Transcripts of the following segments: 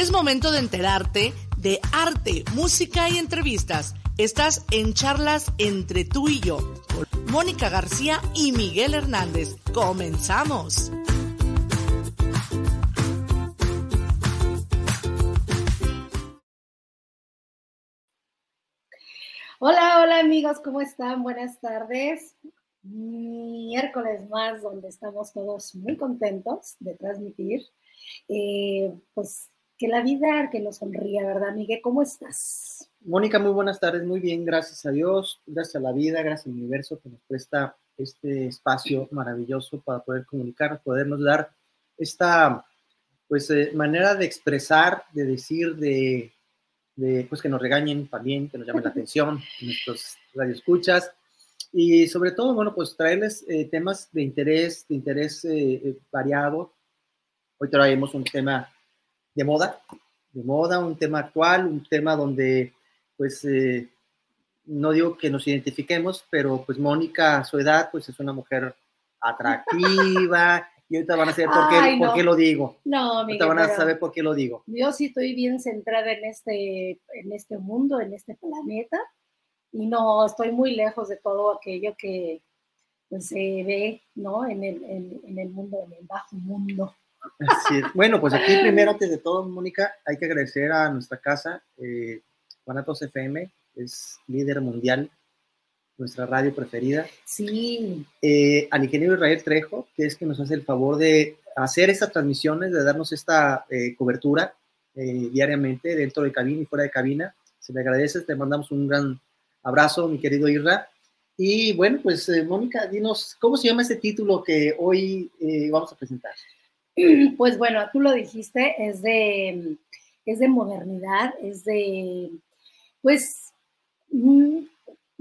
Es momento de enterarte de arte, música y entrevistas. Estás en charlas entre tú y yo, con Mónica García y Miguel Hernández. Comenzamos. Hola, hola amigos, ¿cómo están? Buenas tardes. Miércoles más, donde estamos todos muy contentos de transmitir. Eh, pues que la vida, que nos sonría, ¿verdad, Miguel? ¿Cómo estás? Mónica, muy buenas tardes, muy bien, gracias a Dios, gracias a la vida, gracias al universo que nos presta este espacio maravilloso para poder comunicar, podernos dar esta pues eh, manera de expresar, de decir, de pues que nos regañen también, que nos llamen la atención, nuestros radioescuchas, y sobre todo, bueno, pues traerles eh, temas de interés, de interés eh, eh, variado. Hoy traemos un tema de moda, de moda, un tema actual, un tema donde, pues, no digo que nos identifiquemos, pero pues Mónica a su edad, pues es una mujer atractiva, y ahorita van a saber por qué, por qué lo digo. No, Ahorita van a saber por qué lo digo. Yo sí estoy bien centrada en este, en este mundo, en este planeta, y no estoy muy lejos de todo aquello que pues, se ve, ¿no? En el, en, el mundo, en el bajo mundo. Bueno, pues aquí primero, antes de todo, Mónica, hay que agradecer a nuestra casa, eh, Juanatos FM, es líder mundial nuestra radio preferida. Sí. Eh, al ingeniero Israel Trejo, que es que nos hace el favor de hacer estas transmisiones, de darnos esta eh, cobertura eh, diariamente dentro de cabina y fuera de cabina. Se le agradece, te mandamos un gran abrazo, mi querido Irra. Y bueno, pues Mónica, dinos, ¿cómo se llama este título que hoy vamos a presentar? Pues bueno, tú lo dijiste, es de, es de modernidad, es de, pues, mm,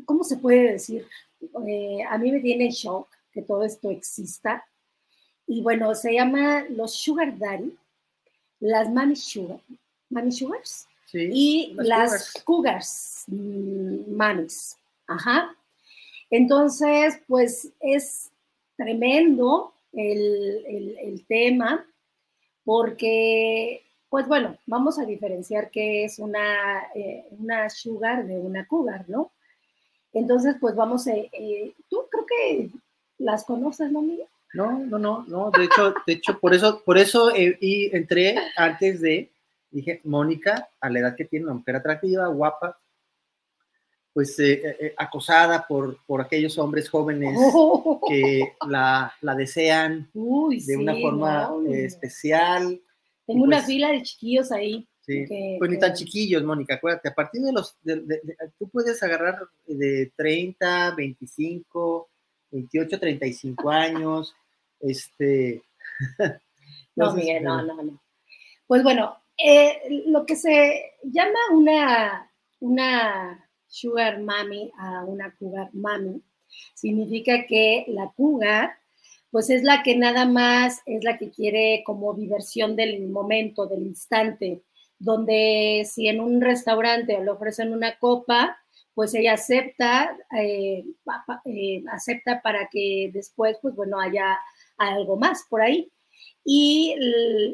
¿cómo se puede decir? Eh, a mí me tiene shock que todo esto exista. Y bueno, se llama los Sugar Daddy, las Mami Sugar, Mami Sugars y las, Cougars, mm, Mamis. Ajá. Entonces, pues es tremendo el, tema porque, pues bueno, vamos a diferenciar qué es una, eh, una sugar de una cougar, ¿no? Entonces, pues vamos, a, eh, tú creo que las conoces, ¿no, Miguel? No, no, no, no, de hecho, de hecho, por eso, por eso eh, y entré antes de, dije, Mónica, a la edad que tiene, una mujer atractiva, guapa, pues eh, acosada por, por aquellos hombres jóvenes oh. que la, la desean de una forma especial. Tengo una pues fila de chiquillos ahí pues ni tan chiquillos, Mónica, acuérdate, a partir de los, tú puedes agarrar de 30, 25, 28, 35 años, este... no, Miguel, no, no, no. Pues bueno, eh, lo que se llama una, una sugar mami a una cougar mami, significa que la cougar pues es la que nada más es la que quiere como diversión del momento, del instante, donde si en un restaurante le ofrecen una copa, pues ella acepta, eh, eh, acepta para que después, pues bueno, haya algo más por ahí. Y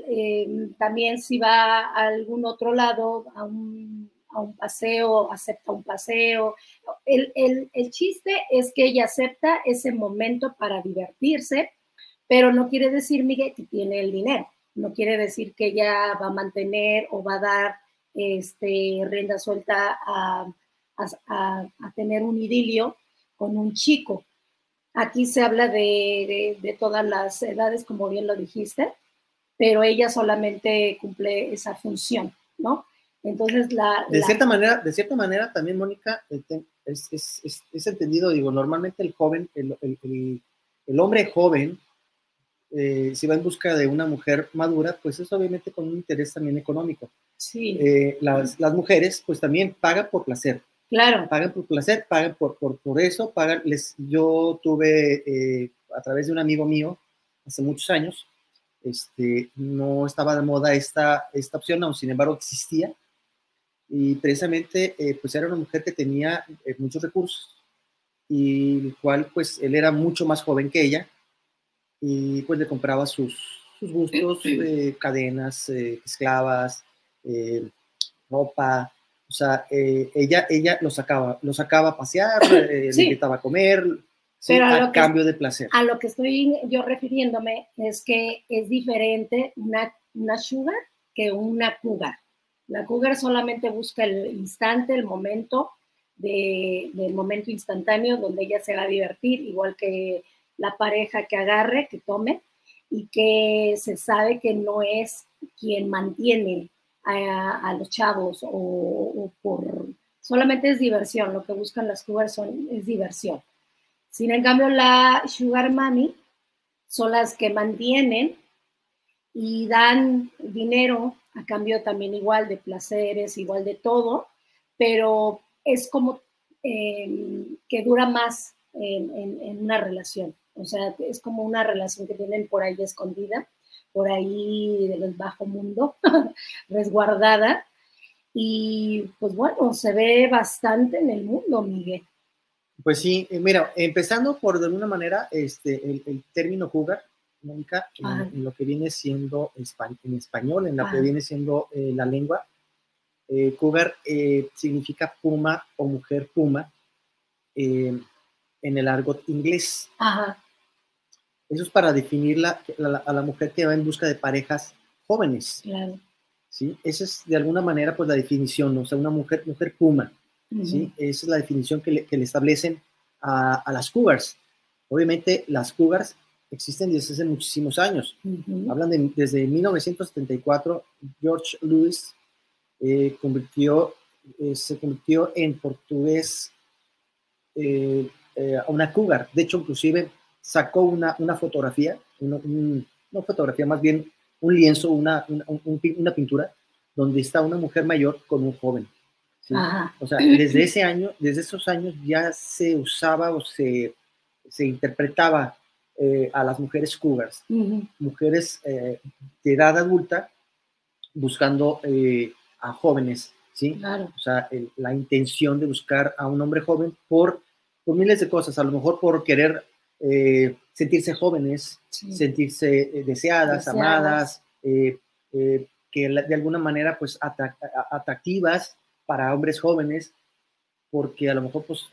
eh, también si va a algún otro lado, a un, paseo, acepta un paseo. El, el chiste es que ella acepta ese momento para divertirse, pero no quiere decir, Miguel, que tiene el dinero no quiere decir que ella va a mantener o va a dar este, rienda suelta a, tener un idilio con un chico. Aquí se habla de, todas las edades, como bien lo dijiste, pero ella solamente cumple esa función, ¿no? Entonces, la... De, Cierta, manera, de cierta manera, también, Mónica, es, es, entendido, digo, normalmente el joven, el, el hombre joven eh, si va en busca de una mujer madura, pues es obviamente con un interés también económico. Sí. Eh, las, las, mujeres, pues también pagan por placer. Claro. Pagan por placer, pagan por, por, por eso, pagan. Les, yo tuve, eh, a través de un amigo mío, hace muchos años, este, no estaba de moda esta, esta opción, aún sin embargo existía. Y precisamente, pues era una mujer que tenía muchos recursos y el cual, pues, él era mucho más joven que ella y pues le compraba sus, sus gustos, eh, cadenas, eh, esclavas, eh, ropa, o sea, eh, ella, ella lo sacaba, lo sacaba a pasear, le invitaba a comer, Pero a, cambio de placer. A lo que estoy yo refiriéndome es que es diferente una, una sugar que una cougar. La cougar solamente busca el instante, el momento, del momento instantáneo donde ella se va a divertir, igual que la pareja que agarre, que tome, y que se sabe que no es quien mantiene a, los chavos o, por... Solamente es diversión, lo que buscan las cougars son, es diversión. Sin en cambio, la sugar mami son las que mantienen y dan dinero a cambio también igual de placeres, igual de todo, pero es como eh, que dura más en, una relación. O sea, es como una relación que tienen por ahí escondida, por ahí del bajo mundo, resguardada. Y pues bueno, se ve bastante en el mundo, Miguel. Pues sí, eh, mira, empezando por de alguna manera este, el, término cougar, Mónica, en, lo que viene siendo en español, en lo que viene siendo eh, la lengua, eh, cougar eh, significa puma o mujer puma en el argot inglés. Eso es para definir la, a la mujer que va en busca de parejas jóvenes. Claro. ¿sí? Esa es de alguna manera pues la definición, o sea, una mujer, mujer puma. ¿sí? Esa es la definición que le, que le establecen a, a, las cougars. Obviamente las cougars existen desde hace muchísimos años. Hablan de, desde 1974, George Lewis eh, convirtió, eh, se convirtió en portugués eh, a una cougar. De hecho, inclusive sacó una, una fotografía, una, fotografía más bien un lienzo, una, una, pintura, donde está una mujer mayor con un joven. O sea, desde ese año, desde esos años ya se usaba o se, se interpretaba a las mujeres cougars, mujeres de edad adulta buscando a jóvenes, ¿sí? Claro. O sea, la intención de buscar a un hombre joven por, por miles de cosas, a lo mejor por querer eh, sentirse jóvenes, sentirse eh, deseadas, amadas, eh, que de alguna manera pues atractivas para hombres jóvenes, porque a lo mejor pues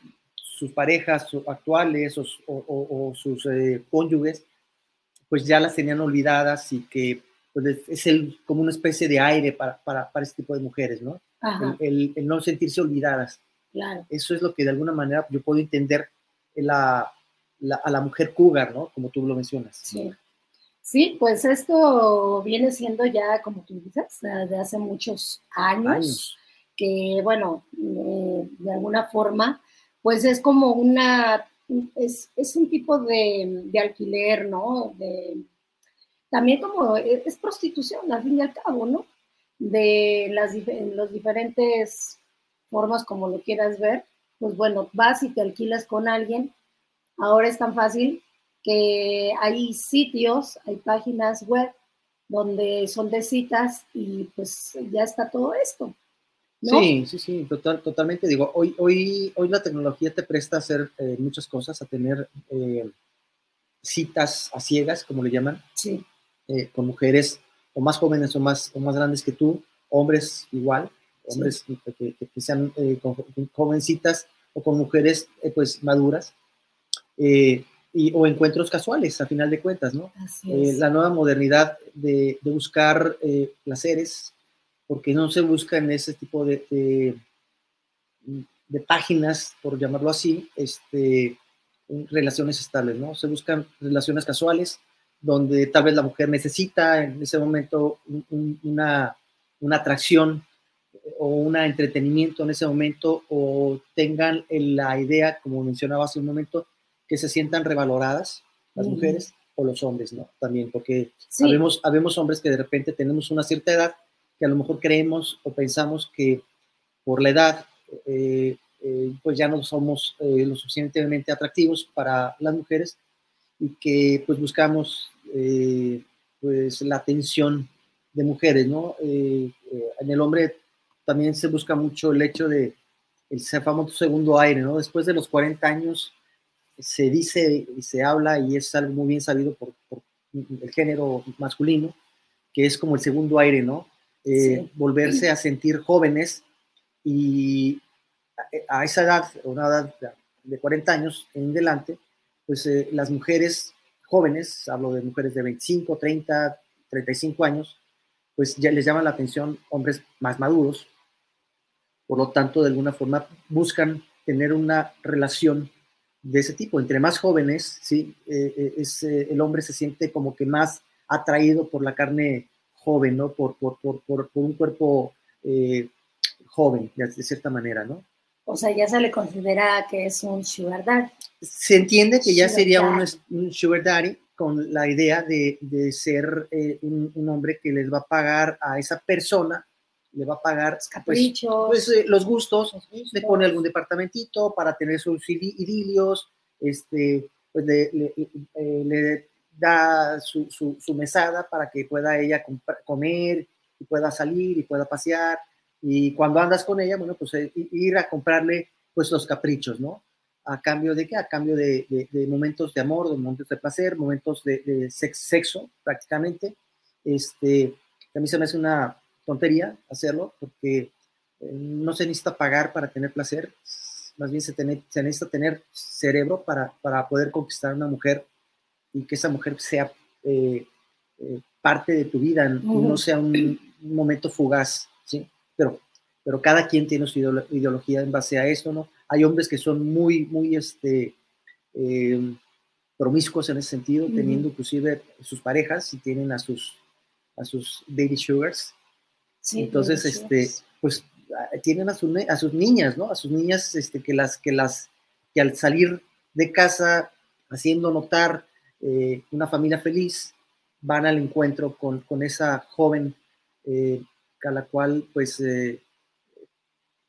sus parejas actuales o, sus cónyuges pues ya las tenían olvidadas y que pues es el, como una especie de aire para, para, para este tipo de mujeres, ¿no? El, el, no sentirse olvidadas. Claro. Eso es lo que de alguna manera yo puedo entender la, la, a la mujer cougar, ¿no? Como tú lo mencionas. Sí. Sí, pues esto viene siendo ya, como tú dices, de hace muchos años, que bueno, eh, de alguna forma, pues es como una, es, es un tipo de, de alquiler, ¿no? De, también como e, es prostitución, al fin y al cabo, ¿no? De las los diferentes formas como lo quieras ver, pues bueno, vas y te alquilas con alguien. Ahora es tan fácil que hay sitios, hay páginas web donde son de citas y pues ya está todo esto. ¿No? Sí, sí, sí, total, totalmente. Digo, hoy, hoy, hoy la tecnología te presta a hacer eh, muchas cosas, a tener eh, citas a ciegas, como le llaman. Sí. Eh, con mujeres o más jóvenes o más, o más grandes que tú, hombres igual, hombres que, sean eh, con, jovencitas o con mujeres eh, pues maduras, y, o encuentros casuales a final de cuentas, ¿no? la nueva modernidad de, de buscar placeres, porque no se busca en ese tipo de, de, de páginas, por llamarlo así, este, relaciones estables, ¿no? Se buscan relaciones casuales, donde tal vez la mujer necesita en ese momento una, una, atracción o un entretenimiento en ese momento o tengan la idea, como mencionaba hace un momento, que se sientan revaloradas las mujeres o los hombres, ¿no? También, porque habemos, hombres que de repente tenemos una cierta edad que a lo mejor creemos o pensamos que por la edad, eh, eh, pues ya no somos eh, lo suficientemente atractivos para las mujeres y que pues buscamos pues la atención de mujeres, ¿no? En el hombre también se busca mucho el hecho de el famoso segundo aire, ¿no? Después de los 40 años se dice y se habla y es algo muy bien sabido por, el género masculino, que es como el segundo aire, ¿no? Eh, volverse a sentir jóvenes y a, esa edad, una edad de 40 años en adelante, pues eh, las mujeres jóvenes, hablo de mujeres de 25, 30, 35 años, pues ya les llama la atención hombres más maduros, por lo tanto, de alguna forma buscan tener una relación de ese tipo. Entre más jóvenes, ¿sí? Eh, eh, es, el hombre se siente como que más atraído por la carne joven, ¿no? Por, por, por, por un cuerpo joven, de cierta manera, ¿no? O sea, ya se le considera que es un sugar daddy. Se entiende que ya sería un, sugar daddy con la idea de, de ser eh, un, hombre que les va a pagar a esa persona, le va a pagar pues, caprichos, pues, eh, los, gustos, le pone algún departamentito para tener sus idilios, este, pues le, eh, da su, su, mesada para que pueda ella comer y pueda salir y pueda pasear y cuando andas con ella, bueno, pues eh, ir a comprarle pues los caprichos, ¿no? ¿A cambio de qué? A cambio de, de, momentos de amor, de momentos de placer, momentos de, sexo, prácticamente. Este, a mí se me hace una tontería hacerlo porque eh, no se necesita pagar para tener placer, más bien se, se necesita tener cerebro para, para, poder conquistar a una mujer y que esa mujer sea eh, parte de tu vida, no sea un momento fugaz, ¿sí? pero, pero cada quien tiene su ideología en base a esto, ¿no? Hay hombres que son muy, muy, este, eh, promiscuos en ese sentido, teniendo inclusive sus parejas y tienen a sus, a sus baby sugars. Entonces, este, pues tienen a, a sus niñas, ¿no? A sus niñas este, que, las, que, las, que al salir de casa haciendo notar eh, una familia feliz, van al encuentro con, con esa joven eh, a la cual pues, eh,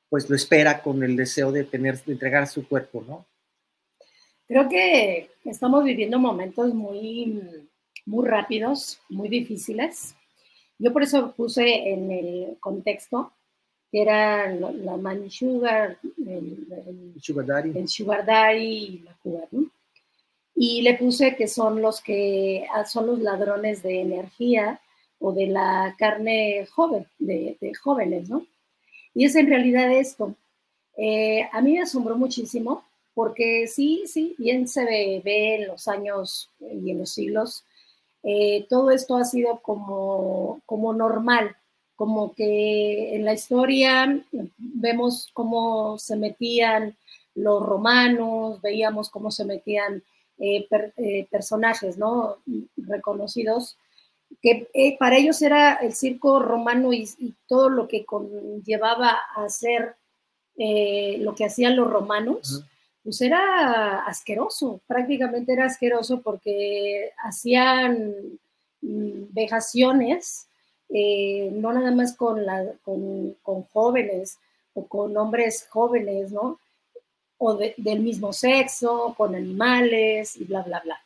pues lo espera con el deseo de, tener, de entregar su cuerpo, ¿no? Creo que estamos viviendo momentos muy, muy rápidos, muy difíciles. Yo por eso puse en el contexto que era la Money Sugar, el, Sugar Daddy, el Sugar Daddy y la Cuba, ¿no? Y le puse que son los que ah, son los ladrones de energía o de la carne joven, de, jóvenes, ¿no? Y es en realidad esto. Eh, a mí me asombró muchísimo porque sí, sí, bien se ve, en los años y en los siglos, eh, todo esto ha sido como, como normal, como que en la historia vemos cómo se metían los romanos, veíamos cómo se metían eh, personajes, ¿no? Reconocidos que eh, para ellos era el circo romano y, todo lo que conllevaba a hacer eh, lo que hacían los romanos, pues era asqueroso, prácticamente era asqueroso porque hacían mm, vejaciones, eh, no nada más con, la, con, jóvenes o con hombres jóvenes, ¿no? O del mismo sexo, con animales y bla, bla, bla.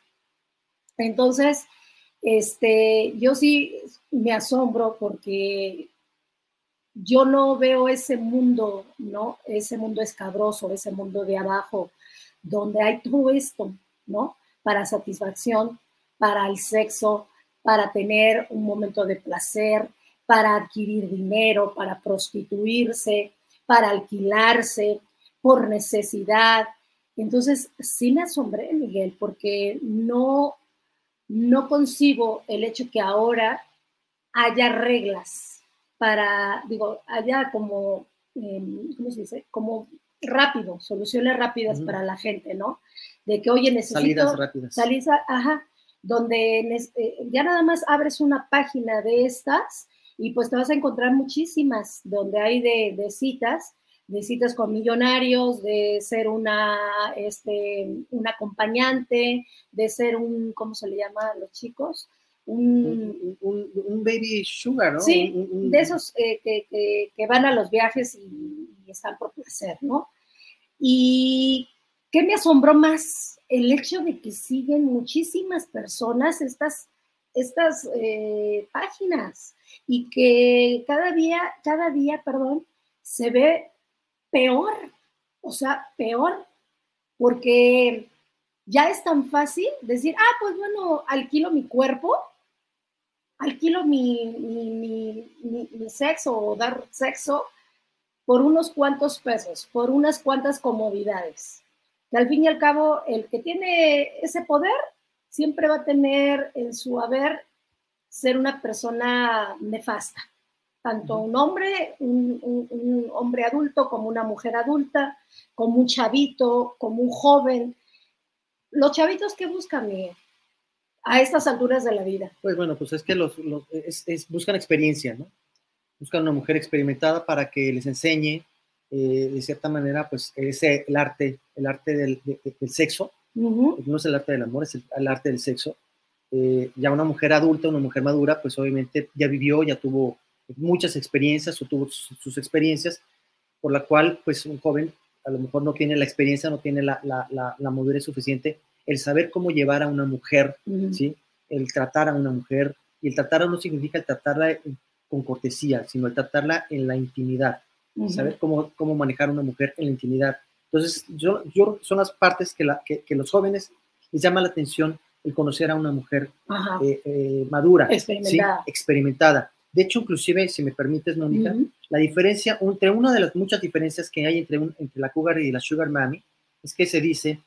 Entonces, este, yo sí me asombro porque yo no veo ese mundo, ¿no? Ese mundo escabroso, ese mundo de abajo, donde hay todo esto, ¿no? Para satisfacción, para el sexo, para tener un momento de placer, para adquirir dinero, para prostituirse, para alquilarse por necesidad. Entonces, sí me asombré, Miguel, porque no no concibo el hecho que ahora haya reglas para, digo, haya como, em, ¿cómo se dice? Como rápido, soluciones rápidas para la gente, ¿no? De que, oye, necesito... Salidas rápidas. Salidas, ajá, donde eh, ya nada más abres una página de estas y pues te vas a encontrar muchísimas donde hay de, de citas de citas con millonarios, de ser una, este, un acompañante, de ser un, ¿cómo se le llama a los chicos? Un, un, baby sugar, ¿no? Sí, de esos eh, que, que, van a los viajes y, están por placer, ¿no? Y ¿qué me asombró más? El hecho de que siguen muchísimas personas estas, estas eh, páginas y que cada día, cada día, perdón, se ve peor, o sea, peor, porque ya es tan fácil decir, ah, pues bueno, alquilo mi cuerpo alquilo mi, mi, mi, sexo o dar sexo por unos cuantos pesos, por unas cuantas comodidades. Que al fin y al cabo, el que tiene ese poder siempre va a tener en su haber ser una persona nefasta. Tanto un hombre, un, un, hombre adulto como una mujer adulta, como un chavito, como un joven. Los chavitos que buscan, a estas alturas de la vida? Pues bueno, pues es que los, buscan experiencia, ¿no? Buscan una mujer experimentada para que les enseñe, eh, de cierta manera, pues ese, el arte, el arte del, sexo, no es el arte del amor, es el, arte del sexo. Eh, ya una mujer adulta, una mujer madura, pues obviamente ya vivió, ya tuvo muchas experiencias o tuvo sus, experiencias, por la cual pues un joven a lo mejor no tiene la experiencia, no tiene la, la, la madurez suficiente el saber cómo llevar a una mujer, ¿sí? El tratar a una mujer, y el tratarla no significa el tratarla con cortesía, sino el tratarla en la intimidad, saber cómo, cómo manejar a una mujer en la intimidad. Entonces, yo, yo son las partes que, la, que, los jóvenes les llama la atención el conocer a una mujer eh, eh, madura, experimentada. experimentada. De hecho, inclusive, si me permites, Mónica, la diferencia, entre una de las muchas diferencias que hay entre, entre la cougar y la sugar mami, es que se dice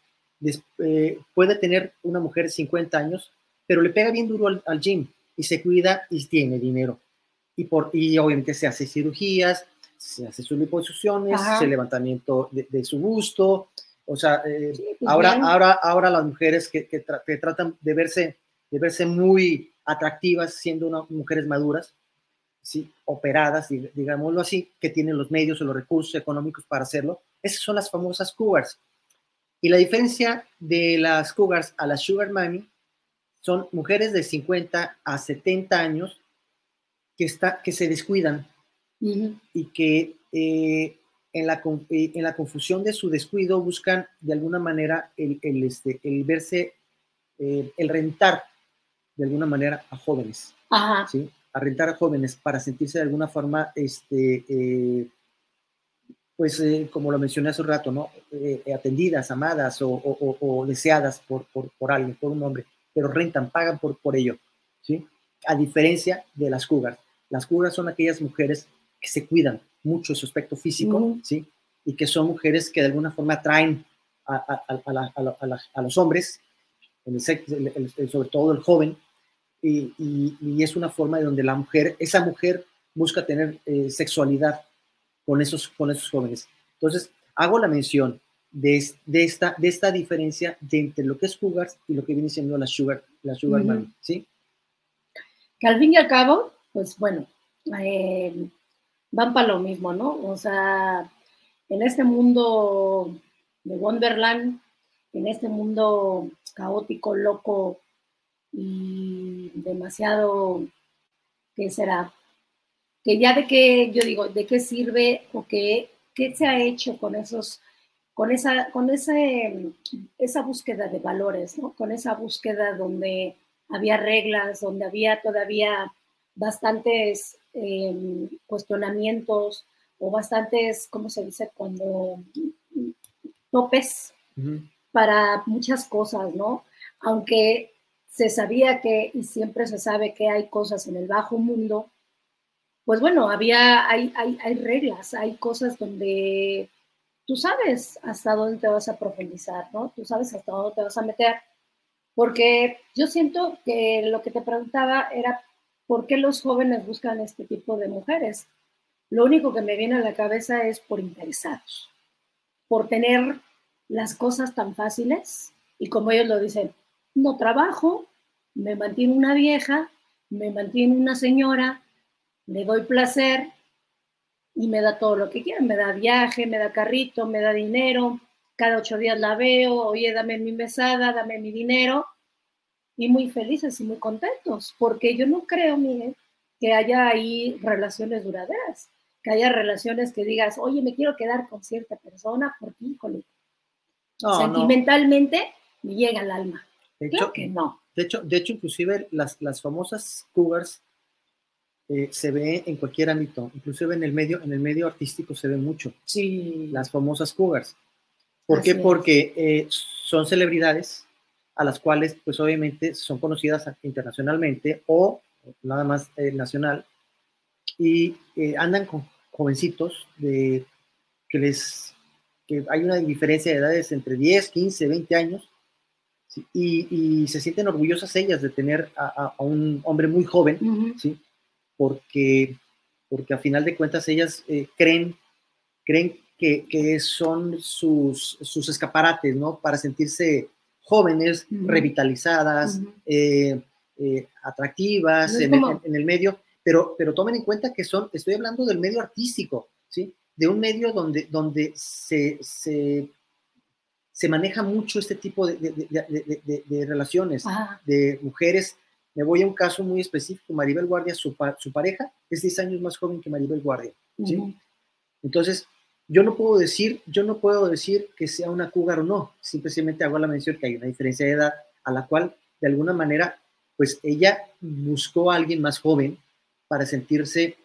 eh, puede tener una mujer de 50 años, pero le pega bien duro al, gym y se cuida y tiene dinero. Y, por, y obviamente se hace cirugías, se hace sus liposucciones, se levantamiento de, su busto. O sea, eh, pues ahora, ahora, ahora las mujeres que, que, tratan de verse, de verse muy atractivas siendo unas mujeres maduras, ¿sí? operadas, digámoslo así, que tienen los medios o los recursos económicos para hacerlo, esas son las famosas cougars. Y la diferencia de las cougars a las sugar mami son mujeres de 50 a 70 años que, está, que se descuidan y que eh, en, la, eh, en la confusión de su descuido buscan de alguna manera el, el, este, el verse, eh, el rentar de alguna manera a jóvenes. ¿sí? A rentar a jóvenes para sentirse de alguna forma este, pues eh, como lo mencioné hace un rato, ¿no? Eh, atendidas, amadas o, deseadas por, por, alguien, por un hombre, pero rentan, pagan por, por ello, ¿sí? A diferencia de las cougars. Las cougars son aquellas mujeres que se cuidan mucho su aspecto físico, ¿sí? Y que son mujeres que de alguna forma atraen a, a, los hombres, sobre todo el joven, y, y, es una forma de donde la mujer, esa mujer busca tener eh, sexualidad con esos, con esos jóvenes. Entonces, hago la mención de, de, esta, de esta diferencia de entre lo que es Cougars y lo que viene siendo la Sugar, la sugar ¿sí? Que al fin y al cabo, pues bueno, eh, van para lo mismo, ¿no? O sea, en este mundo de Wonderland, en este mundo caótico, loco y demasiado, ¿qué será? que ya de qué, yo digo, de qué sirve o qué, qué se ha hecho con esos, con esa, con ese, esa búsqueda de valores, ¿no? Con esa búsqueda donde había reglas, donde había todavía bastantes em, cuestionamientos o bastantes, ¿cómo se dice? Cuando topes para muchas cosas, ¿no? Aunque se sabía que, y siempre se sabe que hay cosas en el bajo mundo pues bueno, había, hay, hay, hay reglas, hay cosas donde tú sabes hasta dónde te vas a profundizar, ¿no? Tú sabes hasta dónde te vas a meter. Porque yo siento que lo que te preguntaba era por qué los jóvenes buscan este tipo de mujeres. Lo único que me viene a la cabeza es por interesados, por tener las cosas tan fáciles y como ellos lo dicen, no trabajo, me mantiene una vieja, me mantiene una señora, le doy placer y me da todo lo que quiera, me da viaje, me da carrito, me da dinero, cada ocho días la veo, oye, dame mi mesada, dame mi dinero, y muy felices y muy contentos, porque yo no creo, Miguel, que haya ahí relaciones duraderas, que haya relaciones que digas, oye, me quiero quedar con cierta persona porque, híjole, sentimentalmente me llega al alma. De hecho, que no. De hecho, de hecho inclusive las, las famosas cougars eh, se ve en cualquier ámbito, inclusive en el medio, en el medio artístico se ve mucho. Sí. Las famosas cougars. ¿Por qué? Porque eh, son celebridades a las cuales, pues obviamente, son conocidas internacionalmente o nada más nacional, y andan con jovencitos de, que les que hay una diferencia de edades entre 10, 15, 20 años, y, se sienten orgullosas ellas de tener a, un hombre muy joven, ¿sí? porque, porque a final de cuentas ellas eh, creen, creen que, que, son sus, sus escaparates, ¿no? Para sentirse jóvenes, revitalizadas, eh, eh, atractivas en, el medio, pero, pero tomen en cuenta que son, estoy hablando del medio artístico, ¿sí? De un medio donde, donde se, se se maneja mucho este tipo de, de, relaciones de mujeres. Me voy a un caso muy específico, Maribel Guardia, su, su pareja es 10 años más joven que Maribel Guardia. ¿sí? Entonces, yo no puedo decir, yo no puedo decir que sea una cougar o no, simplemente hago la mención que hay una diferencia de edad a la cual, de alguna manera, pues ella buscó a alguien más joven para sentirse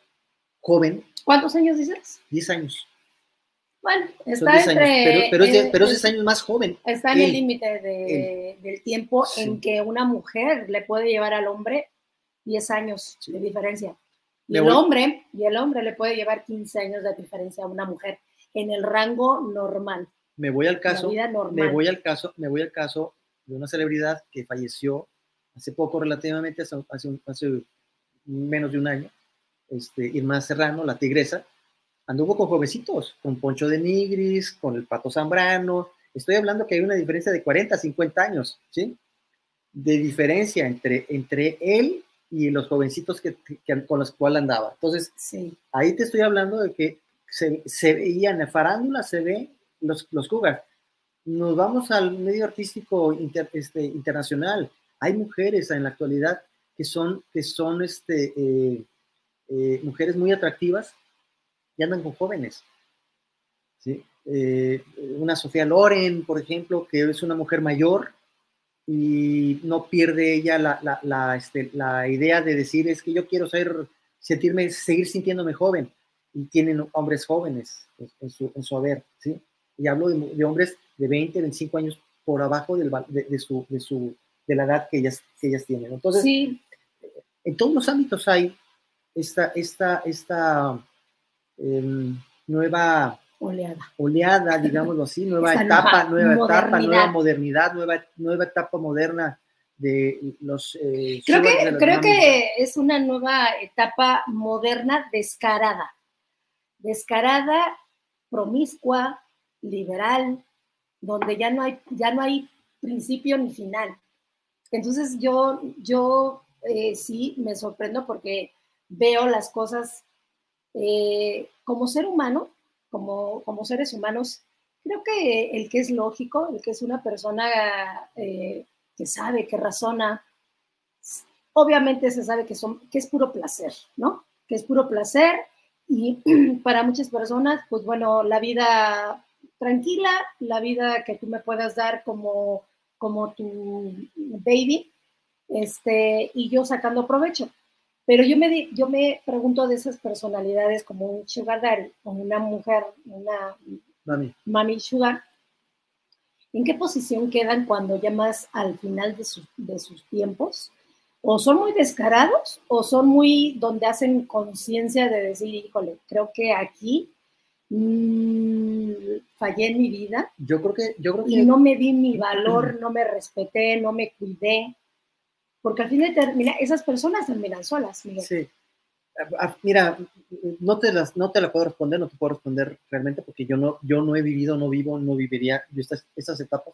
joven. ¿Cuántos años dices? 10 años. Bueno, está entre... pero, pero, es, años más joven. Está en el límite del tiempo en que una mujer le puede llevar al hombre 10 años de diferencia. Y el, hombre, y el hombre le puede llevar 15 años de diferencia a una mujer en el rango normal. Me voy al caso, me voy al caso, me voy al caso de una celebridad que falleció hace poco relativamente, hace, hace, menos de un año, este, Irma Serrano, la tigresa, anduvo con jovencitos, con Poncho de Nigris, con el Pato Zambrano. Estoy hablando que hay una diferencia de 40, 50 años, ¿sí? De diferencia entre, entre él y los jovencitos que, con los cuales andaba. Entonces, sí. ahí te estoy hablando de que se, se veía en la farándula, se ve los, los cougars. Nos vamos al medio artístico este, internacional. Hay mujeres en la actualidad que son, que son este, eh, eh, mujeres muy atractivas y andan con jóvenes. ¿sí? Eh, una Sofía Loren, por ejemplo, que es una mujer mayor y no pierde ella la, la, la, este, la idea de decir es que yo quiero ser, sentirme, seguir sintiéndome joven. Y tienen hombres jóvenes en su, en su haber, ¿sí? Y hablo de, hombres de 20, 25 años por abajo del, de, su, de, su, de la edad que ellas, que ellas tienen. Entonces, sí. en todos los ámbitos hay esta, esta, esta Em, nueva oleada. oleada, digámoslo así, nueva etapa, nueva, etapa, nueva modernidad, nueva, nueva etapa moderna de los... Eh, creo que, creo que es una nueva etapa moderna descarada, descarada, promiscua, liberal, donde ya no hay, ya no hay principio ni final. Entonces yo, yo eh, sí me sorprendo porque veo las cosas eh, como ser humano, como, como seres humanos, creo que el que es lógico, el que es una persona eh, que sabe, que razona, obviamente se sabe que, son, que es puro placer, ¿no? Que es puro placer y para muchas personas, pues bueno, la vida tranquila, la vida que tú me puedas dar como, como tu baby, este, y yo sacando provecho. Pero yo me, yo me pregunto de esas personalidades como un sugar daddy o una mujer, una mami, sugar, ¿en qué posición quedan cuando ya más al final de, de sus tiempos? ¿O son muy descarados o son muy donde hacen conciencia de decir, híjole, creo que aquí mmm, fallé en mi vida? Yo creo que... Yo creo y no me di mi valor, no me respeté, no me cuidé porque al fin de termina, esas personas terminan solas, Miguel. Sí. Mira, no te, las, no te la puedo responder, no te puedo responder realmente porque yo no, yo no he vivido, no vivo, no viviría estas, estas etapas.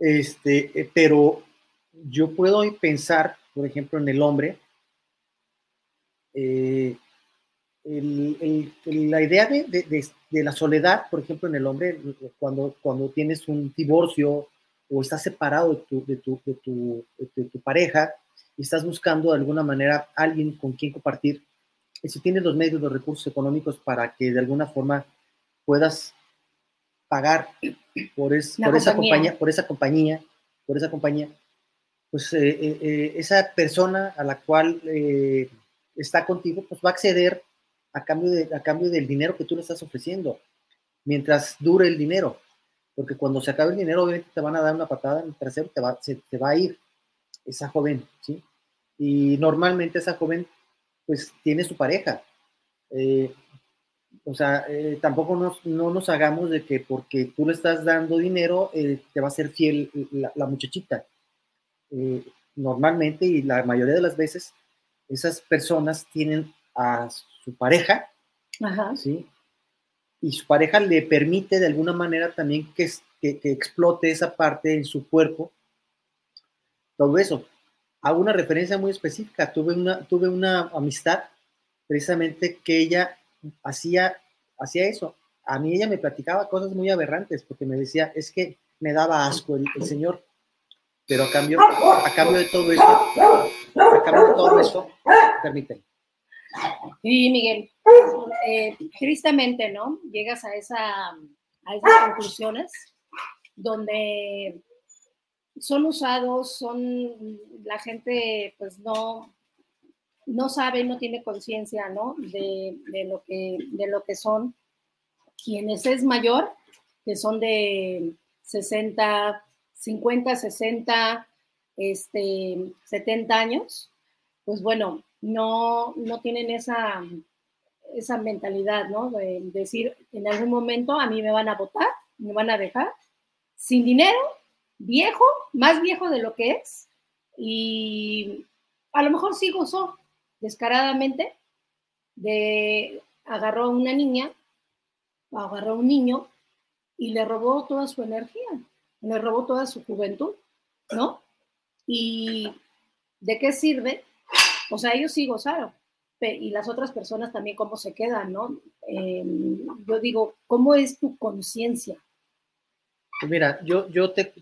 Este, eh, pero yo puedo pensar, por ejemplo, en el hombre, eh, la idea de, de, de, la soledad, por ejemplo, en el hombre, cuando, cuando tienes un divorcio o estás separado de tu, de tu, de tu, de tu pareja y estás buscando de alguna manera alguien con quien compartir, y si tienes los medios, los recursos económicos para que de alguna forma puedas pagar por, es, por esa compañía, por esa compañía, por esa compañía, pues eh, eh, eh, esa persona a la cual está contigo, pues va a acceder a cambio, de, a cambio del dinero que tú le estás ofreciendo, mientras dure el dinero porque cuando se acabe el dinero, obviamente te van a dar una patada en el trasero, te va, se, te va a ir esa joven, ¿sí? y normalmente esa joven pues tiene su pareja. Eh, o sea, eh, tampoco nos, no nos hagamos de que porque tú le estás dando dinero te va a ser fiel la, muchachita. normalmente y la mayoría de las veces esas personas tienen a su pareja, ¿sí? Y su pareja le permite de alguna manera también que, que, explote esa parte en su cuerpo. Todo eso. Hago una referencia muy específica. Tuve una, tuve una amistad precisamente que ella hacía, hacía eso. A mí ella me platicaba cosas muy aberrantes porque me decía, es que me daba asco el, señor, pero a cambio, a cambio de todo eso, a cambio de todo eso, permíteme. Sí, Miguel, eh, tristemente, ¿no? Llegas a, esa, a esas conclusiones donde son usados, son, la gente pues no, no sabe, no tiene conciencia, ¿no? De, de, lo que, de lo que son quienes es mayor, que son de 60, 50, 60, este, 70 años, pues bueno, no, no tienen esa, esa mentalidad, ¿no? De decir, en algún momento a mí me van a votar, me van a dejar sin dinero, viejo, más viejo de lo que es, y a lo mejor sí gozó descaradamente de agarró a una niña, agarró a un niño y le robó toda su energía, le robó toda su juventud, ¿no? ¿Y de qué sirve o sea, ellos sí gozaron. Y las otras personas también cómo se quedan, ¿no? Em, yo digo, ¿cómo es tu conciencia? Pues mira, yo, yo te,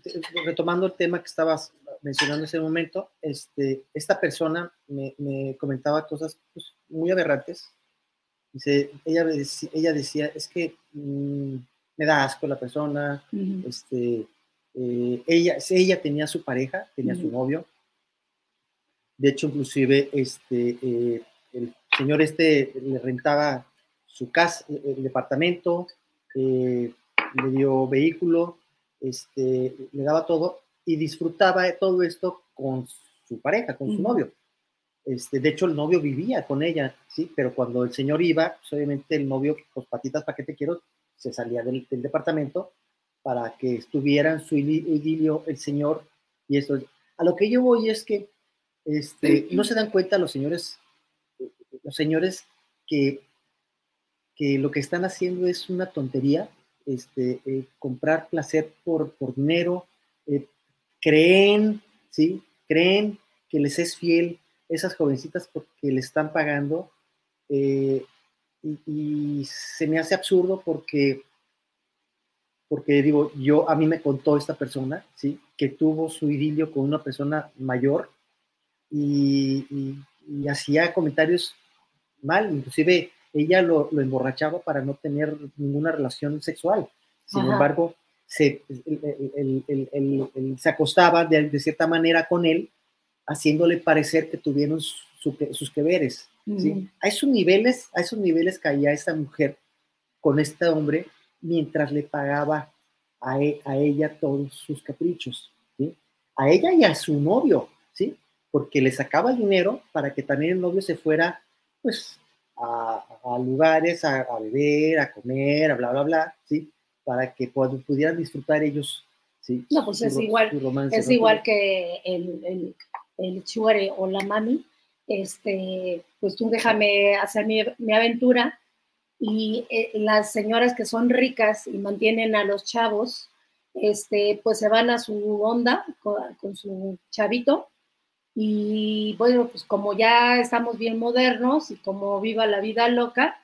retomando el tema que estabas mencionando en ese momento, este, esta persona me, comentaba cosas pues, muy aberrantes. Dice, ella, ella decía, es que mm, me da asco la persona, este, eh, ella, ella tenía su pareja, tenía su novio, de hecho, inclusive, este, eh, el señor este le rentaba su casa, el departamento, eh, le dio vehículo, este, le daba todo y disfrutaba de todo esto con su pareja, con su novio. Este, de hecho, el novio vivía con ella, sí, pero cuando el señor iba, pues, obviamente el novio, pues patitas, ¿para qué te quiero? Se salía del, departamento para que estuviera en su idilio el señor y eso. A lo que yo voy es que este, no se dan cuenta los señores, los señores que, que lo que están haciendo es una tontería, este, eh, comprar placer por, por dinero, eh, creen, ¿sí? Creen que les es fiel esas jovencitas porque le están pagando eh, y, y, se me hace absurdo porque porque digo, yo a mí me contó esta persona, ¿sí? Que tuvo su idilio con una persona mayor y, hacía comentarios mal, inclusive ella lo, emborrachaba para no tener ninguna relación sexual. Sin embargo, se, se acostaba de, cierta manera con él, haciéndole parecer que tuvieron sus que veres. A esos niveles, a esos niveles caía esta mujer con este hombre mientras le pagaba a, e, a ella todos sus caprichos, a ella y a su novio, ¿sí? Porque le sacaba dinero para que también el novio se fuera, pues, a, lugares, a, beber, a comer, a bla, bla, bla, ¿sí? Para que pudieran disfrutar ellos, ¿sí? No, pues es igual, es igual que el, el, el chuare o la mami, este, pues tú déjame hacer mi, mi aventura y eh, las señoras que son ricas y mantienen a los chavos, este, pues se van a su onda con su chavito y bueno, pues como ya estamos bien modernos y como viva la vida loca,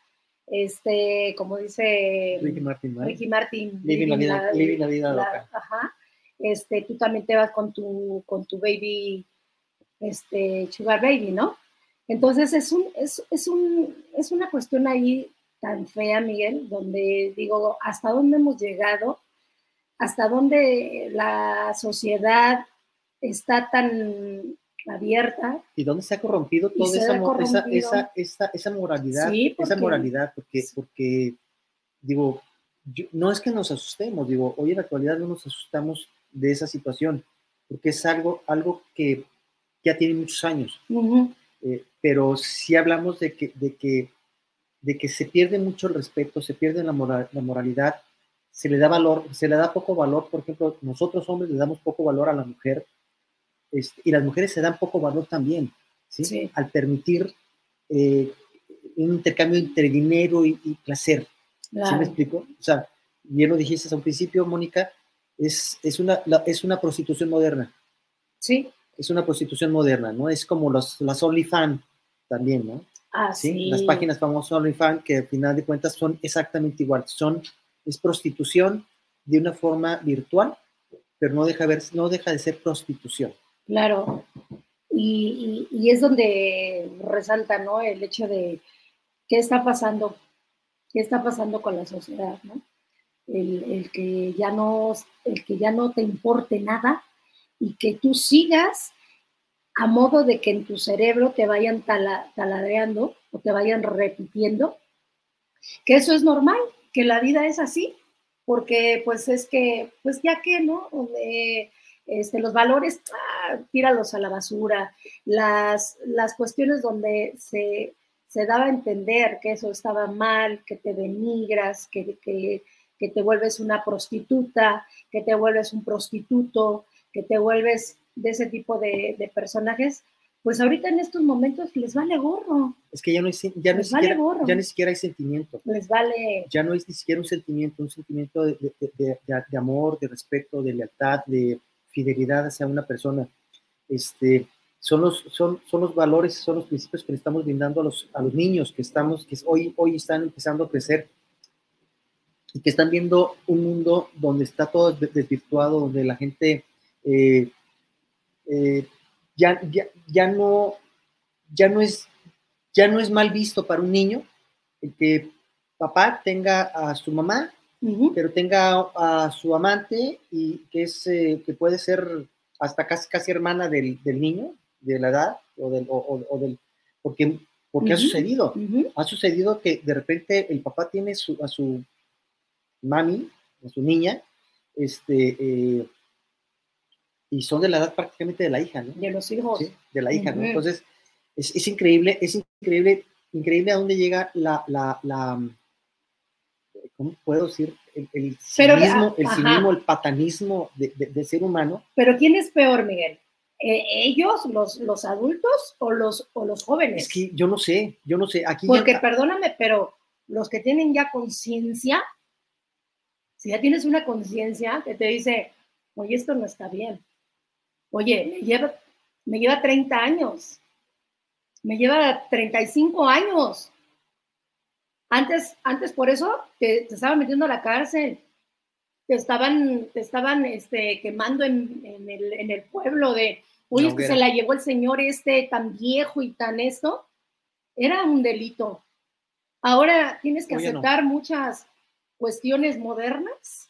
este, como dice Ricky Martin, Ricky Martin living, la, vida, loca. Ajá, este, tú también te vas con tu, con tu baby, este, sugar baby, ¿no? Entonces es, un, es, es, un, es una cuestión ahí tan fea, Miguel, donde digo, ¿hasta dónde hemos llegado? ¿Hasta dónde la sociedad está tan abierta. ¿Y dónde se ha corrompido toda esa, esa, esa, esa, moralidad? esa moralidad, porque, porque digo, no es que nos asustemos, digo, hoy en la actualidad no nos asustamos de esa situación, porque es algo, algo que, ya tiene muchos años. Eh, pero si hablamos de que, de, que, de que se pierde mucho el respeto, se pierde la, la moralidad, se le da valor, se le da poco valor, por ejemplo, nosotros hombres le damos poco valor a la mujer este, y las mujeres se dan poco valor también, ¿sí? Al permitir eh, un intercambio entre dinero y, placer. ¿Sí me explico? O sea, bien lo dijiste a un principio, Mónica, es, es, una, es una prostitución moderna. Sí. Es una prostitución moderna, ¿no? Es como los, las OnlyFans también, ¿no? Ah, sí. Las páginas famosas OnlyFans que al final de cuentas son exactamente igual. Son, es prostitución de una forma virtual, pero no deja, ver, no deja de ser prostitución. Claro. Y, y, es donde resalta, ¿no? El hecho de qué está pasando, qué está pasando con la sociedad, ¿no? El, que ya no, el que ya no te importe nada y que tú sigas a modo de que en tu cerebro te vayan taladreando o te vayan repitiendo, que eso es normal, que la vida es así, porque pues es que, pues ya que, ¿no? Este, los valores, ah, tíralos a la basura, las, las cuestiones donde se, se, daba a entender que eso estaba mal, que te denigras, que, que, que te vuelves una prostituta, que te vuelves un prostituto, que te vuelves de ese tipo de, de personajes, pues ahorita en estos momentos les vale gorro. Es que ya no, hay, ya, no siquiera, ya ni siquiera hay sentimiento. Les vale. Ya no es ni siquiera un sentimiento, un sentimiento de, de, de amor, de respeto, de lealtad, de, fidelidad hacia una persona. Este, son, los, son, son los valores, son los principios que le estamos brindando a los, a los niños que, estamos, que hoy, hoy están empezando a crecer y que están viendo un mundo donde está todo desvirtuado, donde la gente eh, eh, ya, ya, ya, no, ya, no es, ya no es mal visto para un niño el que papá tenga a su mamá pero tenga a su amante y que, es, eh, que puede ser hasta casi, casi hermana del, del niño, de la edad, o del, o, del porque, porque ha sucedido, ha sucedido que de repente el papá tiene su, a su mami, a su niña, este, eh, y son de la edad prácticamente de la hija, ¿no? De los hijos. De la hija, ¿no? Entonces, es, es, increíble, es increíble, increíble a dónde llega la, la, la ¿cómo puedo decir? El, el cinismo, el, cinismo el patanismo de, ser humano. Pero ¿quién es peor, Miguel? ¿E, ¿Ellos, los, los adultos o los, o los jóvenes? Es que yo no sé, yo no sé. Aquí Porque perdóname, pero los que tienen ya conciencia, si ya tienes una conciencia que te dice, oye, esto no está bien. Oye, me lleva, me lleva 30 años, me lleva 35 años antes, antes por eso te, estaban metiendo a la cárcel, te estaban, te estaban este, quemando en, el, pueblo de, oye, que se la llevó el señor este tan viejo y tan esto. Era un delito. Ahora tienes que aceptar muchas cuestiones modernas.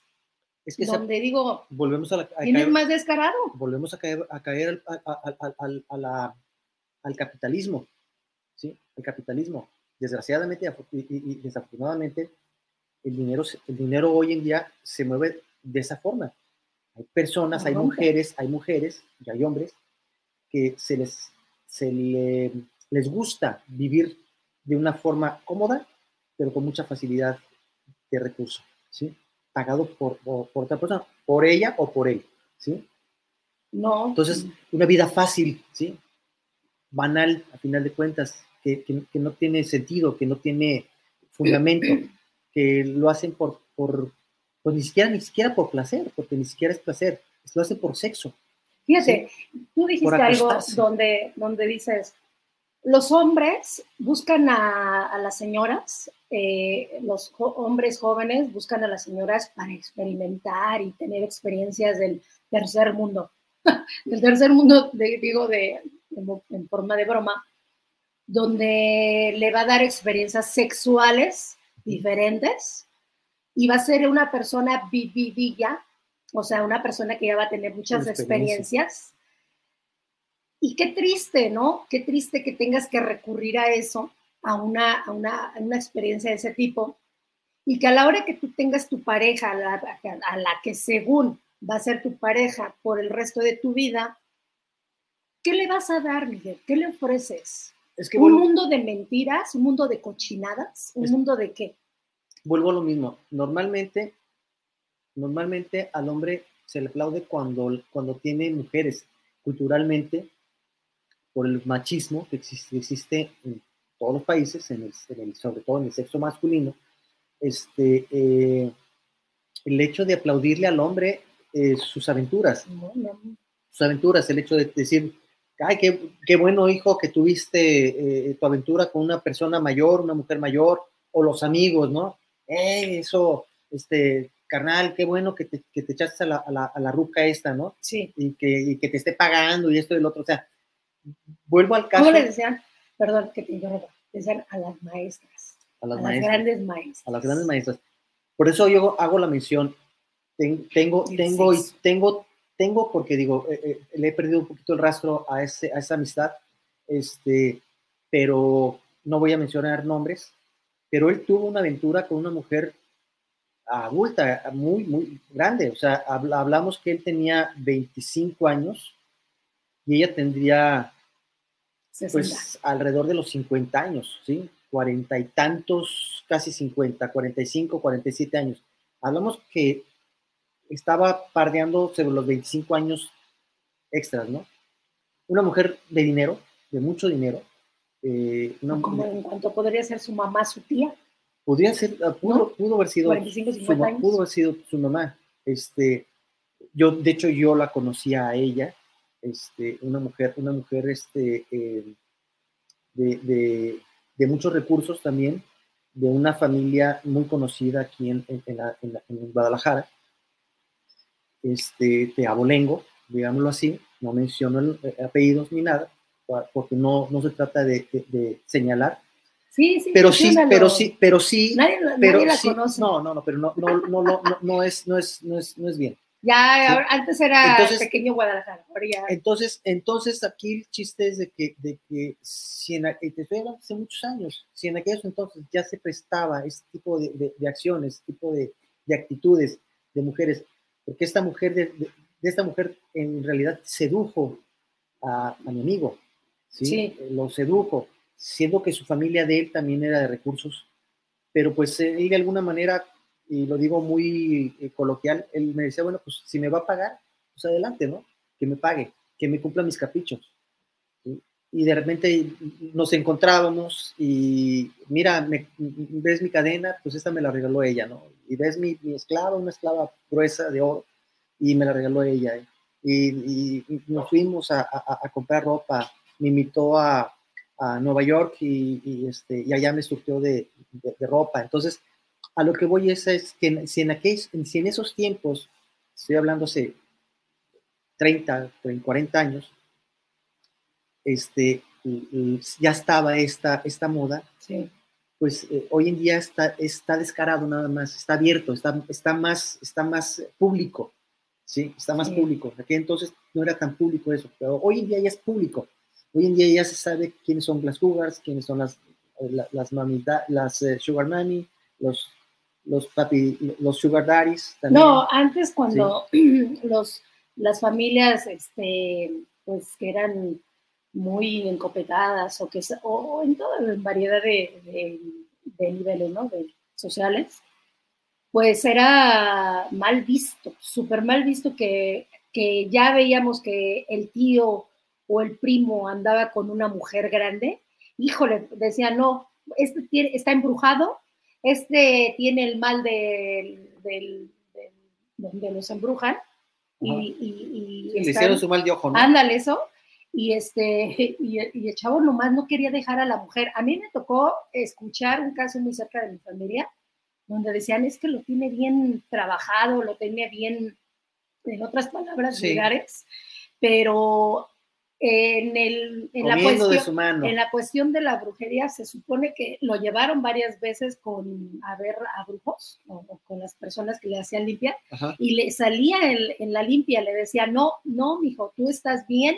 Es que donde digo, volvemos a, tienes más descarado. Volvemos a caer, a caer al, al capitalismo, ¿sí? El capitalismo desgraciadamente y, desafortunadamente, el dinero, el dinero hoy en día se mueve de esa forma. Hay personas, hay mujeres, hay mujeres y hay hombres que se les, se les gusta vivir de una forma cómoda, pero con mucha facilidad de recurso, ¿sí? Pagado por, por, otra persona, por ella o por él, ¿sí? No. Entonces, una vida fácil, ¿sí? Banal, a final de cuentas, que, no tiene sentido, que no tiene fundamento, que lo hacen por, por pues ni siquiera, ni siquiera por placer, porque ni siquiera es placer, lo hacen por sexo. Fíjate, tú dijiste algo donde, donde dices, los hombres buscan a, las señoras, eh, los hombres jóvenes buscan a las señoras para experimentar y tener experiencias del tercer mundo. del tercer mundo, digo, de, en forma de broma, donde le va a dar experiencias sexuales diferentes y va a ser una persona vividilla, o sea, una persona que ya va a tener muchas experiencias. Y qué triste, ¿no? Qué triste que tengas que recurrir a eso, a una, a una, experiencia de ese tipo, y que a la hora que tú tengas tu pareja, a la, a la que según va a ser tu pareja por el resto de tu vida, ¿qué le vas a dar, Miguel? ¿Qué le ofreces? Es que ¿Un mundo de mentiras? ¿Un mundo de cochinadas? ¿Un mundo de qué? Vuelvo a lo mismo. Normalmente, normalmente al hombre se le aplaude cuando, cuando tiene mujeres. Culturalmente, por el machismo que existe, existe en todos los países, en el, sobre todo en el sexo masculino, este, eh, el hecho de aplaudirle al hombre eh, sus aventuras. Sus aventuras, el hecho de decir, ay, qué, qué bueno hijo que tuviste eh, tu aventura con una persona mayor, una mujer mayor, o los amigos, ¿no? Eh, eso, este, carnal, qué bueno que te, que te echaste a la, a, la, a la, ruca esta, ¿no? Sí. Y que, y que te esté pagando y esto y lo otro. O sea, vuelvo al caso. ¿Cómo le decían? Perdón, que te interrumpa. Decían a las maestras. A las, maestras, las grandes maestras. A las grandes maestras. Por eso yo hago la mención. tengo, tengo, y tengo, tengo, porque digo, eh, eh, le he perdido un poquito el rastro a, ese, a esa amistad, este, pero no voy a mencionar nombres, pero él tuvo una aventura con una mujer adulta, muy, muy grande. O sea, hablamos que él tenía 25 años y ella tendría pues alrededor de los 50 años, ¿sí? Cuarenta y tantos, casi 50, 45, 47 años. Hablamos que estaba pardeando sobre los 25 años extras, ¿no? Una mujer de dinero, de mucho dinero. Eh, Como en cuanto podría ser su mamá, su tía. Podría ser, ah, pudo, pudo haber sido, 45, 50 su, años. pudo haber sido su mamá. Este, yo, de hecho, yo la conocía a ella, este, una mujer, una mujer este, eh, de, de, muchos recursos también, de una familia muy conocida aquí en, en, en, Guadalajara, este, de abolengo, digámoslo así, no menciono eh, apellidos ni nada, porque no, no se trata de, de señalar, Sí, sí, pero sí, pero sí, pero sí, nadie, pero la conoce. No, no, no, pero no, no, no, no, no, es, no es, no es, no es bien. Ya, antes era entonces, pequeño Guadalajara. Entonces, entonces aquí el chiste es de que, de que si en, hablando hace muchos años, si en aquellos entonces ya se prestaba este tipo de, de, de acciones, este tipo de, de, actitudes de mujeres, porque esta mujer, de, esta mujer en realidad sedujo a, a mi amigo, ¿sí? ¿sí? Lo sedujo siendo que su familia de él también era de recursos, pero pues él de alguna manera, y lo digo muy eh, coloquial, él me decía, bueno, pues si me va a pagar, pues adelante, ¿no? Que me pague, que me cumpla mis caprichos. Y de repente nos encontrábamos y mira, ves mi cadena, pues esta me la regaló ella, ¿no? Y ves mi, mi esclava, una esclava gruesa de oro, y me la regaló ella. Y, nos fuimos a, a comprar ropa, me invitó a, a Nueva York y, este, y allá me surgió de, de, ropa. Entonces, a lo que voy es, es que si en, aquellos, si en esos tiempos, estoy hablando hace 30, 40 años, este, ya estaba esta, esta moda, pues eh, hoy en día está, está descarado nada más, está abierto, está, está, más, está más público, ¿sí? Está más público. Aquí entonces no era tan público eso, pero hoy en día ya es público. Hoy en día ya se sabe quiénes son las cougars, quiénes son las, eh, las, mamita, las eh, sugar mami, los, los papi, los sugar daddies. También. No, antes cuando los, las familias, este, pues que eran muy encopetadas o que o en toda variedad de, de, niveles, ¿no? De sociales, pues era mal visto, súper mal visto que, que ya veíamos que el tío o el primo andaba con una mujer grande, híjole, decía, no, este tiene, está embrujado, este tiene el mal de, donde los embrujan. Y, y, le hicieron su mal de ojo, ¿no? Ándale, eso. Y, este, y, el chavo nomás no quería dejar a la mujer. A mí me tocó escuchar un caso muy cerca de mi familia, donde decían, es que lo tiene bien trabajado, lo tiene bien, en otras palabras, sí. pero en, el, en, la cuestión, en la cuestión de la brujería se supone que lo llevaron varias veces con a ver a brujos o, con las personas que le hacían limpia y le salía en, la limpia, le decía, no, no, mijo, tú estás bien,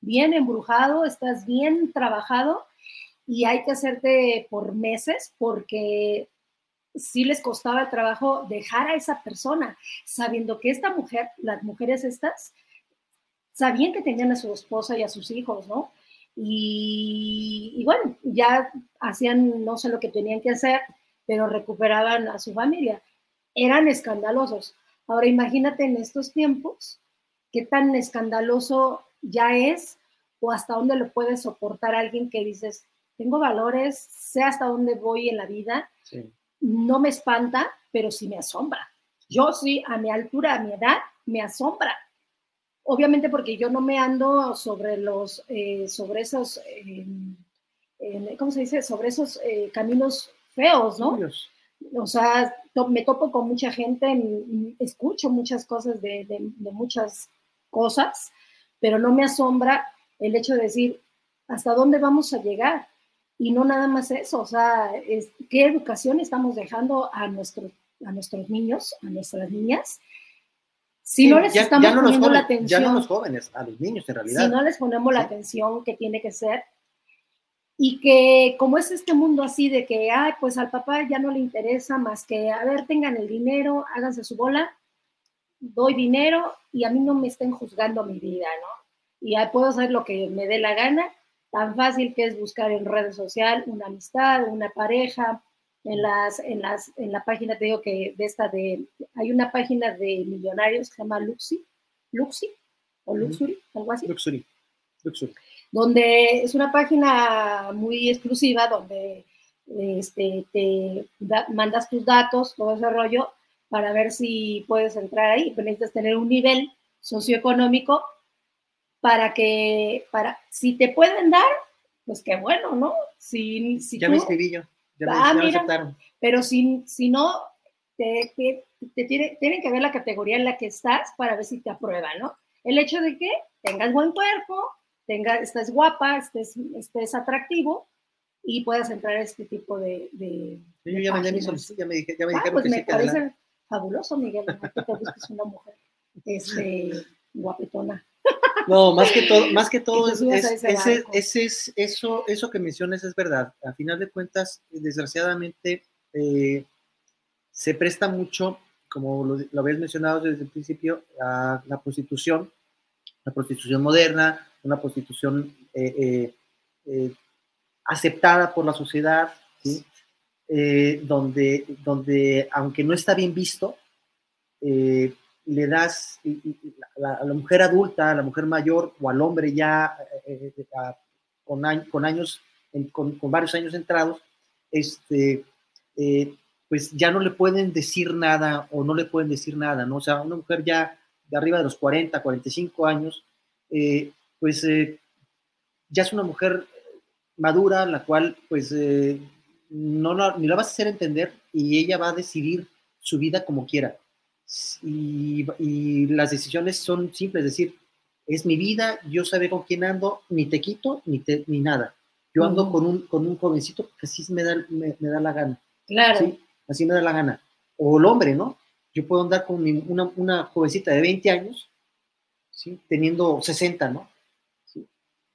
bien embrujado, estás bien trabajado y hay que hacerte por meses porque sí les costaba el trabajo dejar a esa persona, sabiendo que esta mujer, las mujeres estas, sabían que tenían a su esposa y a sus hijos, ¿no? Y, bueno, ya hacían no sé lo que tenían que hacer, pero recuperaban a su familia. Eran escandalosos. Ahora imagínate en estos tiempos qué tan escandaloso ya es o hasta dónde lo puede soportar alguien que dices, tengo valores, sé hasta dónde voy en la vida, no me espanta, pero sí me asombra. Yo sí, a mi altura, a mi edad, me asombra. Obviamente porque yo no me ando sobre los, eh, sobre esos, em, ¿cómo se dice? Sobre esos eh, caminos feos, ¿no? O sea, me topo con mucha gente, escucho muchas cosas de, de muchas cosas, pero no me asombra el hecho de decir, ¿hasta dónde vamos a llegar? Y no nada más eso, o sea, ¿qué educación estamos dejando a, nuestros a nuestros niños, a nuestras niñas? Si no les estamos poniendo la atención. Ya no los jóvenes, a los niños en realidad. Si no les ponemos la atención que tiene que ser. Y que como es este mundo así de que, ay, pues al papá ya no le interesa más que, a ver, tengan el dinero, háganse su bola, doy dinero y a mí no me estén juzgando mi vida, ¿no? Y ahí puedo hacer lo que me dé la gana tan fácil que es buscar en redes sociales una amistad, una pareja. En, las, en, las, en la página, te digo que de esta de, hay una página de millonarios que se llama Luxi, Luxi, o Luxury, algo así. Luxury, Luxury. Donde es una página muy exclusiva donde este, te mandas tus datos, todo ese rollo, para ver si puedes entrar ahí. Pero necesitas tener un nivel socioeconómico para que, para, si te pueden dar, pues qué bueno, ¿no? Si, si ya me escribí yo, ya, me, ah, aceptaron. Pero si, si no, te, te, tiene, tienen que ver la categoría en la que estás para ver si te aprueban, ¿no? El hecho de que tengas buen cuerpo, tengas, estés guapa, estés, estés atractivo y puedas entrar a este tipo de. de yo ya, me, ya me, ya me ah, dijeron pues que me parece fabuloso, Miguel, que te busques una mujer este, guapetona. No, más que todo, más que todo es, ese, es, eso, eso que mencionas es verdad. A final de cuentas, desgraciadamente, eh, se presta mucho, como lo, habías mencionado desde el principio, a la prostitución, la prostitución moderna, una prostitución eh, eh, aceptada por la sociedad, donde, donde, aunque no está bien visto, le das a la, mujer adulta, a la mujer mayor o al hombre ya eh, eh, con, con, años, con, varios años entrados, este, eh, pues ya no le pueden decir nada o no le pueden decir nada, ¿no? O sea, una mujer ya de arriba de los 40, 45 años, pues ya es una mujer madura, la cual pues no ni la vas a hacer entender y ella va a decidir su vida como quiera y, las decisiones son simples, es decir, es mi vida, yo sabré con quién ando, ni te quito ni, te, ni nada. Yo ando con, un, con un jovencito que así me da, me, da la gana. Claro. Así me da la gana. O el hombre, ¿no? Yo puedo andar con una, una, jovencita de 20 años, ¿sí? Teniendo 60, ¿no?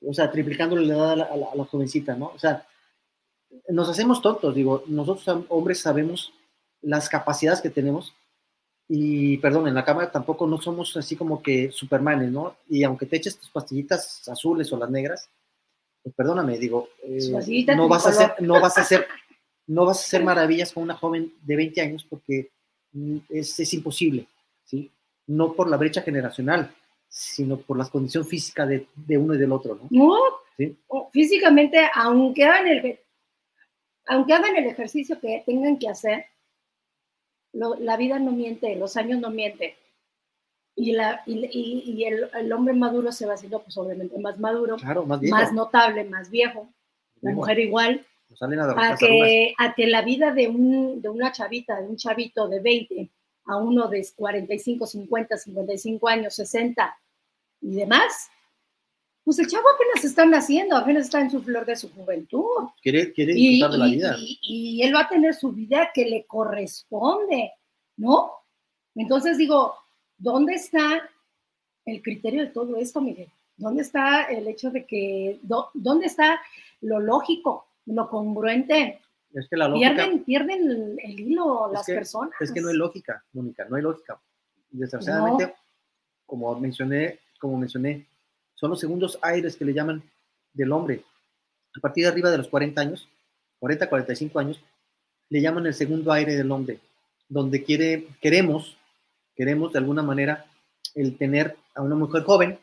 O sea, triplicándole la edad a la, a la jovencita, ¿no? O sea, nos hacemos tontos, digo, nosotros hombres sabemos las capacidades que tenemos, y perdón, en la cámara tampoco no somos así como que supermanes, ¿no? Y aunque te eches tus pastillitas azules o las negras, pues perdóname, digo, eh, no, vas a hacer, no vas a hacer, no vas a hacer maravillas con una joven de 20 años porque mm, es, es imposible, ¿sí? No por la brecha generacional, sino por la condición física de, de uno y del otro, ¿no? No, ¿Sí? físicamente, aunque hagan, el, aunque hagan el ejercicio que tengan que hacer, la vida no miente, los años no mienten. Y, la, y, el, hombre maduro se va haciendo, pues obviamente más maduro, más, notable, más viejo. La mujer igual. A, que, a que la vida de, un, de una chavita, de un chavito de 20 a uno de 45, 50, 55 años, 60 y demás, pues el chavo apenas está naciendo, apenas está en su flor de su juventud. Quiere, quiere disfrutar de la vida. Y, él va a tener su vida que le corresponde, ¿no? Entonces digo, ¿dónde está el criterio de todo esto, Miguel? ¿Dónde está el hecho de que, dónde está lo lógico, lo congruente? Es que la lógica, pierden, pierden el, hilo las personas. Es que no hay lógica, Mónica, no hay lógica. Desgraciadamente, como mencioné, como mencioné, son los segundos aires que le llaman del hombre. A partir de arriba de los 40 años, 40, 45 años, le llaman el segundo aire del hombre, donde quiere, queremos, queremos de alguna manera el tener a una mujer joven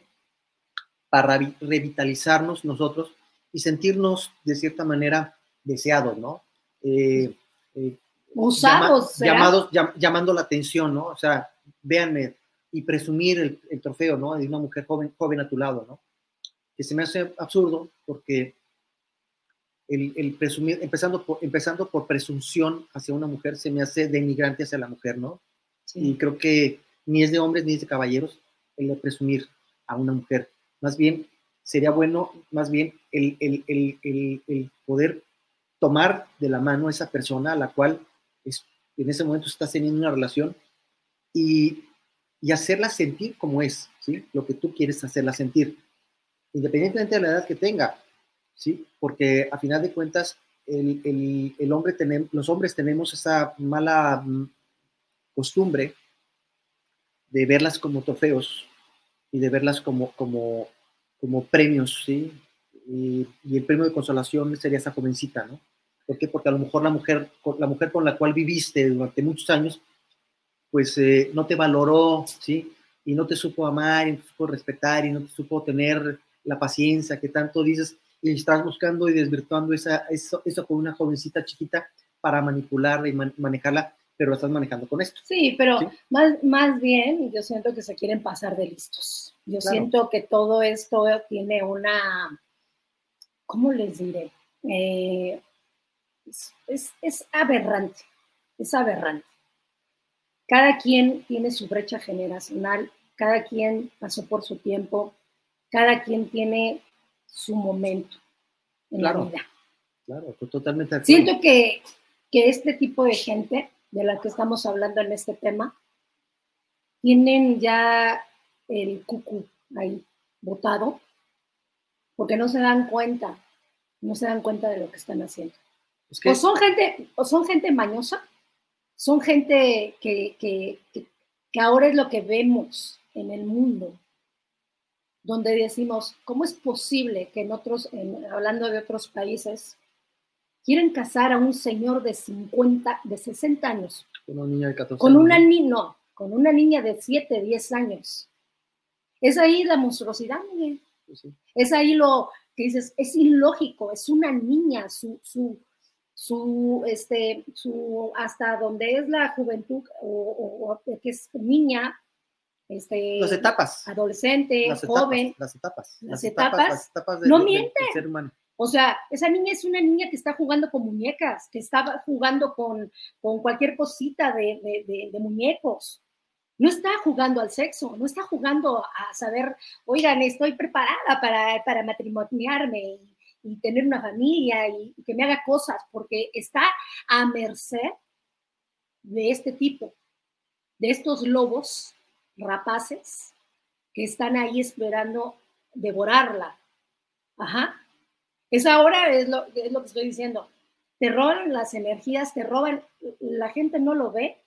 para revitalizarnos nosotros y sentirnos de cierta manera deseados, ¿no? Eh, eh, Usados, llamados, llamando la atención, ¿no? O sea, véanme y presumir el, trofeo, ¿no? De una mujer joven, joven a tu lado, ¿no? Que se me hace absurdo porque el, presumir, empezando por, empezando por presunción hacia una mujer, se me hace denigrante hacia la mujer, ¿no? Y creo que ni es de hombres ni es de caballeros el presumir a una mujer. Más bien, sería bueno, más bien, el, el, el, el poder tomar de la mano a esa persona a la cual es, en ese momento estás teniendo una relación y, y hacerla sentir como es, ¿sí? Lo que tú quieres hacerla sentir, independientemente de la edad que tenga, ¿sí? Porque a final de cuentas, el, el, el hombre tenemos, los hombres tenemos esa mala mm, costumbre de verlas como trofeos y de verlas como, como, como premios, ¿sí? Y, el premio de consolación sería esa jovencita, ¿no? ¿Por qué? Porque a lo mejor la mujer, la mujer con la cual viviste durante muchos años, pues eh, no te valoró, ¿sí? Y no te supo amar, y no te supo respetar, y no te supo tener la paciencia que tanto dices, y estás buscando y desvirtuando esa, eso, eso con una jovencita chiquita para manipularla y manejarla pero lo estás manejando con esto. Sí, pero Más, más bien yo siento que se quieren pasar de listos. Yo siento que todo esto tiene una, ¿cómo les diré? Eh, es, es, aberrante, es aberrante. Cada quien tiene su brecha generacional, cada quien pasó por su tiempo, cada quien tiene su momento en la vida. Claro, totalmente. Siento que, que este tipo de gente de la que estamos hablando en este tema, tienen ya el cucu ahí botado, porque no se dan cuenta, no se dan cuenta de lo que están haciendo. o son gente, o son gente mañosa, son gente que, que, que, ahora es lo que vemos en el mundo, donde decimos, ¿cómo es posible que en otros, hablando de otros países, quieren casar a un señor de 50, de 60 años. Con una niña de 14 con Una no, con una niña de 7, 10 años. Es ahí la monstruosidad, Miguel. Pues es ahí lo que dices, es ilógico, es una niña, su, su, su, este, su, hasta donde es la juventud o, que es niña, este, las etapas, adolescente, joven, las etapas, las, etapas, las etapas, no miente. ser humano. O sea, esa niña es una niña que está jugando con muñecas, que está jugando con, con cualquier cosita de, de, muñecos. No está jugando al sexo, no está jugando a saber, oigan, estoy preparada para, para matrimoniarme y, tener una familia y, que me haga cosas, porque está a merced de este tipo, de estos lobos rapaces que están ahí esperando devorarla. Ajá. Es ahora, es lo, es lo que estoy diciendo. Te roban las energías, te roban, la gente no lo ve,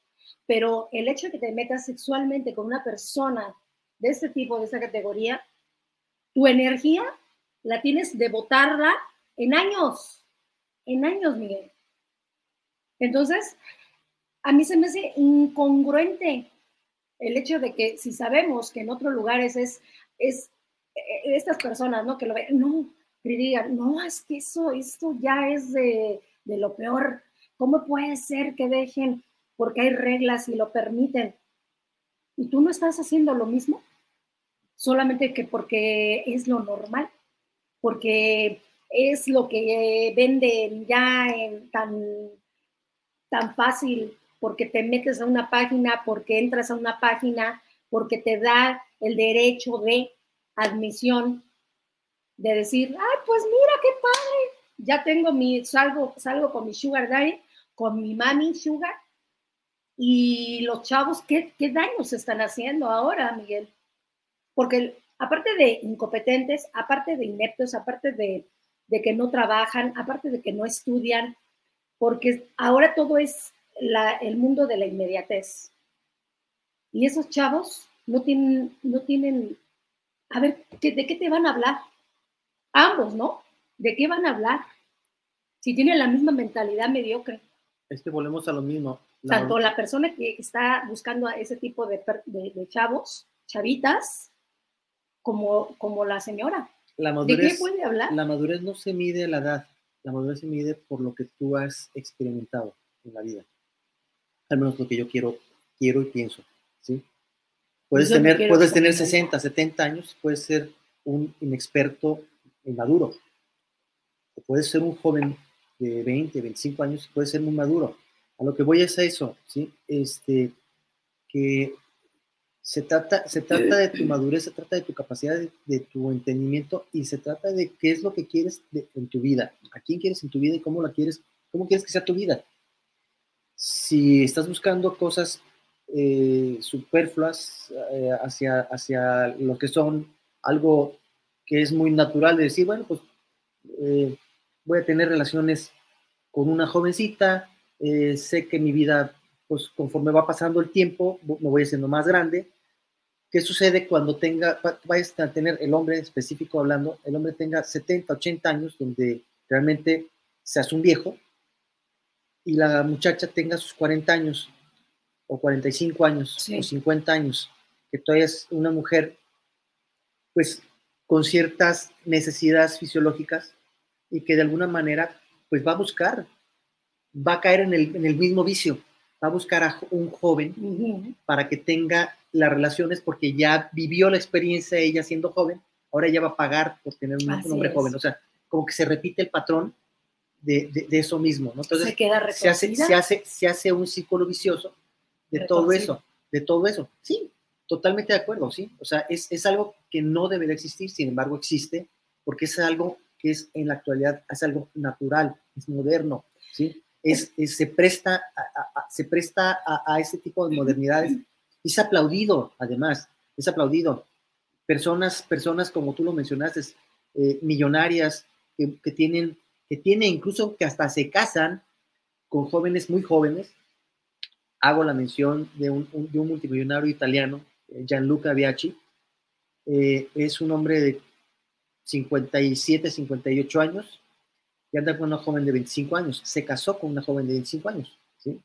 pero el hecho de que te metas sexualmente con una persona de este tipo, de esta categoría, tu energía la tienes de botarla en años, en años, Miguel. Entonces, a mí se me hace incongruente el hecho de que si sabemos que en otros lugares es, es eh, estas personas, ¿no? Que lo ven, no, y digan, no, es que eso, esto ya es de, de lo peor. ¿Cómo puede ser que dejen porque hay reglas y lo permiten? ¿Y tú no estás haciendo lo mismo? Solamente que porque es lo normal, porque es lo que venden ya tan, tan fácil, porque te metes a una página, porque entras a una página, porque te da el derecho de admisión de decir, ay, pues mira qué padre, ya tengo mi, salgo, salgo con mi sugar daddy, con mi mami sugar, y los chavos, ¿qué, qué daños están haciendo ahora, Miguel? Porque aparte de incompetentes, aparte de ineptos, aparte de, de que no trabajan, aparte de que no estudian, porque ahora todo es la, el mundo de la inmediatez. Y esos chavos no tienen, no tienen a ver, ¿de qué te van a hablar? Ambos, ¿no? ¿De qué van a hablar? Si tienen la misma mentalidad mediocre. Es que volvemos a lo mismo. Tanto la persona que está buscando a ese tipo de, chavos, chavitas, como, como la señora. La madurez, ¿De qué puede hablar? La madurez no se mide a la edad, la madurez se mide por lo que tú has experimentado en la vida. Al menos lo que yo quiero, quiero y pienso, ¿sí? Puedes tener, puedes tener 60, 70 años, puedes ser un inexperto inmaduro. O puedes ser un joven de 20, 25 años, puede ser muy maduro. A lo que voy es a eso, ¿sí? Este, que se trata, se trata de tu madurez, se trata de tu capacidad, de, tu entendimiento y se trata de qué es lo que quieres en tu vida, a quién quieres en tu vida y cómo la quieres, cómo quieres que sea tu vida. Si estás buscando cosas eh, superfluas eh, hacia, hacia lo que son algo que es muy natural de decir, bueno, pues eh, voy a tener relaciones con una jovencita, sé que mi vida, pues conforme va pasando el tiempo, me voy haciendo más grande. ¿Qué sucede cuando tenga, vayas a tener el hombre específico hablando, el hombre tenga 70, 80 años, donde realmente seas un viejo, y la muchacha tenga sus 40 años, o 45 años o 50 años, que todavía es una mujer, pues con ciertas necesidades fisiológicas y que de alguna manera, pues va a buscar, va a caer en el, en el mismo vicio, va a buscar a un joven para que tenga las relaciones porque ya vivió la experiencia ella siendo joven, ahora ella va a pagar por tener un, hombre joven, o sea, como que se repite el patrón de, de, eso mismo, ¿no? Entonces, se, se, hace, se, hace, se hace un círculo vicioso de todo eso, de todo eso. Sí, totalmente de acuerdo, sí. O sea, es, es algo que no debería existir, sin embargo existe, porque es algo que es en la actualidad, es algo natural, es moderno, ¿sí? Es, se presta, a, se presta a, ese tipo de modernidades es aplaudido, además, es aplaudido. Personas, personas como tú lo mencionaste, eh, millonarias que, tienen, que tienen incluso que hasta se casan con jóvenes muy jóvenes hago la mención de un, de un multimillonario italiano, eh, Gianluca Biachi. Eh, es un hombre de 57, 58 años y anda con una joven de 25 años. Se casó con una joven de 25 años. Sí,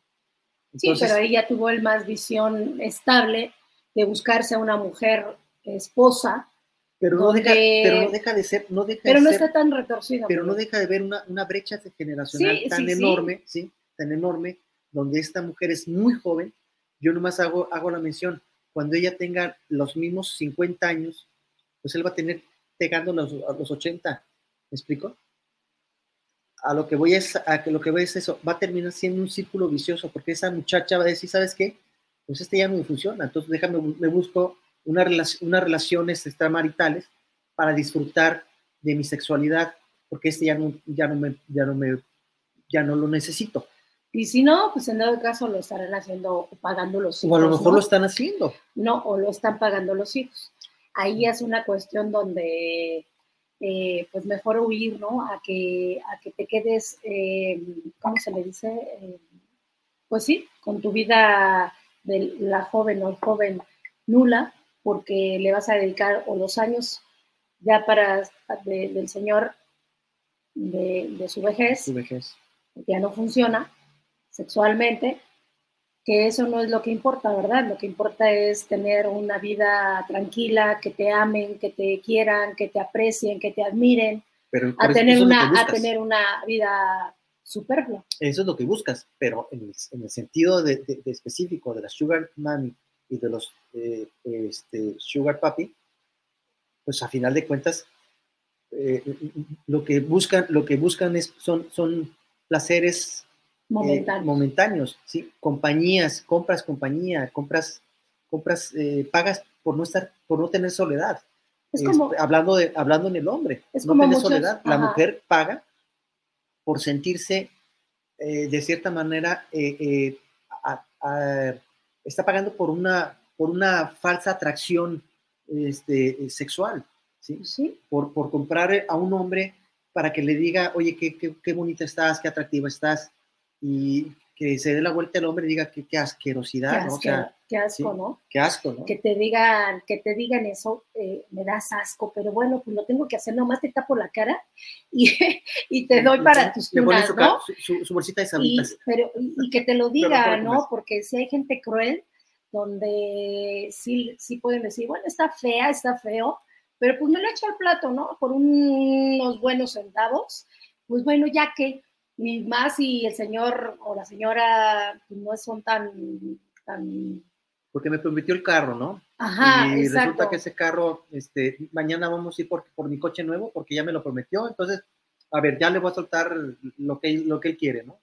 sí pero ella tuvo el más visión estable de buscarse a una mujer esposa. Pero no, deja, pero no deja de ser. No deja pero no está tan retorcido. Pero no deja de ver una, una brecha generacional tan enorme, sí. Tan enorme, donde esta mujer es muy joven, yo nomás hago, hago la mención, cuando ella tenga los mismos 50 años, pues él va a tener pegando los, a los 80, ¿me explico? A lo que voy es, a que lo que voy es eso, va a terminar siendo un círculo vicioso, porque esa muchacha va a decir, ¿sabes qué? Pues este ya no me funciona, entonces déjame, me busco una unas relaciones extramaritales para disfrutar de mi sexualidad, porque este ya no, ya no me, ya no me, ya no lo necesito. Y si no, pues en todo caso lo estarán haciendo pagando los hijos. O a lo mejor lo están haciendo. No, o lo están pagando los hijos. Ahí es una cuestión donde, eh, pues mejor huir, ¿no? A que, a que te quedes, eh, ¿cómo se le dice? Eh, pues sí, con tu vida de la joven o el joven nula, porque le vas a dedicar o los años ya para del señor de, de su vejez, su vejez, ya no funciona, sexualmente, que eso no es lo que importa, ¿verdad? Lo que importa es tener una vida tranquila, que te amen, que te quieran, que te aprecien, que te admiren, a, tener una, a tener una vida superflua. Eso es lo que buscas, pero en el, sentido de, específico de la sugar mommy y de los eh, este, sugar papi, pues a final de cuentas eh, lo que buscan, lo que buscan es, son, son placeres momentáneos. Eh, momentáneos, ¿sí? Compañías, compras compañía, compras, compras, eh, pagas por no estar, por no tener soledad. Es como, hablando, de, hablando en el hombre, no tener soledad. La mujer paga por sentirse eh, de cierta manera, está pagando por una, por una falsa atracción este, sexual, ¿sí? ¿Sí? Por, por comprar a un hombre para que le diga, oye, qué, qué, qué bonita estás, qué atractiva estás, y que se dé la vuelta el hombre y diga que qué asquerosidad, qué, ¿no? O sea, qué asco, ¿no? Qué asco, ¿no? Que te digan, que te digan eso, eh, me das asco, pero bueno, pues lo tengo que hacer, nomás te tapo la cara y, y te doy para tus tunas, ¿no? Su, su, bolsita de sabritas. Y, pero, y, que te lo diga, ¿no? Porque si hay gente cruel, donde sí, sí pueden decir, bueno, está fea, está feo, pero pues me lo echo al plato, ¿no? Por unos buenos centavos, pues bueno, ya que, y más si el señor o la señora pues, no son tan, tan... Porque me prometió el carro, ¿no? Ajá, y resulta que ese carro, este, mañana vamos a ir por, por mi coche nuevo porque ya me lo prometió, entonces, a ver, ya le voy a soltar lo que, lo que él quiere, ¿no?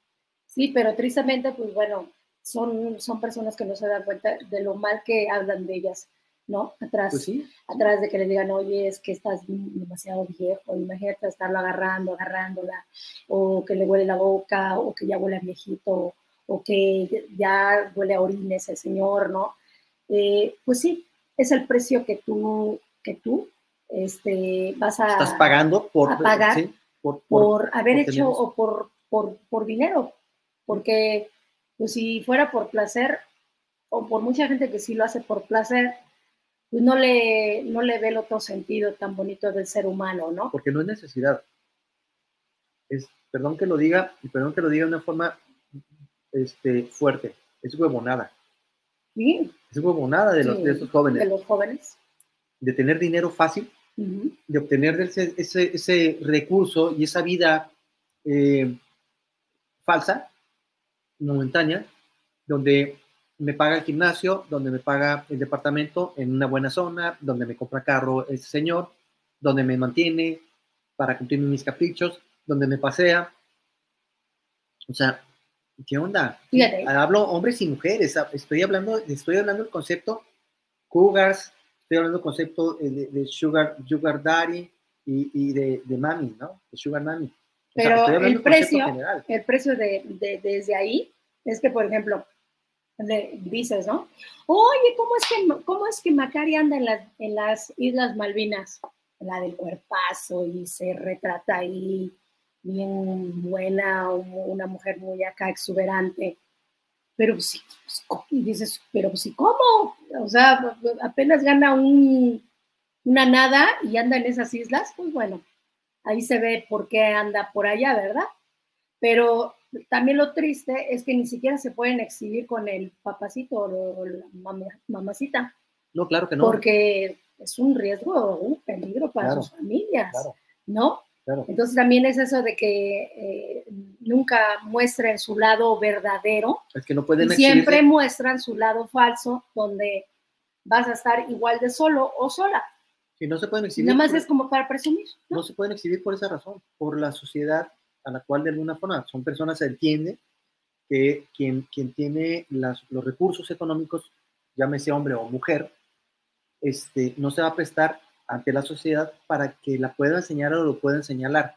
Sí, pero tristemente, pues bueno, son, son personas que no se dan cuenta de lo mal que hablan de ellas, ¿no? Atrás, pues atrás de que le digan, oye, es que estás demasiado viejo, imagínate estarlo agarrando, agarrándola, o que le huele la boca, o que ya huele a viejito, o que ya huele a orines el señor, ¿no? Eh, pues sí, es el precio que tú, que tú este, vas a... Estás pagando por... pagar por, haber hecho o por, por, por dinero, porque pues si fuera por placer, o por mucha gente que sí lo hace por placer, pues no le, no le ve el otro sentido tan bonito del ser humano, ¿no? Porque no es necesidad. Es, perdón que lo diga, y perdón que lo diga de una forma este, fuerte, es huevonada. Sí. Es huevonada de, los, de esos jóvenes. De los jóvenes. De tener dinero fácil, de obtener ese, ese, ese, recurso y esa vida eh, falsa, momentánea, donde me paga el gimnasio, donde me paga el departamento en una buena zona, donde me compra carro ese señor, donde me mantiene para cumplir mis caprichos, donde me pasea. O sea, ¿qué onda? Hablo hombres y mujeres, estoy hablando, estoy hablando del concepto cougars, estoy hablando del concepto de, sugar, sugar daddy y, de, de, mami, ¿no? De sugar mami. Pero el precio, el precio de, desde ahí es que, por ejemplo, dices, ¿no? Oye, ¿cómo es que, cómo es que Macari anda en, en las Islas Malvinas? La del cuerpazo y se retrata ahí bien buena, una mujer muy acá exuberante. Pero sí, pues, y dices, pero sí, ¿cómo? O sea, apenas gana un, una nada y anda en esas islas, pues bueno, ahí se ve por qué anda por allá, ¿verdad? Pero también lo triste es que ni siquiera se pueden exhibir con el papacito o la mamacita. No, claro que no. Porque es un riesgo, un peligro para sus familias, ¿no? Entonces también es eso de que eh, nunca muestren su lado verdadero. Es que no pueden Siempre muestran su lado falso, donde vas a estar igual de solo o sola. Y no se pueden exhibir. Nada más es como para presumir. ¿no? se pueden exhibir por esa razón, por la sociedad a la cual de alguna forma son personas, se entiende que quien, quien tiene las, los recursos económicos, llámese hombre o mujer, este, no se va a prestar ante la sociedad para que la puedan señalar o lo puedan señalar,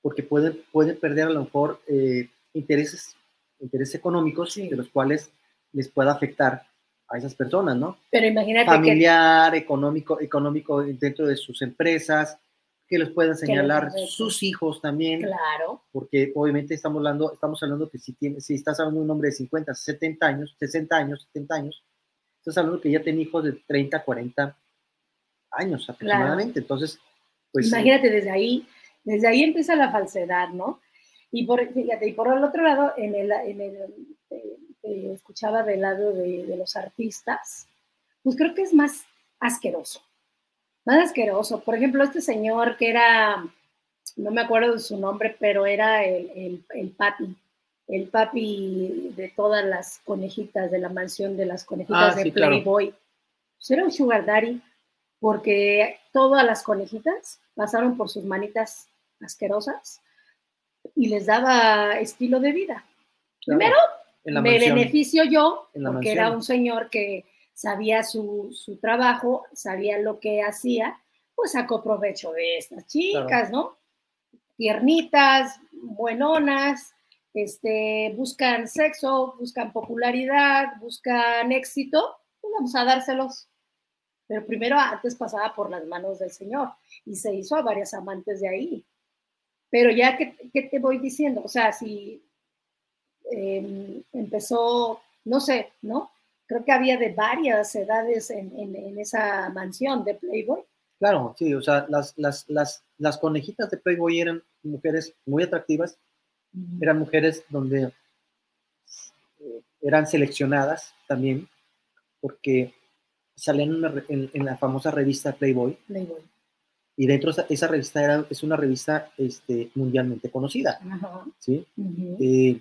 porque pueden, pueden perder a lo mejor eh, intereses, intereses económicos de los cuales les pueda afectar a esas personas, ¿no? Pero imagínate familiar, económico, económico dentro de sus empresas, que les puedan señalar sus hijos también. Claro. Porque obviamente estamos hablando, estamos hablando que si, tiene, si estás hablando de un hombre de 50, 70 años, 60 años, 70 años, estás hablando que ya tiene hijos de 30, 40 años aproximadamente. Entonces, pues... Imagínate, desde ahí, desde ahí empieza la falsedad, ¿no? Y por, fíjate, y por el otro lado, en el, en el eh, eh, escuchaba del lado de, de los artistas, pues creo que es más asqueroso más asqueroso. Por ejemplo, este señor que era, no me acuerdo de su nombre, pero era el, el, papi, el papi de todas las conejitas de la mansión de las conejitas ah, de Playboy. Pues era un sugar daddy porque todas las conejitas pasaron por sus manitas asquerosas y les daba estilo de vida. Primero, me beneficio yo, porque era un señor que sabía su, trabajo, sabía lo que hacía, pues sacó provecho de estas chicas, ¿no? Tiernitas, buenonas, este, buscan sexo, buscan popularidad, buscan éxito, pues vamos a dárselos. Pero primero antes pasaba por las manos del Señor y se hizo a varias amantes de ahí. Pero ya que, te voy diciendo, o sea, si em, empezó, no sé, ¿no? Creo que había de varias edades en, esa mansión de Playboy. Claro, sí, o sea, las, las, las, las conejitas de Playboy eran mujeres muy atractivas, eran mujeres donde eh, eran seleccionadas también, porque salían en, la famosa revista Playboy. Playboy. Y dentro de esa, revista era, es una revista este, mundialmente conocida. ¿sí? Eh,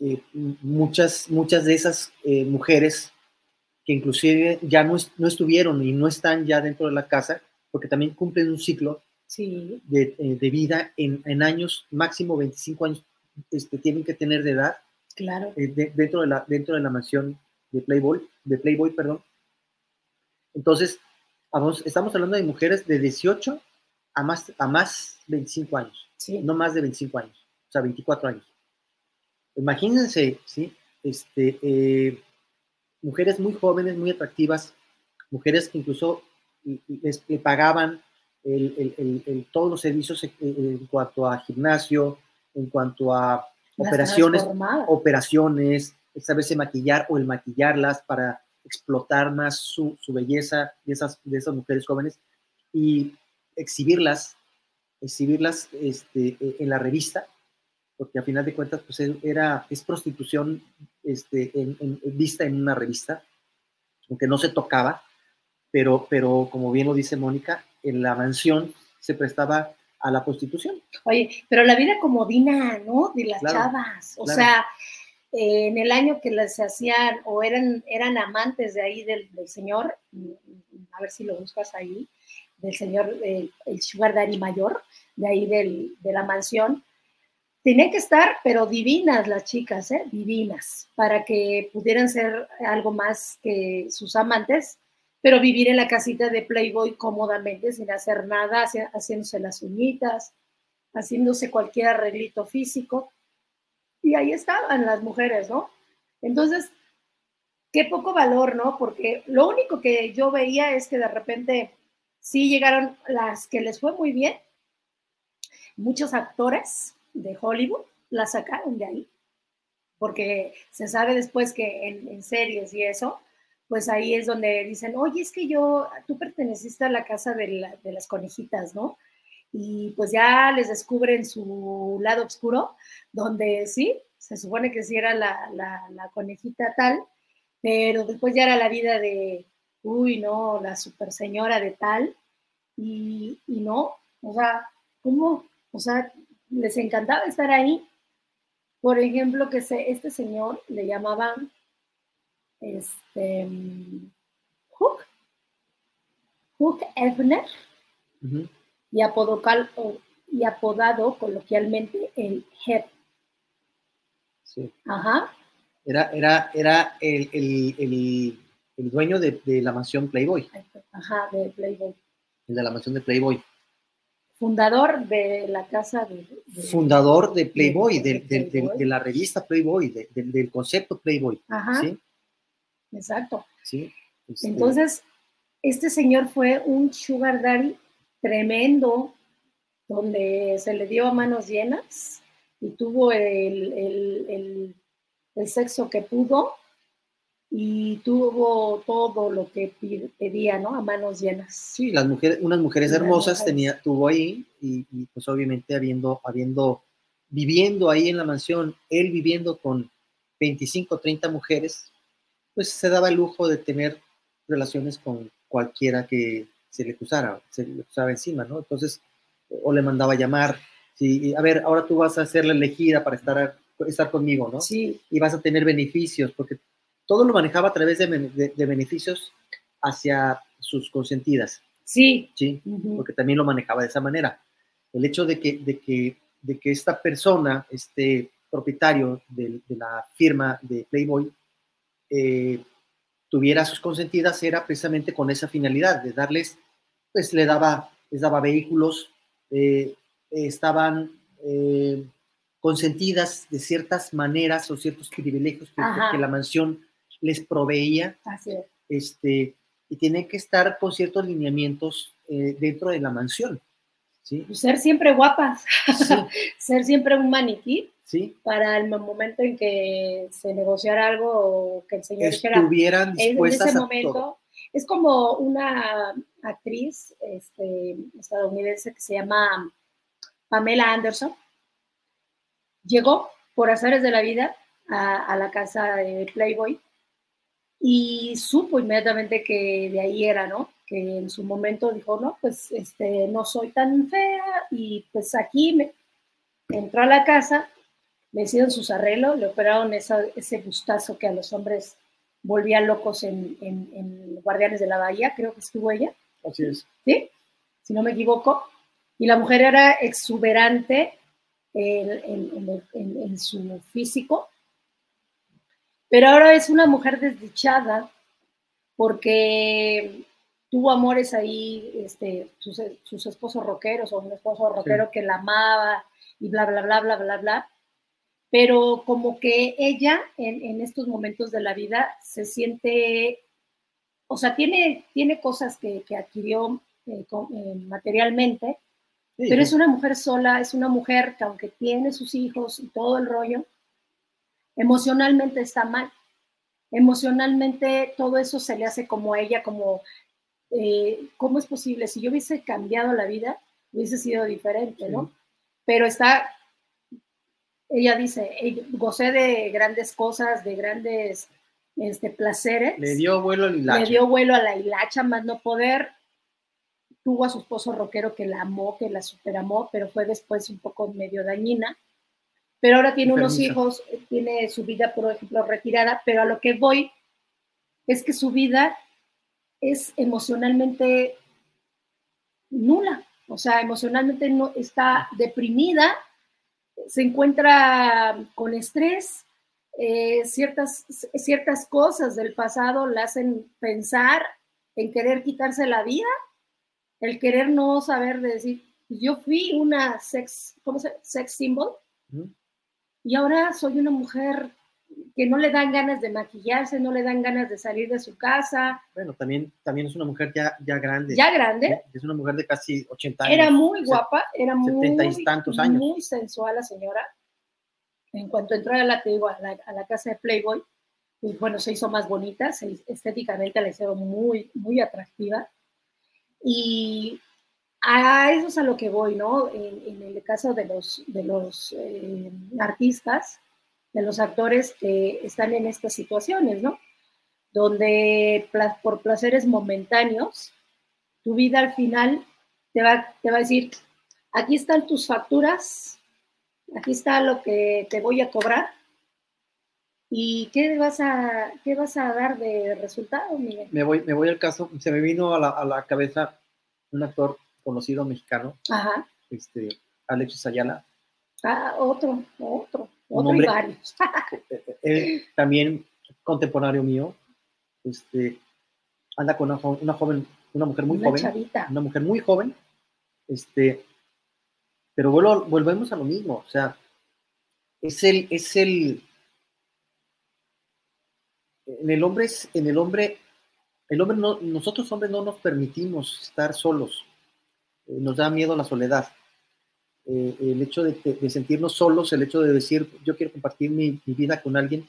eh, muchas, muchas de esas eh, mujeres que inclusive ya no, no, estuvieron y no están ya dentro de la casa, porque también cumplen un ciclo sí. de, de, vida en, en, años, máximo 25 años, este, tienen que tener de edad. Claro. dentro, de la, dentro de la mansión de Playboy, de Playboy, perdón. Entonces, vamos, estamos hablando de mujeres de 18 a más, a más 25 años, no más de 25 años, o sea, 24 años. Imagínense, ¿sí? Este, eh, mujeres muy jóvenes, muy atractivas, mujeres que incluso les, pagaban todos los servicios en, cuanto a gimnasio, en cuanto a operaciones, operaciones, saberse maquillar o el maquillarlas para explotar más su, belleza de esas, de esas mujeres jóvenes y exhibirlas, exhibirlas este, e, en la revista, porque a final de cuentas pues era, es prostitución este, vista en una revista, aunque no se tocaba, pero, pero como bien lo dice Mónica, en la mansión se prestaba a la prostitución. Oye, pero la vida comodina, ¿no? De las chavas, o sea, eh, en el año que las hacían o eran, eran amantes de ahí del, señor, a ver si lo buscas ahí, del señor, el, sugar daddy mayor, de ahí de la mansión, tenían que estar, pero divinas las chicas, ¿eh? divinas, para que pudieran ser algo más que sus amantes, pero vivir en la casita de Playboy cómodamente, sin hacer nada, haciéndose las uñitas, haciéndose cualquier arreglito físico y ahí estaban las mujeres, ¿no? Entonces, qué poco valor, ¿no? Porque lo único que yo veía es que de repente sí llegaron las que les fue muy bien, muchos actores de Hollywood las sacaron de ahí, porque se sabe después que en, series y eso, pues ahí es donde dicen, oye, es que yo, tú perteneciste a la casa de, de las conejitas, ¿no? y pues ya les descubren su lado oscuro, donde sí, se supone que sí era la, la, conejita tal, pero después ya era la vida de, uy, no, la super señora de tal, y, y no, o sea, ¿cómo? O sea, les encantaba estar ahí. Por ejemplo, que se, este señor le llamaban este, Hook, Hook Ebner, y, y apodado coloquialmente el Head. Sí. Ajá. Era, era, era el, el, el, dueño de, de, la mansión Playboy. Ajá, de Playboy. El de la mansión de Playboy. Fundador de la casa de... Fundador de Playboy, de, de, la revista Playboy, del concepto Playboy. Ajá. ¿sí? Exacto. Sí. Este Entonces, este señor fue un sugar daddy tremendo, donde se le dio a manos llenas y tuvo el, sexo que pudo y tuvo todo lo que pedía, ¿no? A manos llenas. Sí, las mujeres, unas mujeres hermosas tenía, tuvo ahí y, pues obviamente habiendo, habiendo, viviendo ahí en la mansión, él viviendo con 25, 30 mujeres, pues se daba el lujo de tener relaciones con cualquiera que, se le acusara, se le acusaba encima, ¿no? Entonces, o le mandaba llamar, sí, a ver, ahora tú vas a ser la elegida para estar, estar conmigo, ¿no? Sí. Y vas a tener beneficios, porque todo lo manejaba a través de, beneficios hacia sus consentidas. Sí. Sí, porque también lo manejaba de esa manera. El hecho de que, de que, de que esta persona, este propietario de, la firma de Playboy, eh, tuviera sus consentidas era precisamente con esa finalidad, de darles pues le daba, les daba vehículos, eh, estaban eh, consentidas de ciertas maneras o ciertos privilegios que, la mansión les proveía. Este, y tienen que estar con ciertos lineamientos eh, dentro de la mansión. ¿sí? Pues ser siempre guapas, ser siempre un maniquí. Sí. Para el momento en que se negociara algo o que el señor Estuvieran dispuestas en ese momento. Es como una actriz este, estadounidense que se llama Pamela Anderson. Llegó por azares de la vida a, la casa de Playboy y supo inmediatamente que de ahí era, ¿no? Que en su momento dijo, no, pues este, no soy tan fea y pues aquí me entró a la casa, le hicieron sus arreglos, le operaron ese gustazo que a los hombres volvía locos en, Guardianes de la Bahía, creo que estuvo ella. Así es. ¿Sí? Si no me equivoco. Y la mujer era exuberante en su físico, pero ahora es una mujer desdichada porque tuvo amores ahí, este, sus, esposos rockeros o un esposo rockero que la amaba y bla, bla, bla, bla, bla, bla. Pero como que ella en, estos momentos de la vida se siente, o sea, tiene, tiene cosas que, adquirió eh, eh, materialmente, pero es una mujer sola, es una mujer que aunque tiene sus hijos y todo el rollo, emocionalmente está mal. Emocionalmente todo eso se le hace como a ella, como, eh, ¿cómo es posible? Si yo hubiese cambiado la vida, hubiese sido diferente, ¿no? Pero está, ella dice, gocé de grandes cosas, de grandes este, placeres. Le dio vuelo a la hilacha. Le dio vuelo a la hilacha, más no poder. Tuvo a su esposo rockero que la amó, que la superamó, pero fue después un poco medio dañina pero ahora tiene unos hijos, tiene su vida, por ejemplo, retirada, pero a lo que voy es que su vida es emocionalmente nula, o sea, emocionalmente no está deprimida, se encuentra con estrés, eh, ciertas, ciertas cosas del pasado la hacen pensar en querer quitarse la vida, el querer no saber de decir, yo fui una sex, ¿cómo se Sex symbol y ahora soy una mujer que no le dan ganas de maquillarse, no le dan ganas de salir de su casa. Bueno, también, también es una mujer ya, ya grande. Ya grande. Es una mujer de casi 80 años. Era muy guapa, era muy, y tantos años. muy sensual la señora. En cuanto entró a la, digo, a la, casa de Playboy, pues bueno, se hizo más bonita, estéticamente la hicieron muy, muy atractiva. Y a eso es a lo que voy, ¿no? En, el caso de los, de los eh, artistas, de los actores que están en estas situaciones, ¿no? Donde por placeres momentáneos, tu vida al final te va, te va a decir, aquí están tus facturas, aquí está lo que te voy a cobrar, ¿Y qué vas a, qué vas a dar de resultado, Miguel? Me voy, me voy al caso, se me vino a la, a la cabeza un actor conocido mexicano, este, Alexis Ayala. Ah, otro, otro, otro y varios. Él también contemporáneo mío, este, anda con una, joven, una mujer muy joven, una mujer muy joven, este, pero volvemos a lo mismo, o sea, es el, es el, en el hombre, en el hombre, el hombre no, nosotros hombres no nos permitimos estar solos, nos da miedo la soledad. Eh, el hecho de, sentirnos solos, el hecho de decir, yo quiero compartir mi, vida con alguien,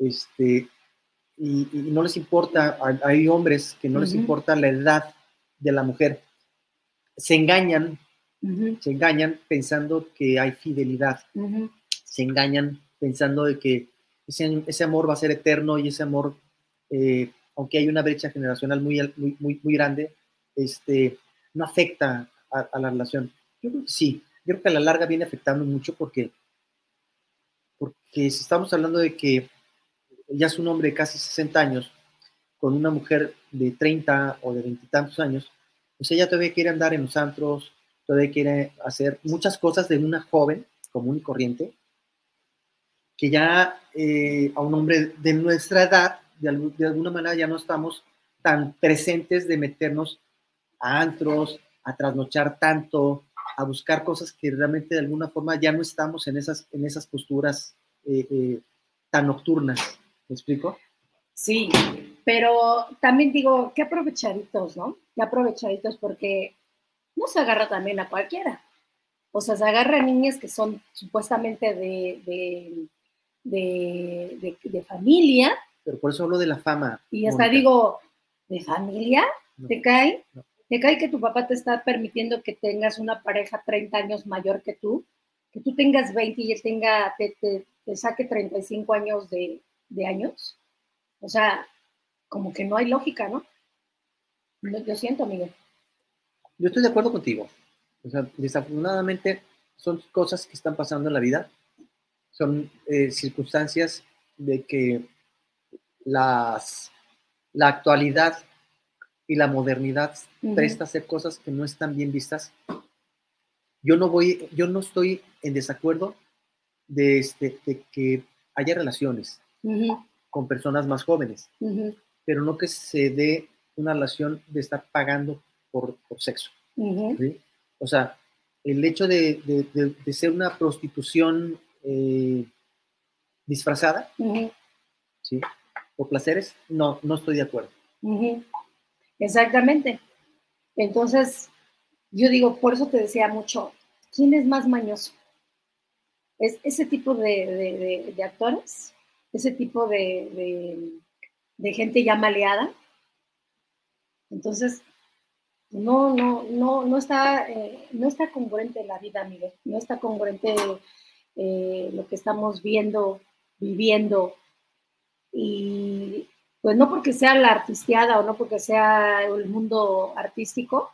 este, y, no les importa, hay hombres que no les importa la edad de la mujer, se engañan, se engañan pensando que hay fidelidad, se engañan pensando de que ese, amor va a ser eterno y ese amor, eh, aunque hay una brecha generacional muy, muy, muy, muy grande, este, no afecta a, la relación. Yo creo que sí, yo creo que a la larga viene afectando mucho porque, porque si estamos hablando de que ya es un hombre de casi 60 años con una mujer de 30 o de 20 y tantos años, pues ella todavía quiere andar en los antros, todavía quiere hacer muchas cosas de una joven común y corriente, que ya eh, a un hombre de nuestra edad, de, alguna manera ya no estamos tan presentes de meternos a antros, a trasnochar tanto, a buscar cosas que realmente de alguna forma ya no estamos en esas, en esas posturas eh, eh, tan nocturnas. ¿Me explico? Sí, pero también digo, qué aprovechaditos, ¿no? Qué aprovechaditos porque no se agarra también a cualquiera. O sea, se agarra a niñas que son supuestamente de, de, de, familia. Pero por eso hablo de la fama. Y hasta digo, ¿de familia? ¿Te cae? ¿Te cae que tu papá te está permitiendo que tengas una pareja 30 años mayor que tú? Que tú tengas 20 y él tenga, te, te, te saque 35 años de, de años. O sea, como que no hay lógica, ¿no? Yo siento, Miguel. Yo estoy de acuerdo contigo. O sea, desafortunadamente son cosas que están pasando en la vida. Son eh, circunstancias de que las, la actualidad y la modernidad presta a hacer cosas que no están bien vistas. Yo no voy, yo no estoy en desacuerdo de, este, de que haya relaciones con personas más jóvenes, pero no que se dé una relación de estar pagando por, por sexo. O sea, el hecho de, de, de, ser una prostitución eh, disfrazada, ¿sí? Por placeres, no, no estoy de acuerdo. Exactamente. Entonces, yo digo, por eso te decía mucho, ¿quién es más mañoso? ¿Es ese tipo de, de actores? ¿Ese tipo de, gente ya maleada? Entonces, no, no, no, no está, eh, no está congruente la vida, Miguel. No está congruente eh, lo que estamos viendo, viviendo. Y pues no porque sea la artisteada o no porque sea el mundo artístico,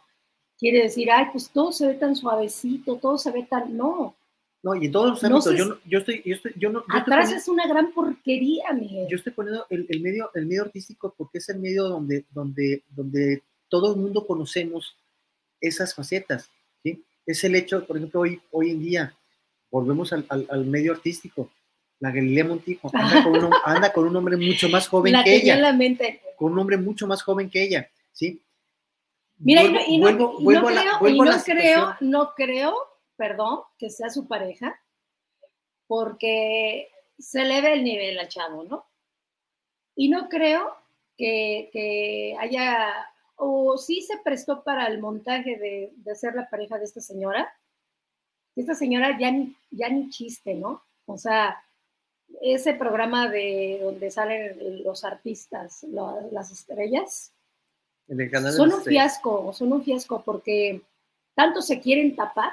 quiere decir, ay, pues todo se ve tan suavecito, todo se ve tan. No. No, y en todos los ámbitos, yo, yo, estoy, yo estoy, yo no. atrás es una gran porquería, Miguel. Yo estoy poniendo el, el, medio, el medio artístico porque es el medio donde, donde, donde todo el mundo conocemos esas facetas, ¿sí? Es el hecho, por ejemplo, hoy, hoy en día, volvemos al, al, medio artístico, la Galilea Montijo anda con, un, anda con un hombre mucho más joven que ella. La mente. Con un hombre mucho más joven que ella, ¿sí? Mira, y no, no, creo, y no creo, no creo, perdón, que sea su pareja, porque se le ve el nivel al chavo, ¿no? Y no creo que, que haya o sí se prestó para el montaje de, de ser la pareja de esta señora. Esta señora ya ni, ya ni chiste, ¿no? O sea, ese programa de donde salen los artistas, las estrellas, son un fiasco, son un fiasco porque tanto se quieren tapar,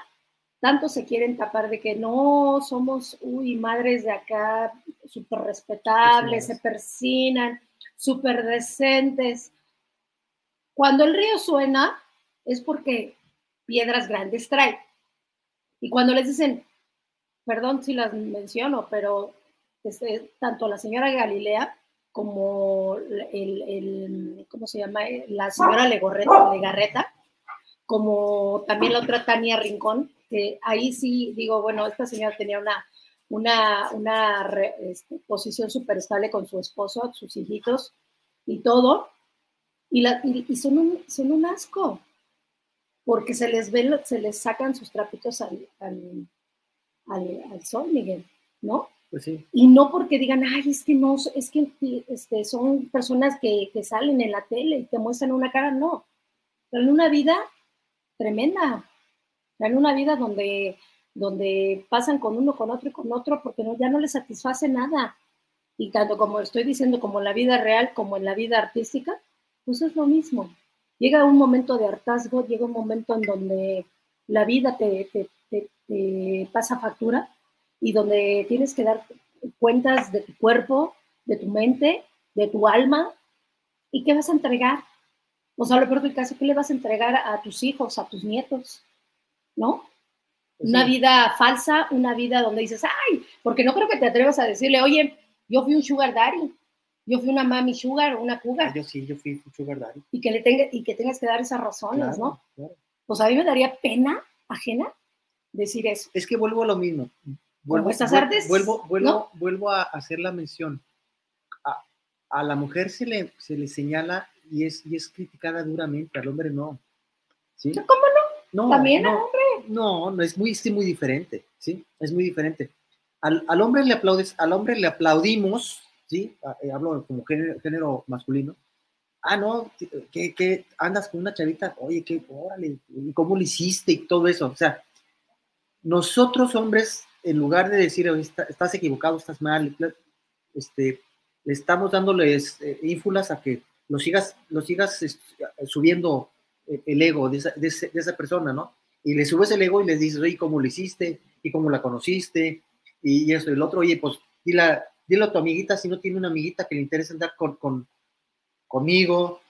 tanto se quieren tapar de que no somos, uy, madres de acá, súper respetables, se persinan, súper decentes. Cuando el río suena es porque piedras grandes trae. Y cuando les dicen, perdón si las menciono, pero este, tanto la señora Galilea como el, ¿cómo se llama? La señora Legarreta, como también la otra Tania Rincón, que ahí sí digo, bueno, esta señora tenía una, una, una este, posición súper estable con su esposo, sus hijitos y todo, y, la, y, son, un, son un asco, porque se les ve, se les sacan sus trapitos al, al, al, sol, Miguel, ¿no? Pues. Y no porque digan, ay, es que no, es que este, son personas que, que salen en la tele y te muestran una cara, no. Pero en una vida tremenda, en una vida donde, donde pasan con uno, con otro y con otro, porque no, ya no les satisface nada. Y tanto como estoy diciendo, como en la vida real, como en la vida artística, pues es lo mismo. Llega un momento de hartazgo, llega un momento en donde la vida te, pasa factura y donde tienes que dar cuentas de tu cuerpo, de tu mente, de tu alma y qué vas a entregar. O sea, lo peor del caso, ¿qué le vas a entregar a tus hijos, a tus nietos? ¿No? Pues una vida falsa, una vida donde dices, ay, porque no creo que te atrevas a decirle, oye, yo fui un sugar daddy, yo fui una mami sugar, una cougar. Ah, yo sí, yo fui sugar daddy. Y que, le tenga, y que tengas que dar esas razones, ¿no? Pues a mí me daría pena ajena decir eso. Es que vuelvo a lo mismo. Vuelvo, estas artes, vuelvo, vuelvo, vuelvo a hacer la mención. A, a, la mujer se le, se le señala y es, y es criticada duramente, al hombre no. ¿Sí? ¿Cómo no? no También al hombre. No, no, es muy, es muy diferente, ¿sí? Es muy diferente. Al, al, hombre le aplaudes, al hombre le aplaudimos ¿sí? Ah, eh, hablo como género, masculino. Ah, no, que, andas con una chavita, oye, qué, órale, ¿cómo lo hiciste y todo eso? O sea, nosotros hombres, en lugar de decir, estás equivocado, estás mal, este, le estamos dándoles eh, ínfulas a que lo sigas, lo sigas subiendo el ego de esa, de, esa, persona, ¿no? Y le subes el ego y les dices, oye, ¿cómo lo hiciste? ¿Y cómo la conociste? Y eso, y el otro, oye, pues dile, dile a tu amiguita si no tiene una amiguita que le interesa andar con, con conmigo.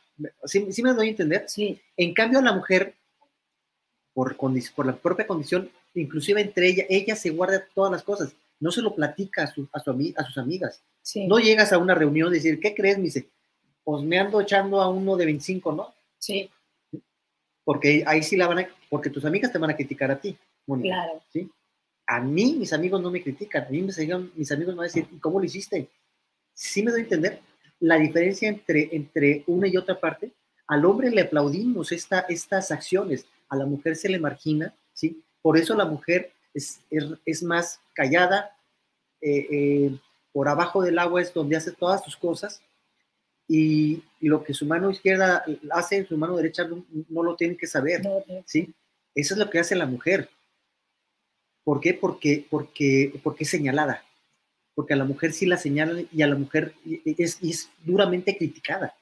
¿Sí, me doy a entender? Sí. En cambio, la mujer, por, por la propia condición, inclusive entre ella, ella se guarda todas las cosas. No se lo platica a, su, a, su, a sus amigas. Sí. No llegas a una reunión y decir, ¿qué crees? Me dice, pues me ando echando a uno de 25, ¿no? Sí. Porque ahí sí la van a, porque tus amigas te van a criticar a ti. claro. ¿sí? A mí, mis amigos no me critican. A mí mis, mis amigos me van a decir, ¿y cómo lo hiciste? Sí me doy a entender la diferencia entre, entre una y otra parte. Al hombre le aplaudimos esta, estas acciones, a la mujer se le margina, ¿sí? Por eso la mujer es, es, más callada, eh, eh, por abajo del agua es donde hace todas sus cosas, y, lo que su mano izquierda hace, su mano derecha no, lo tiene que saber, ¿sí? Eso es lo que hace la mujer. ¿Por qué? Porque, porque, porque es señalada, porque a la mujer sí la señalan y a la mujer es, es duramente criticada,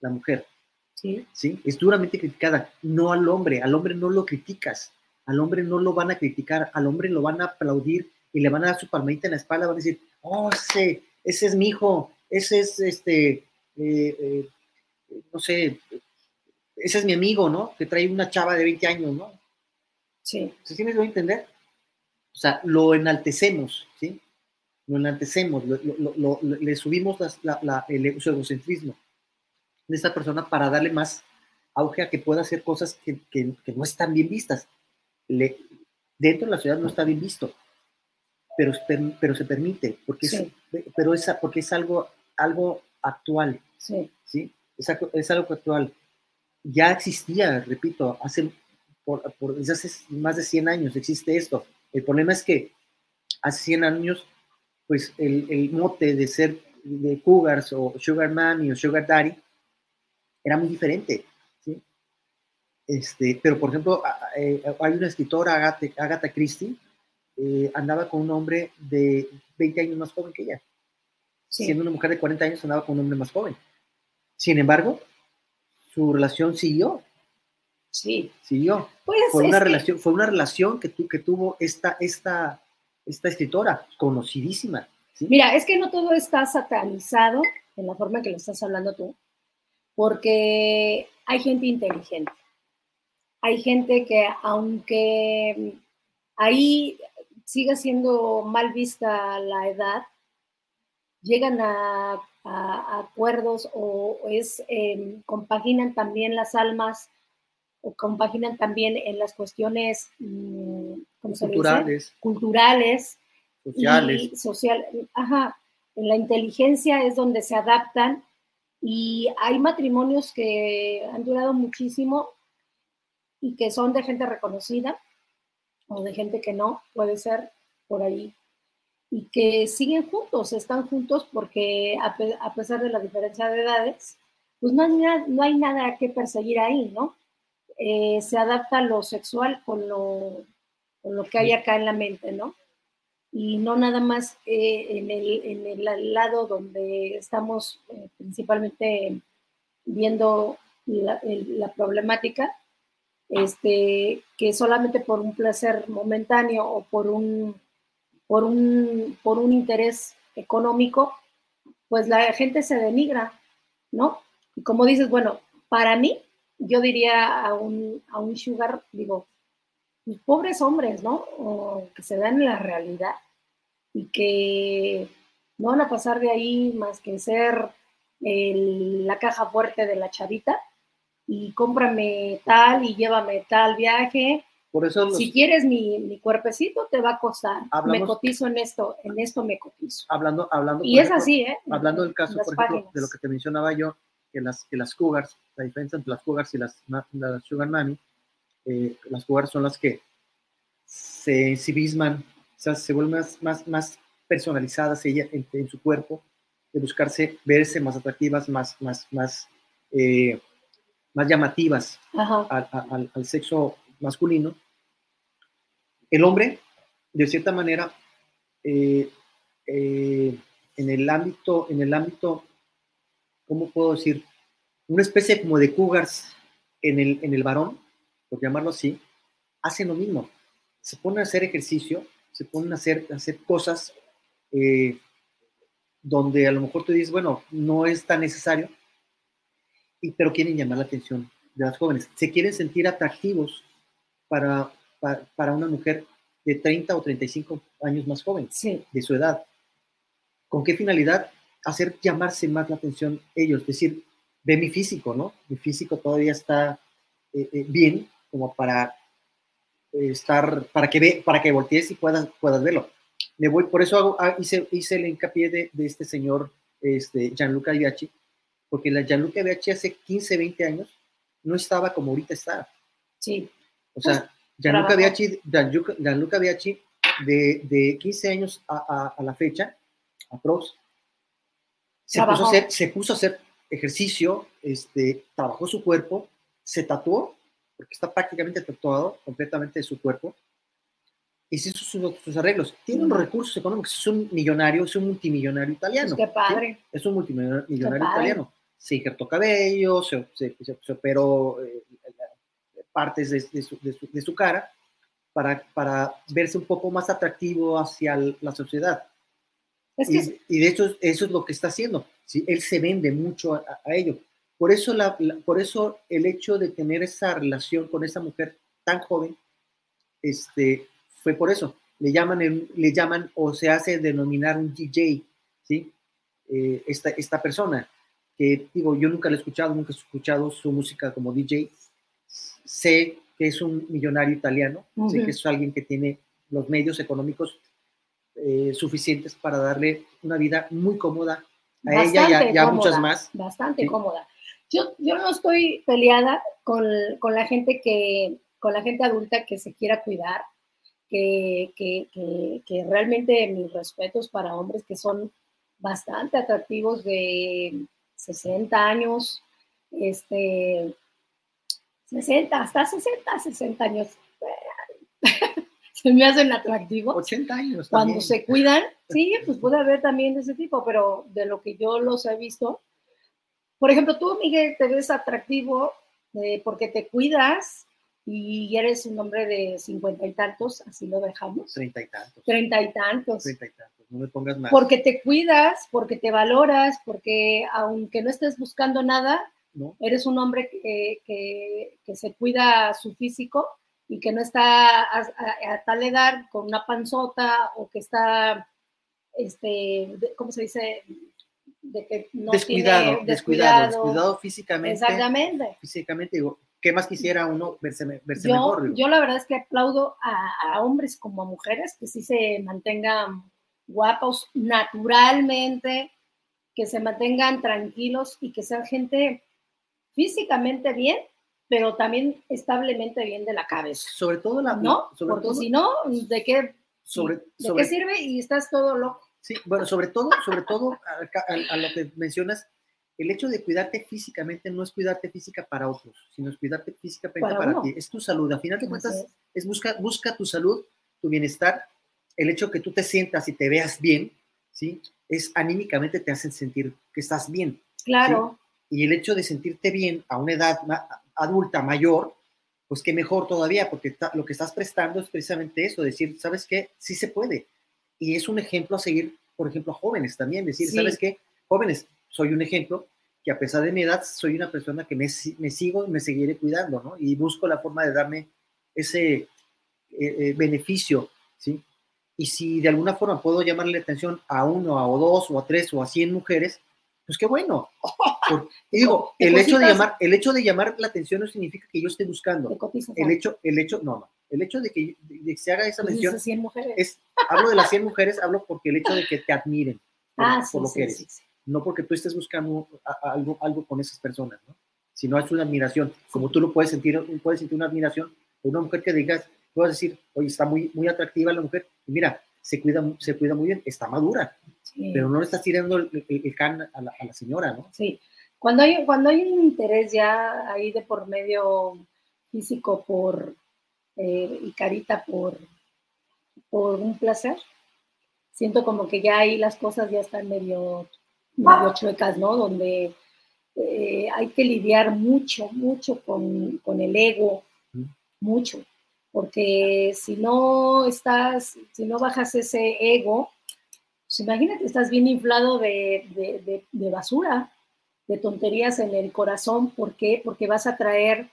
la mujer. Sí. sí. Es duramente criticada, no al hombre, al hombre no lo criticas, al hombre no lo van a criticar, al hombre lo van a aplaudir y le van a dar su palmadita en la espalda, van a decir, oh, ese, ese es mi hijo, ese es este, eh, eh, no sé, ese es mi amigo, ¿no? Que trae una chava de 20 años, ¿no? Sí. ¿Sí me voy a entender? O sea, lo enaltecemos, ¿sí? lo enaltecemos, le subimos la, el, su egocentrismo de esta persona para darle más auge a que pueda hacer cosas que, que, no están bien vistas. Le, dentro de la ciudad no está bien visto, pero, pero se permite, porque es, pero es, porque es algo, algo actual. Sí. ¿sí? Es, es algo actual. Ya existía, repito, hace, por, por, hace más de 100 años existe esto. El problema es que hace 100 años pues el, el, mote de ser de cougars o sugar mommy o sugar daddy era muy diferente. Este, pero, por ejemplo, eh, hay una escritora, Agatha, Agatha Christie, eh, andaba con un hombre de 20 años más joven que ella. Siendo una mujer de 40 años, andaba con un hombre más joven. Sin embargo, su relación siguió. Sí. Siguió. Pues fue, una relación, fue una relación que, tu, que tuvo esta, esta, esta escritora, conocidísima. Mira, es que no todo está satanizado en la forma que lo estás hablando tú, porque hay gente inteligente. Hay gente que aunque ahí siga siendo mal vista la edad, llegan a, acuerdos o es, em, compaginan también las almas o compaginan también en las cuestiones mm, culturales, culturales, sociales, social, ajá, en la inteligencia es donde se adaptan y hay matrimonios que han durado muchísimo y que son de gente reconocida o de gente que no, puede ser por ahí, y que siguen juntos, están juntos porque a, pesar de la diferencia de edades, pues no hay, no hay nada que perseguir ahí, ¿no? Eh, se adapta lo sexual con lo, con lo que hay acá en la mente, ¿no? Y no nada más eh, en, el, en, el, lado donde estamos eh, principalmente viendo la, la, problemática, este, que solamente por un placer momentáneo o por un, por un, por un interés económico, pues la gente se denigra, ¿no? Y como dices, bueno, para mí yo diría a un, a un sugar, digo, pues, pobres hombres, ¿no? Que se dan en la realidad y que no van a pasar de ahí más que ser la caja fuerte de la chavita y cómprame tal y llévame tal viaje. Por eso si quieres mi, mi, cuerpecito te va a costar. me cotizo en esto, en esto me cotizo. Hablando, hablando. Y es así, ¿eh? Hablando del caso, por ejemplo, de lo que te mencionaba yo, que las, que las cougars, la diferencia entre las cougars y las, las sugar mami, eh, las cougars son las que se ensimisman, o sea, se vuelven más, más, más personalizadas ella en, su cuerpo, de buscarse, verse más atractivas, más, más, más, eh, más llamativas al, al, al, sexo masculino. El hombre de cierta manera, eh, eh, en el ámbito, en el ámbito, ¿cómo puedo decir? Una especie como de cougars en el, en el varón, por llamarlo así, hacen lo mismo. Se ponen a hacer ejercicio, se ponen a hacer, hacer cosas eh, donde a lo mejor tú dices, bueno, no es tan necesario, y, pero quieren llamar la atención de las jóvenes. Se quieren sentir atractivos para, para, una mujer de 30 o 35 años más joven, de su edad. ¿Con qué finalidad? Hacer llamarse más la atención ellos, es decir, ve mi físico, ¿no? Mi físico todavía está eh, eh, bien como para eh, estar, para que, ve, para que voltees y puedas, puedas verlo. Me voy, por eso hago, ah, hice, hice el hincapié de, de este señor este, Gianluca Viacci, porque la Gianluca Viacci hace 15, 20 años no estaba como ahorita está. Sí. O sea, pues, Gianluca Viacci, Gianluca, Viacci de, de, 15 años a, a, la fecha, a pros, se puso, a hacer, se puso a hacer ejercicio, este, trabajó su cuerpo, se tatuó, porque está prácticamente tatuado completamente de su cuerpo, y hizo sus, arreglos. Tiene unos recursos económicos, es un millonario, es un multimillonario italiano. Pues qué padre. Es un multimillonario italiano. Se injertó cabello, se, se, operó eh, partes de, su, de, su, cara para, para verse un poco más atractivo hacia la sociedad. y, de hecho, eso es lo que está haciendo. ¿sí? Él se vende mucho a, ello. Por eso, la, por eso el hecho de tener esa relación con esa mujer tan joven, este, fue por eso. Le llaman, le llaman o se hace denominar un DJ, ¿sí? Eh, esta, esta persona, que digo, yo nunca le he escuchado, nunca he escuchado su música como DJ. Sé que es un millonario italiano, sé que es alguien que tiene los medios económicos eh, suficientes para darle una vida muy cómoda a ella y a, muchas más. Bastante cómoda. Yo, yo no estoy peleada con, con, la gente que, con la gente adulta que se quiera cuidar, que, que, que, realmente mis respetos para hombres que son bastante atractivos de 60 años, este, 60, hasta 60, 60 años. se me hacen atractivos. 80 años. Cuando se cuidan, sí, pues puede haber también de ese tipo, pero de lo que yo los he visto, por ejemplo, tú, Miguel, te ves atractivo eh, porque te cuidas y eres un hombre de cincuenta y tantos, así lo dejamos. Treinta y tantos. Treinta y tantos. Treinta y tantos, no me pongas más. Porque te cuidas, porque te valoras, porque aunque no estés buscando nada, eres un hombre que, que, que, se cuida su físico y que no está a, tal edad con una panzota o que está, este, ¿cómo se dice? De que no descuidado, tiene, descuidado, descuidado, físicamente. Exactamente. Físicamente, digo, ¿qué más quisiera uno verse, verse yo, mejor? Yo la verdad es que aplaudo a, a, hombres como a mujeres que sí se mantengan guapos naturalmente, que se mantengan tranquilos y que sean gente físicamente bien, pero también establemente bien de la cabeza. Sobre todo la... ¿No? Porque si no, ¿de qué, sobre, ¿de qué sirve? Y estás todo loco. Sí, bueno, sobre todo, sobre todo a, lo que mencionas, el hecho de cuidarte físicamente no es cuidarte física para otros, sino es cuidarte físicamente para, ti. Es tu salud. Al final de cuentas, es, busca, busca tu salud, tu bienestar. El hecho que tú te sientas y te veas bien, ¿sí? Es anímicamente te hacen sentir que estás bien. Claro. Y el hecho de sentirte bien a una edad adulta mayor, pues qué mejor todavía, porque lo que estás prestando es precisamente eso, decir, ¿sabes qué? Sí se puede. Y es un ejemplo a seguir, por ejemplo, a jóvenes también, decir, ¿sabes qué? Jóvenes, soy un ejemplo que a pesar de mi edad, soy una persona que me, me sigo y me seguiré cuidando, ¿no? Y busco la forma de darme ese eh, eh, beneficio, ¿sí? Y si de alguna forma puedo llamarle la atención a uno, a o dos, o a tres, o a cien mujeres, pues qué bueno. digo, el hecho, de llamar, el hecho de llamar la atención no significa que yo esté buscando. El hecho, el hecho, no, no. El hecho de que, se haga esa mención. Es, hablo de las 100 mujeres, hablo porque el hecho de que te admiren por, ah, lo que eres. No porque tú estés buscando algo, algo con esas personas, ¿no? Sino es una admiración. Como tú lo puedes sentir, puedes sentir una admiración por una mujer que digas, puedes decir, oye, está muy, muy atractiva la mujer. Y mira, se cuida, se cuida muy bien, está madura, pero no le estás tirando el, can a la, señora, ¿no? Sí, cuando hay, cuando hay un interés ya ahí de por medio físico por, eh, y carita por, por un placer. Siento como que ya ahí las cosas ya están medio, medio chuecas, ¿no? Donde eh, hay que lidiar mucho, mucho con, con el ego, mucho, porque si no estás, si no bajas ese ego, pues imagínate, estás bien inflado de, de, de, basura, de tonterías en el corazón, ¿por qué? Porque vas a traer,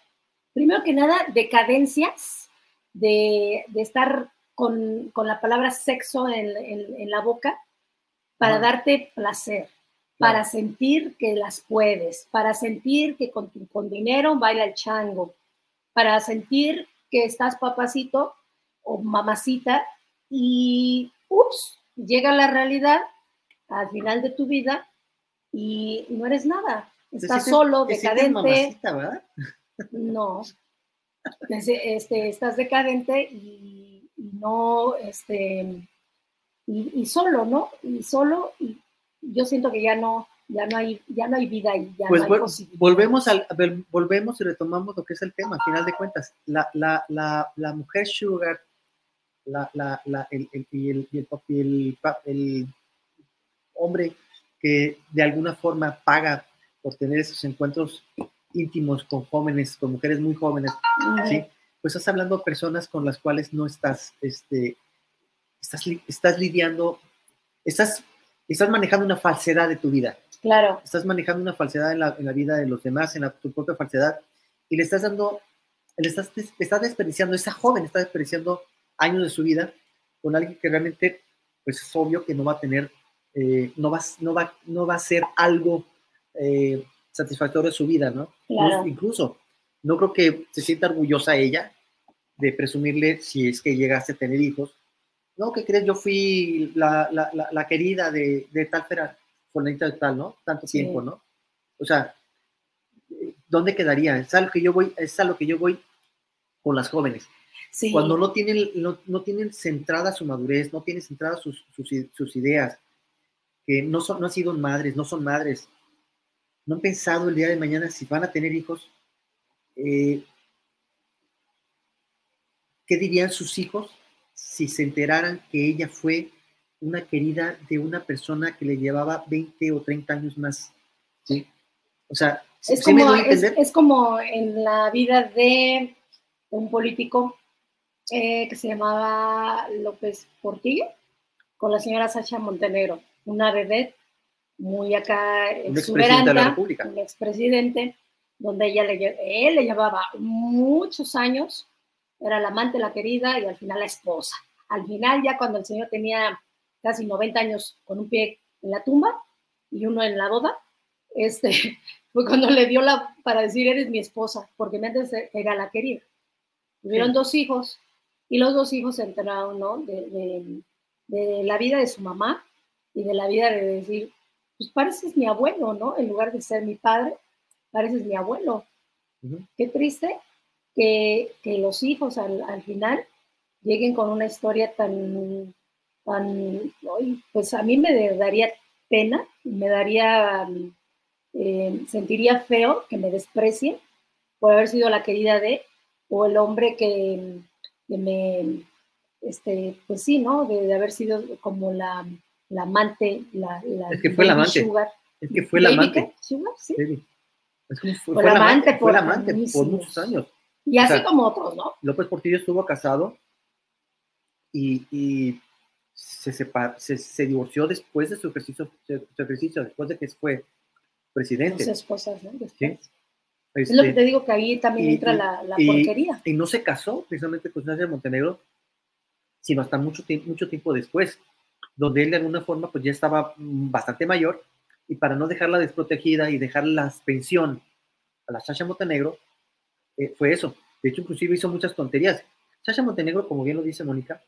primero que nada, decadencias de, estar con, con, la palabra sexo en, en, la boca para darte placer para sentir que las puedes, para sentir que con, con dinero baila el chango, para sentir que estás papacito o mamacita y, ups, llega la realidad al final de tu vida y no eres nada. Estás solo, decadente. Mamacita, ¿verdad? No. Este, estás decadente y, no, este, y, y, solo, ¿no? Y solo, y yo siento que ya no, ya no hay, ya no hay vida y ya pues no hay volvemos, al, volvemos y retomamos lo que es el tema, al final de cuentas. La, la, la, la mujer sugar, la, la, la, el, el, el, el, el, hombre que de alguna forma paga por tener esos encuentros íntimos con jóvenes, con mujeres muy jóvenes, ¿sí? pues estás hablando de personas con las cuales no estás, este, estás, estás lidiando, estás estás manejando una falsedad de tu vida. Claro. Estás manejando una falsedad en la, en la vida de los demás, en tu propia falsedad, y le estás dando, le estás, estás desperdiciando, esa joven está desperdiciando años de su vida con alguien que realmente, pues es obvio que no va a tener, eh, no, va, no, va, no va a ser algo eh, satisfactorio de su vida, ¿no? Claro. Incluso, no creo que se sienta orgullosa ella de presumirle si es que llegase a tener hijos, no, ¿qué crees? Yo fui la, la, la, querida de, de tal fulanita de tal, ¿no? Tanto tiempo, ¿no? O sea, ¿dónde quedaría? Es a lo que yo voy, es a lo que yo voy con las jóvenes. Sí. Cuando no tienen, no, no, tienen centrada su madurez, no tienen centradas sus, sus, sus, ideas, que no, son, no han sido madres, no son madres, no han pensado el día de mañana si van a tener hijos, eh, ¿qué dirían sus hijos si se enteraran que ella fue una querida de una persona que le llevaba 20 o 30 años más. ¿sí? O sea, es, como, es, como en la vida de un político eh, que se llamaba López Portillo, con la señora Sacha Montenegro, una bebé muy acá exuberante, un expresidente, donde ella le, él le llevaba muchos años era la amante, la querida y al final la esposa. Al final, ya cuando el señor tenía casi 90 años con un pie en la tumba y uno en la boda, este, fue cuando le dio la, para decir, eres mi esposa, porque antes era la querida. Tuvieron dos hijos y los dos hijos se enteraron, ¿no? De, de, la vida de su mamá y de la vida de decir, pues pareces mi abuelo, ¿no? En lugar de ser mi padre, pareces mi abuelo. Qué triste que, los hijos al, final lleguen con una historia tan, tan, pues a mí me daría pena, me daría, eh, sentiría feo que me desprecie por haber sido la querida de, o el hombre que, me, este, pues sí, ¿no? De, haber sido como la, la amante, la, la es que fue la amante. Es que fue la amante. Sugar, sí. fue, la amante, fue la amante por muchos años. Y así como otros, ¿no? López Portillo estuvo casado y, se, se, divorció después de su ejercicio, ejercicio, después de que fue presidente. Sus esposas, ¿no? es lo que te digo, que ahí también entra la, la porquería. Y no se casó precisamente con Sánchez Montenegro, sino hasta mucho, mucho tiempo después, donde él de alguna forma pues ya estaba bastante mayor y para no dejarla desprotegida y dejar la pensión a la Sasha Montenegro, eh, fue eso. De hecho, inclusive hizo muchas tonterías. Sasha Montenegro, como bien lo dice Mónica,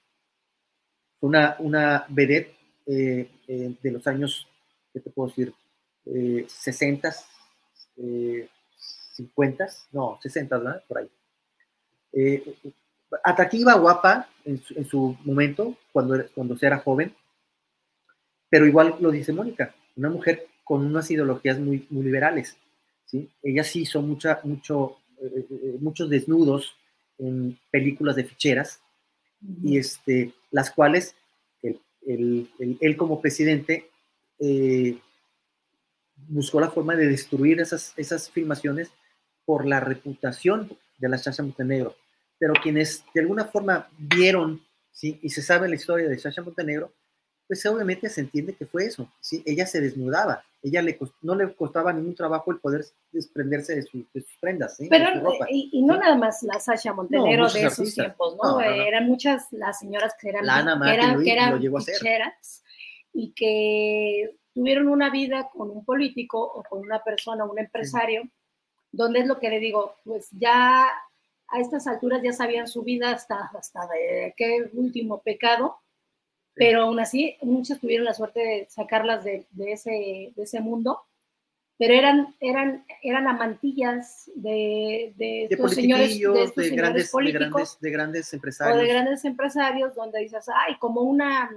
fue una, una vedette eh, eh, de los años, ¿qué te puedo decir? 60, 50, no, 60, ¿verdad? Por ahí. atractiva, guapa en su, momento, cuando, cuando era joven, pero igual lo dice Mónica, una mujer con unas ideologías muy, muy liberales. ¿sí? Ella sí hizo mucha, mucho, eh, muchos desnudos en películas de ficheras y, este, las cuales él, como presidente eh, buscó la forma de destruir esas, esas filmaciones por la reputación de la Sasha Montenegro. Pero quienes de alguna forma vieron ¿sí? y se sabe la historia de Sasha Montenegro, pues obviamente se entiende que fue eso. ¿sí? Ella se desnudaba, ella le no le costaba ningún trabajo el poder desprenderse de, sus prendas. ¿sí? Pero, Y, no nada más la Sasha Montenegro de esos tiempos, ¿no? Eran muchas las señoras que eran, que eran, que eran y que tuvieron una vida con un político o con una persona, un empresario, donde es lo que le digo, pues ya a estas alturas ya sabían su vida hasta, hasta de qué último pecado, pero aún así muchas tuvieron la suerte de sacarlas de, ese, de ese mundo, pero eran, eran, eran amantillas de, de, estos señores, de, grandes, políticos, de, grandes, empresarios. O de grandes empresarios, donde dices, ay, como una,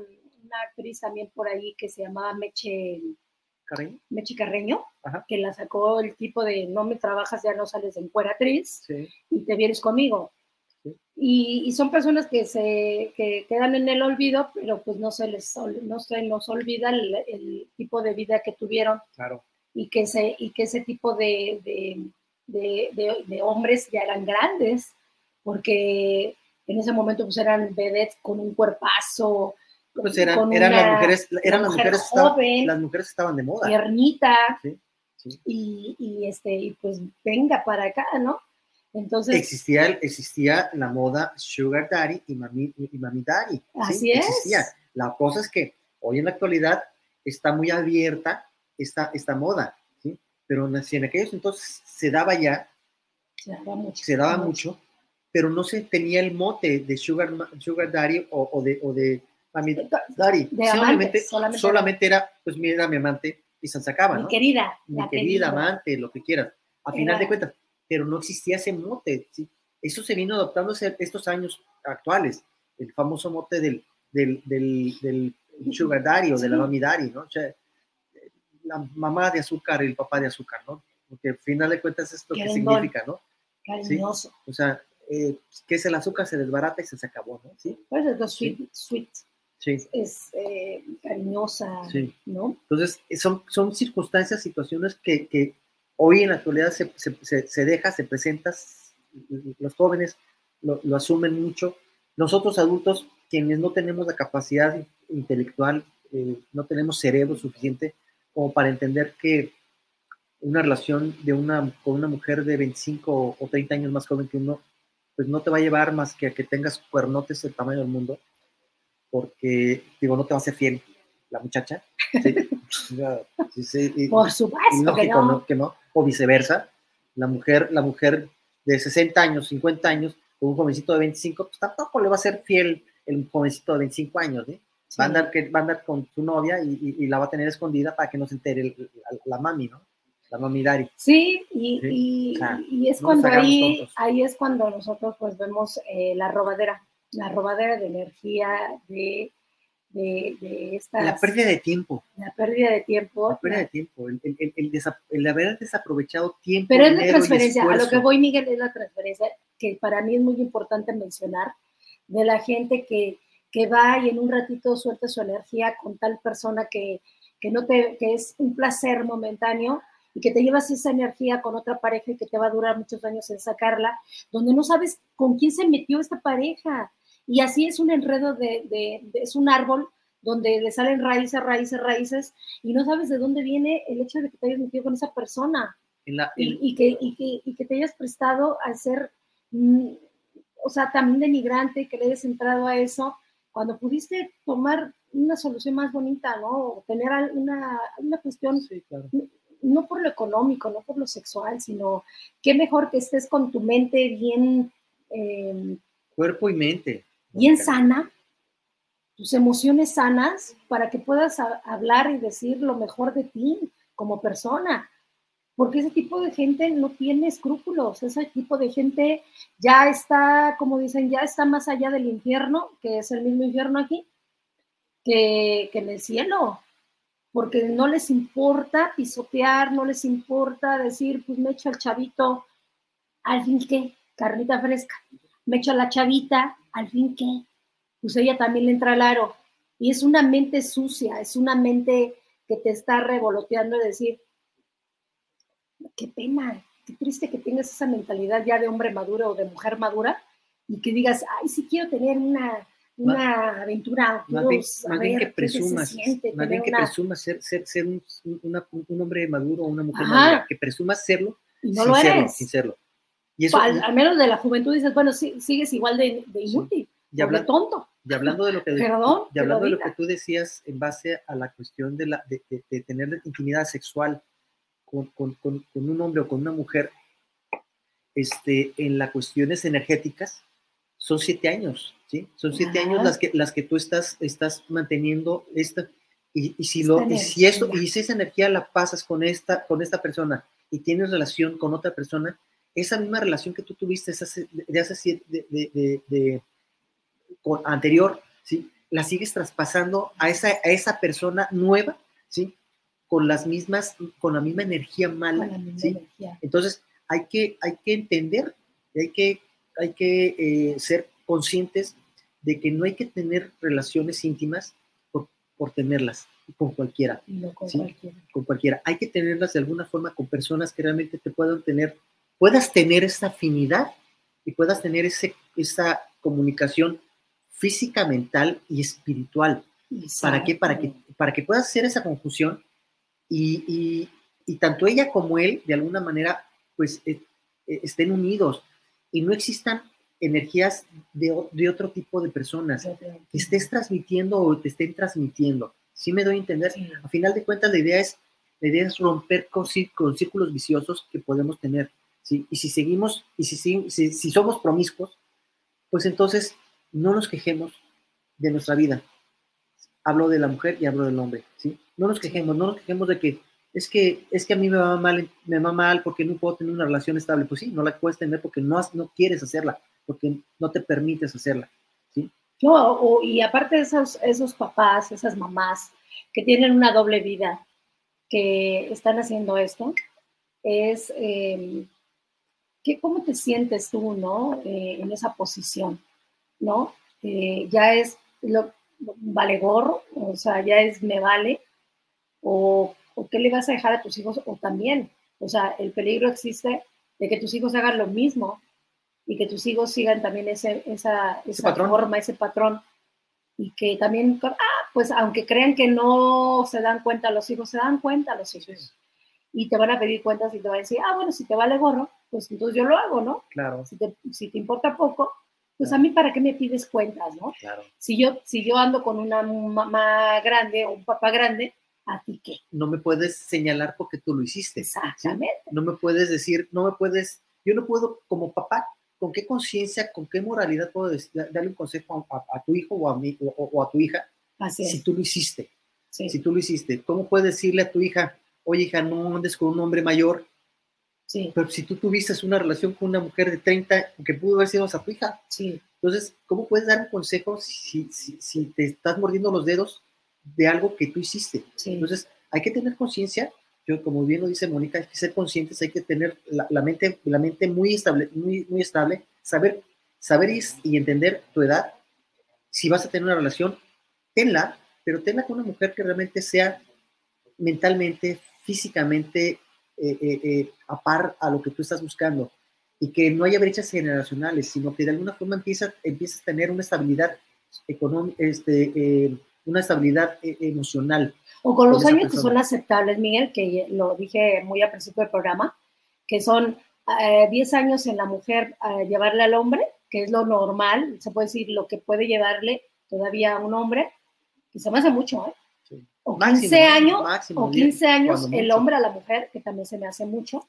una actriz también por ahí que se llamaba Meche Carreño, Meche Carreño que la sacó el tipo de no me trabajas, ya no sales de encueratriz y te vienes conmigo. Y, son personas que se que quedan en el olvido, pero pues no se les no se nos olvida el, tipo de vida que tuvieron. Claro. Y que, se, y que ese tipo de, de, de, hombres ya eran grandes, porque en ese momento pues eran vedettes con un cuerpazo. Pues eran, eran las mujeres, eran las mujeres, joven, las mujeres estaban de moda. Tiernita. Y, y, este, y pues venga para acá, ¿no? Entonces, existía, existía la moda Sugar Daddy y Mami, y mami Daddy. Así es. Existía. La cosa es que hoy en la actualidad está muy abierta esta, esta moda, ¿sí? Pero si en aquellos entonces se daba ya, se daba mucho, se daba mucho, pero no se tenía el mote de Sugar, sugar Daddy o, de, o de Mami Daddy. solamente, solamente, era, pues mira, mi amante, y se sacaba, Mi querida. Mi querida, amante, lo que quieras. A final de cuentas, pero no existía ese mote. ¿sí? Eso se vino adoptando estos años actuales, el famoso mote del, del, del, sugar daddy o de la mami daddy, ¿no? O sea, la mamá de azúcar y el papá de azúcar, ¿no? Porque al final de cuentas es lo que significa, ¿no? Cariñoso. O sea, eh, que es el azúcar, se desbarata y se acabó, ¿no? ¿Sí? Pues es sweet, sweet. Sí. Es eh, cariñosa, ¿no? Entonces, son, son circunstancias, situaciones que, que Hoy en la actualidad se, se, se deja, se presenta, los jóvenes lo, asumen mucho. Nosotros adultos, quienes no tenemos la capacidad intelectual, eh, no tenemos cerebro suficiente como para entender que una relación de una, con una mujer de 25 o 30 años más joven que uno, pues no te va a llevar más que a que tengas cuernotes del tamaño del mundo, porque, digo, no te va a ser fiel la muchacha. Por supuesto que no o viceversa. La mujer, la mujer de 60 años, 50 años, con un jovencito de 25, pues tampoco le va a ser fiel el jovencito de 25 años, ¿eh? Va, a andar, que, va a andar con su novia y, la va a tener escondida para que no se entere la, mami, ¿no? La mami Dari. Sí, y, y, es cuando ahí, ahí es cuando nosotros pues vemos eh, la robadera, la robadera de energía, de de, de La pérdida de tiempo. La pérdida de tiempo. La pérdida de tiempo, el, el, el, haber desaprovechado tiempo. Pero es la transferencia, a lo que voy, Miguel, es la transferencia que para mí es muy importante mencionar de la gente que, que va y en un ratito suelta su energía con tal persona que, que, no te, que es un placer momentáneo y que te llevas esa energía con otra pareja y que te va a durar muchos años en sacarla, donde no sabes con quién se metió esta pareja, y así es un enredo de, es un árbol donde le salen raíces, raíces, raíces, y no sabes de dónde viene el hecho de que te hayas metido con esa persona. y, que, y, que, te hayas prestado a ser, mm, o sea, también denigrante, que le hayas entrado a eso, cuando pudiste tomar una solución más bonita, ¿no? tener una, una cuestión, no por lo económico, no por lo sexual, sino qué mejor que estés con tu mente bien... Em, Cuerpo y mente bien sana, tus emociones sanas, para que puedas hablar y decir lo mejor de ti como persona. Porque ese tipo de gente no tiene escrúpulos, ese tipo de gente ya está, como dicen, ya está más allá del infierno, que es el mismo infierno aquí, que, que en el cielo, porque no les importa pisotear, no les importa decir, pues me echo al chavito, al fin qué, carnita fresca, me echo a la chavita, al fin qué, pues ella también le entra al aro. Y es una mente sucia, es una mente que te está revoloteando de decir, qué pena, qué triste que tengas esa mentalidad ya de hombre maduro o de mujer madura y que digas, ay, sí quiero tener una, una aventura. Más bien, que presumas, más bien que presumas ser, ser, ser un, un, hombre maduro o una mujer madura, que presumas serlo, y no lo eres. sin serlo. Y eso, al, menos de la juventud dices, bueno, sigues igual de, de inútil, y de tonto. Y hablando de lo que, Perdón, y hablando de lo que tú decías en base a la cuestión de, la, de, de, tener intimidad sexual con, con, con, un hombre o con una mujer, este, en las cuestiones energéticas, son siete años, ¿sí? Son siete años las que, las que tú estás, estás manteniendo esta, y, y si, lo, y si, eso, y si esa energía la pasas con esta, con esta persona y tienes relación con otra persona, esa misma relación que tú tuviste de hace de, de, de, con, anterior, ¿sí? La sigues traspasando a esa, a esa persona nueva, ¿sí? Con las mismas, con la misma energía mala, ¿sí? Entonces, hay que, hay que entender, hay que, hay que eh, ser conscientes de que no hay que tener relaciones íntimas por, por tenerlas con cualquiera. con cualquiera. Con cualquiera. Hay que tenerlas de alguna forma con personas que realmente te puedan tener, puedas tener esa afinidad y puedas tener ese, esa comunicación física, mental y espiritual. ¿Para qué? Para que, para que puedas hacer esa confusión y, y, tanto ella como él, de alguna manera, pues eh, eh, estén unidos y no existan energías de, de, otro tipo de personas que estés transmitiendo o te estén transmitiendo. ¿Sí me doy a entender? A final de cuentas, la idea es, la idea es romper con, con círculos viciosos que podemos tener. Y si seguimos, y si, si, si somos promiscuos, pues entonces no nos quejemos de nuestra vida. Hablo de la mujer y hablo del hombre, ¿sí? No nos quejemos, no nos quejemos de que es que es que a mí me va mal, me va mal porque no puedo tener una relación estable. Pues sí, no la puedes tener porque no, no quieres hacerla, porque no te permites hacerla, ¿sí? No, y aparte de esos, esos papás, esas mamás que tienen una doble vida, que están haciendo esto, es eh, que, cómo te sientes tú, ¿no? Eh, en esa posición. ¿no? Eh, ya es lo, vale gorro, o sea, ya es me vale, o, o, qué le vas a dejar a tus hijos, o también, o sea, el peligro existe de que tus hijos hagan lo mismo y que tus hijos sigan también ese, esa, esa forma, ese patrón, y que también, ah, pues aunque crean que no se dan cuenta, los hijos se dan cuenta, los hijos. Y te van a pedir cuentas y te van a decir, ah, bueno, si te vale gorro, pues entonces yo lo hago, ¿no? Claro. Si te, si te importa poco, pues a mí para qué me pides cuentas, ¿no? Claro. Si yo, si yo ando con una mamá grande o un papá grande, ¿a ti qué? No me puedes señalar porque tú lo hiciste. Exactamente. No me puedes decir, no me puedes, yo no puedo como papá, ¿con qué conciencia, con qué moralidad puedo darle un consejo a, tu hijo o a, mí, o, a tu hija si tú lo hiciste? Si tú lo hiciste, ¿cómo puedes decirle a tu hija, oye hija, no andes con un hombre mayor pero si tú tuviste una relación con una mujer de 30 que pudo haber sido esa tu hija, sí. entonces, ¿cómo puedes dar un consejo si, si, si, te estás mordiendo los dedos de algo que tú hiciste? Entonces, hay que tener conciencia. Yo, como bien lo dice Mónica, hay que ser conscientes, hay que tener la, mente, la mente muy estable, muy, muy estable, saber, saber y, entender tu edad. Si vas a tener una relación, tenla, pero tenla con una mujer que realmente sea mentalmente, físicamente eh, eh, eh, a par a lo que tú estás buscando y que no haya brechas generacionales, sino que de alguna forma empiezas, empiezas a tener una estabilidad económica, este, una estabilidad emocional. O con los años que son aceptables, Miguel, que lo dije muy al principio del programa, que son 10 años en la mujer llevarle al hombre, que es lo normal, se puede decir lo que puede llevarle todavía a un hombre, y se me hace mucho, ¿eh? O 15 años, o 15 años el hombre a la mujer, que también se me hace mucho,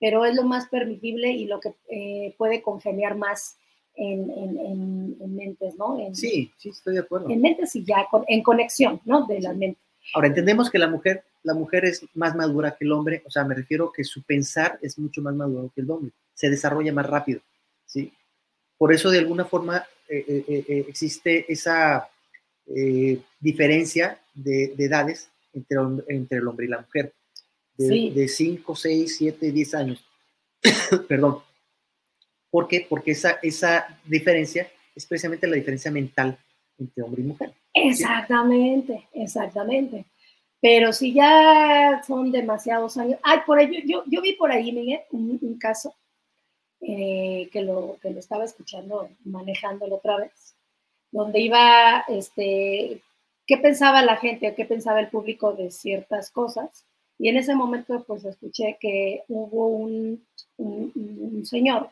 pero es lo más permitible y lo que eh, puede congeniar más en, en, en, mentes, ¿no? sí, sí, estoy de acuerdo. En mentes y ya en conexión, ¿no? De la mente. Ahora, entendemos que la mujer, la mujer es más madura que el hombre, o sea, me refiero que su pensar es mucho más maduro que el hombre, se desarrolla más rápido, ¿sí? Por eso, de alguna forma, eh, eh, existe esa diferencia de, edades entre, entre, el hombre y la mujer, de 5, 6, 7, 10 años. Perdón. ¿Por qué? Porque esa, esa diferencia es precisamente la diferencia mental, entre hombre y mujer. Exactamente, exactamente. Pero si ya son demasiados años. Ay, por ello, yo, yo vi por ahí, Miguel, un, caso eh, que, lo, que lo estaba escuchando, manejándolo otra vez, donde iba, este, qué pensaba la gente, qué pensaba el público de ciertas cosas. Y en ese momento, pues escuché que hubo un, un señor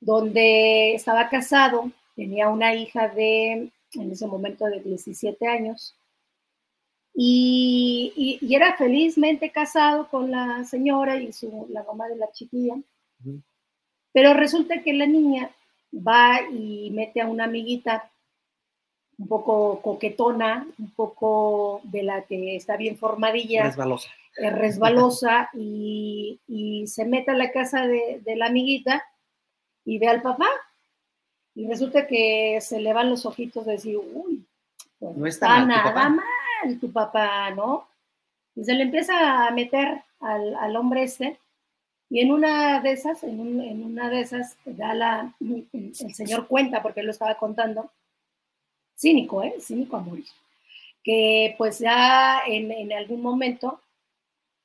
donde estaba casado, tenía una hija de, en ese momento, de 17 años, y, era felizmente casado con la señora y su, la mamá de la chiquilla. Pero resulta que la niña va y mete a una amiguita un poco coquetona, un poco de la que está bien formadilla. Resbalosa. resbalosa y, se mete a la casa de, la amiguita y ve al papá. Y resulta que se le van los ojitos de decir, uy, pues no está, nada mal tu papá, ¿no? Y se le empieza a meter al, hombre este, y en una de esas, en, una de esas, da la, el señor cuenta, porque él lo estaba contando, cínico, ¿eh? Cínico a morir, que pues ya en, en algún momento,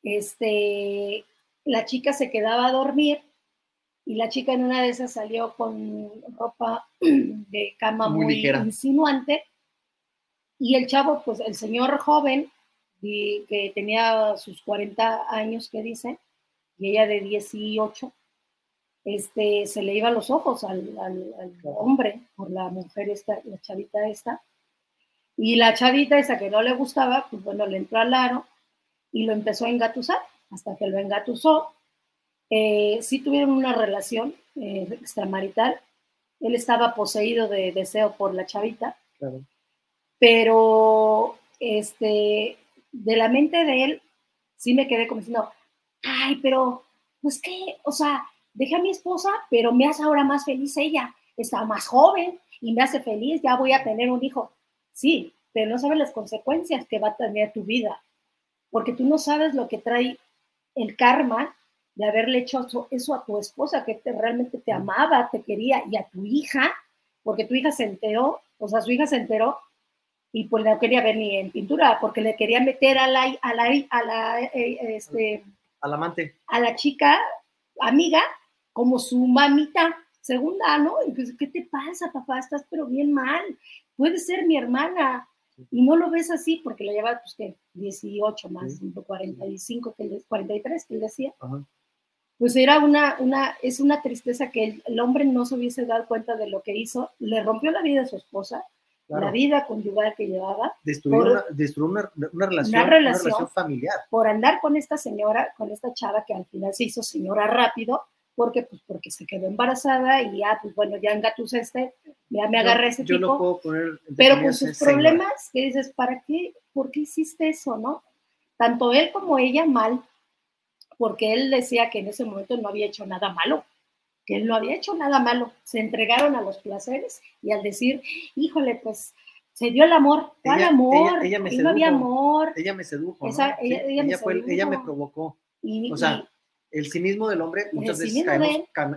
este, la chica se quedaba a dormir y la chica en una de esas salió con ropa de cama muy, muy insinuante. Y el chavo, pues el señor joven, que tenía sus 40 años, que dice, y ella de 18, este, se le iba los ojos al, hombre por la mujer esta, la chavita esta. Y la chavita esa que no le gustaba, pues bueno, le entró al aro y lo empezó a engatusar, hasta que lo engatusó. Eh, sí tuvieron una relación eh, extramarital. Él estaba poseído de deseo por la chavita. Claro pero este, de la mente de él, sí me quedé como diciendo, ay, pero, pues qué, o sea, dejé a mi esposa, pero me hace ahora más feliz ella, está más joven y me hace feliz, ya voy a tener un hijo. Sí, pero no sabes las consecuencias que va a tener tu vida, porque tú no sabes lo que trae el karma de haberle hecho eso a tu esposa, que realmente te amaba, te quería, y a tu hija, porque tu hija se enteró, o sea, su hija se enteró y pues no quería ver ni en pintura porque le quería meter a la, a la, a la, este, al amante, a la chica amiga como su mamita segunda, ¿no? Y pues, ¿qué te pasa, papá? Estás pero bien mal. Puede ser mi hermana. Y no lo ves así porque le lleva, pues, ¿qué? 18 más, 45, que él, 43, que él decía. Pues era una, una, es una tristeza que el, el, hombre no se hubiese dado cuenta de lo que hizo. Le rompió la vida a su esposa, la vida conyugal que llevaba. Destruyó, una, una, relación, familiar. Por andar con esta señora, con esta chava que al final se hizo señora rápido, porque pues porque se quedó embarazada y ya, pues bueno, ya engatusé este, ya me agarré ese yo tipo. puedo poner pero con sus problemas, que dices, ¿para qué? ¿Por qué hiciste eso, no? Tanto él como ella mal, porque él decía que en ese momento no había hecho nada malo que él no había hecho nada malo, se entregaron a los placeres y al decir, híjole, pues se dio el amor, ¿cuál amor? Ella, me sedujo, no había amor. Ella me sedujo. ella, me provocó. o sea, el cinismo del hombre, muchas veces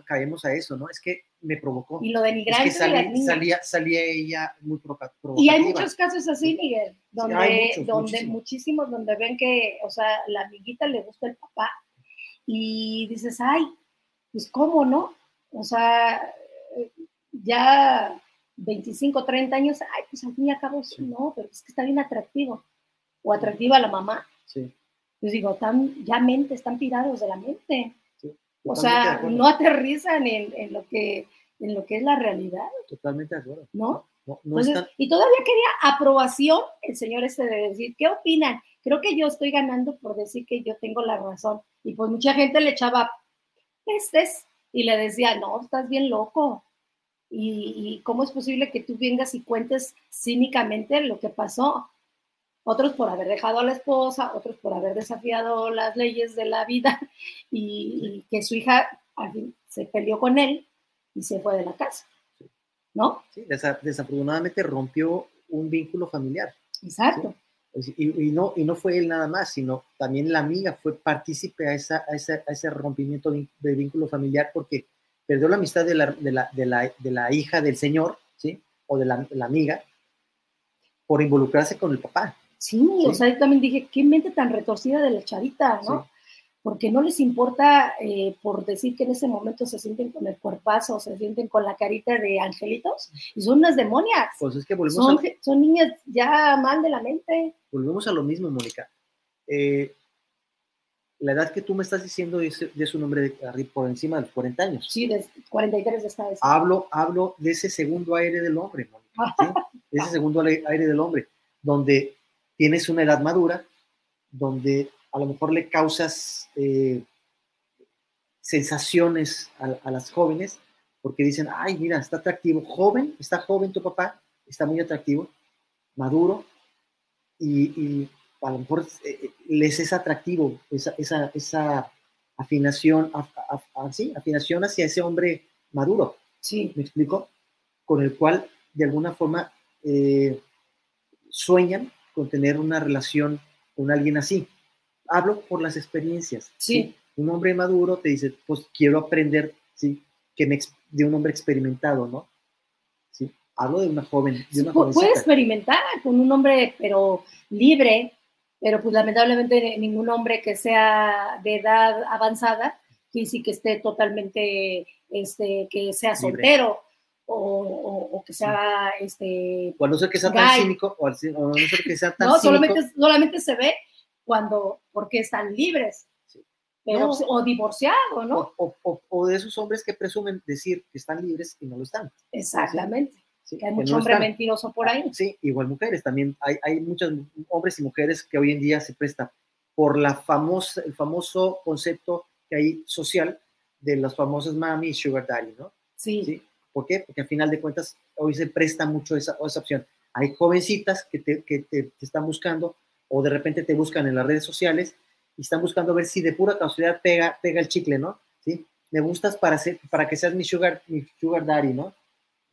caemos, a eso, ¿no? Es que me provocó. Y lo denigrante es que salía, salía, ella muy provocativa. Y hay muchos casos así, Miguel, donde, donde muchísimos, donde ven que, o sea, la amiguita le gusta el papá y dices, ay, pues cómo no, o sea, ya 25, 30 años, ay, pues al fin y al cabo, sí. no, pero es que está bien atractivo. O atractiva la mamá. Sí. Pues digo, tan, ya mente, están pirados de la mente. o sea, no aterrizan en, lo que, en lo que es la realidad. Totalmente de acuerdo. ¿No? Y todavía quería aprobación el señor este de decir, ¿qué opinan? Creo que yo estoy ganando por decir que yo tengo la razón. Y pues mucha gente le echaba pestes y le decía, no, estás bien loco. Y, cómo es posible que tú vengas y cuentes cínicamente lo que pasó? Otros por haber dejado a la esposa, otros por haber desafiado las leyes de la vida y, que su hija al fin, se peleó con él y se fue de la casa. ¿No? Sí, desafortunadamente rompió un vínculo familiar. Exacto. Y, no, y no fue él nada más, sino también la amiga fue partícipe a, esa, a, ese rompimiento de, vínculo familiar porque perdió la amistad de la, de la, de la, de la hija del señor, ¿sí? O de la, amiga, por involucrarse con el papá. Sí, o sea, yo también dije, qué mente tan retorcida de la chavita, ¿no? Porque no les importa eh, por decir que en ese momento se sienten con el cuerpazo, se sienten con la carita de angelitos, y son unas demonias. Pues es que volvemos son, a, son niñas ya mal de la mente. volvemos a lo mismo, Mónica. Eh, la edad que tú me estás diciendo es, es un hombre de, por encima de los 40 años. Sí, de 43 de esta vez. Hablo, hablo de ese segundo aire del hombre, Mónica, ¿sí? De ese segundo aire del hombre, donde tienes una edad madura, donde a lo mejor le causas eh, sensaciones a, a las jóvenes, porque dicen, ay, mira, está atractivo, joven, está joven tu papá, está muy atractivo, maduro, y, y a lo mejor eh, eh, les es atractivo esa, esa, esa afinación, af- af- af- sí, afinación hacia ese hombre maduro. Sí, ¿Me explico? Con el cual, de alguna forma, eh, sueñan con tener una relación con alguien así. Hablo por las experiencias. Sí. Un hombre maduro te dice, pues quiero aprender, ¿sí? Que me de un hombre experimentado, ¿no? ¿Sí? Hablo de una joven, de Sí, una pu- puede experimentar con un hombre, pero libre, pero pues lamentablemente ningún hombre que sea de edad avanzada, que sí que esté totalmente, este, que sea Libre. soltero o, o- o que sea, este, O a no ser que sea tan cínico, o a no ser que sea tan no, cínico. solamente, solamente se ve cuando, porque están libres, Sí. pero, No. o divorciado, ¿no? o, o- o- de esos hombres que presumen decir que están libres y no lo están. Exactamente, ¿sí? que hay mucho no hombre están. mentiroso por ahí. Sí, igual mujeres también. Hay, hay muchos hombres y mujeres que hoy en día se prestan por la famosa, el famoso concepto que hay social de las famosas mami y sugar daddy, ¿no? Sí, ¿Sí? ¿Por qué? Porque al final de cuentas hoy se presta mucho esa, esa opción. Hay jovencitas que, te, que te, te están buscando o de repente te buscan en las redes sociales y están buscando ver si de pura casualidad pega, pega el chicle, ¿no? ¿Sí? Me gustas para, ser, para que seas mi sugar, mi sugar daddy, ¿no?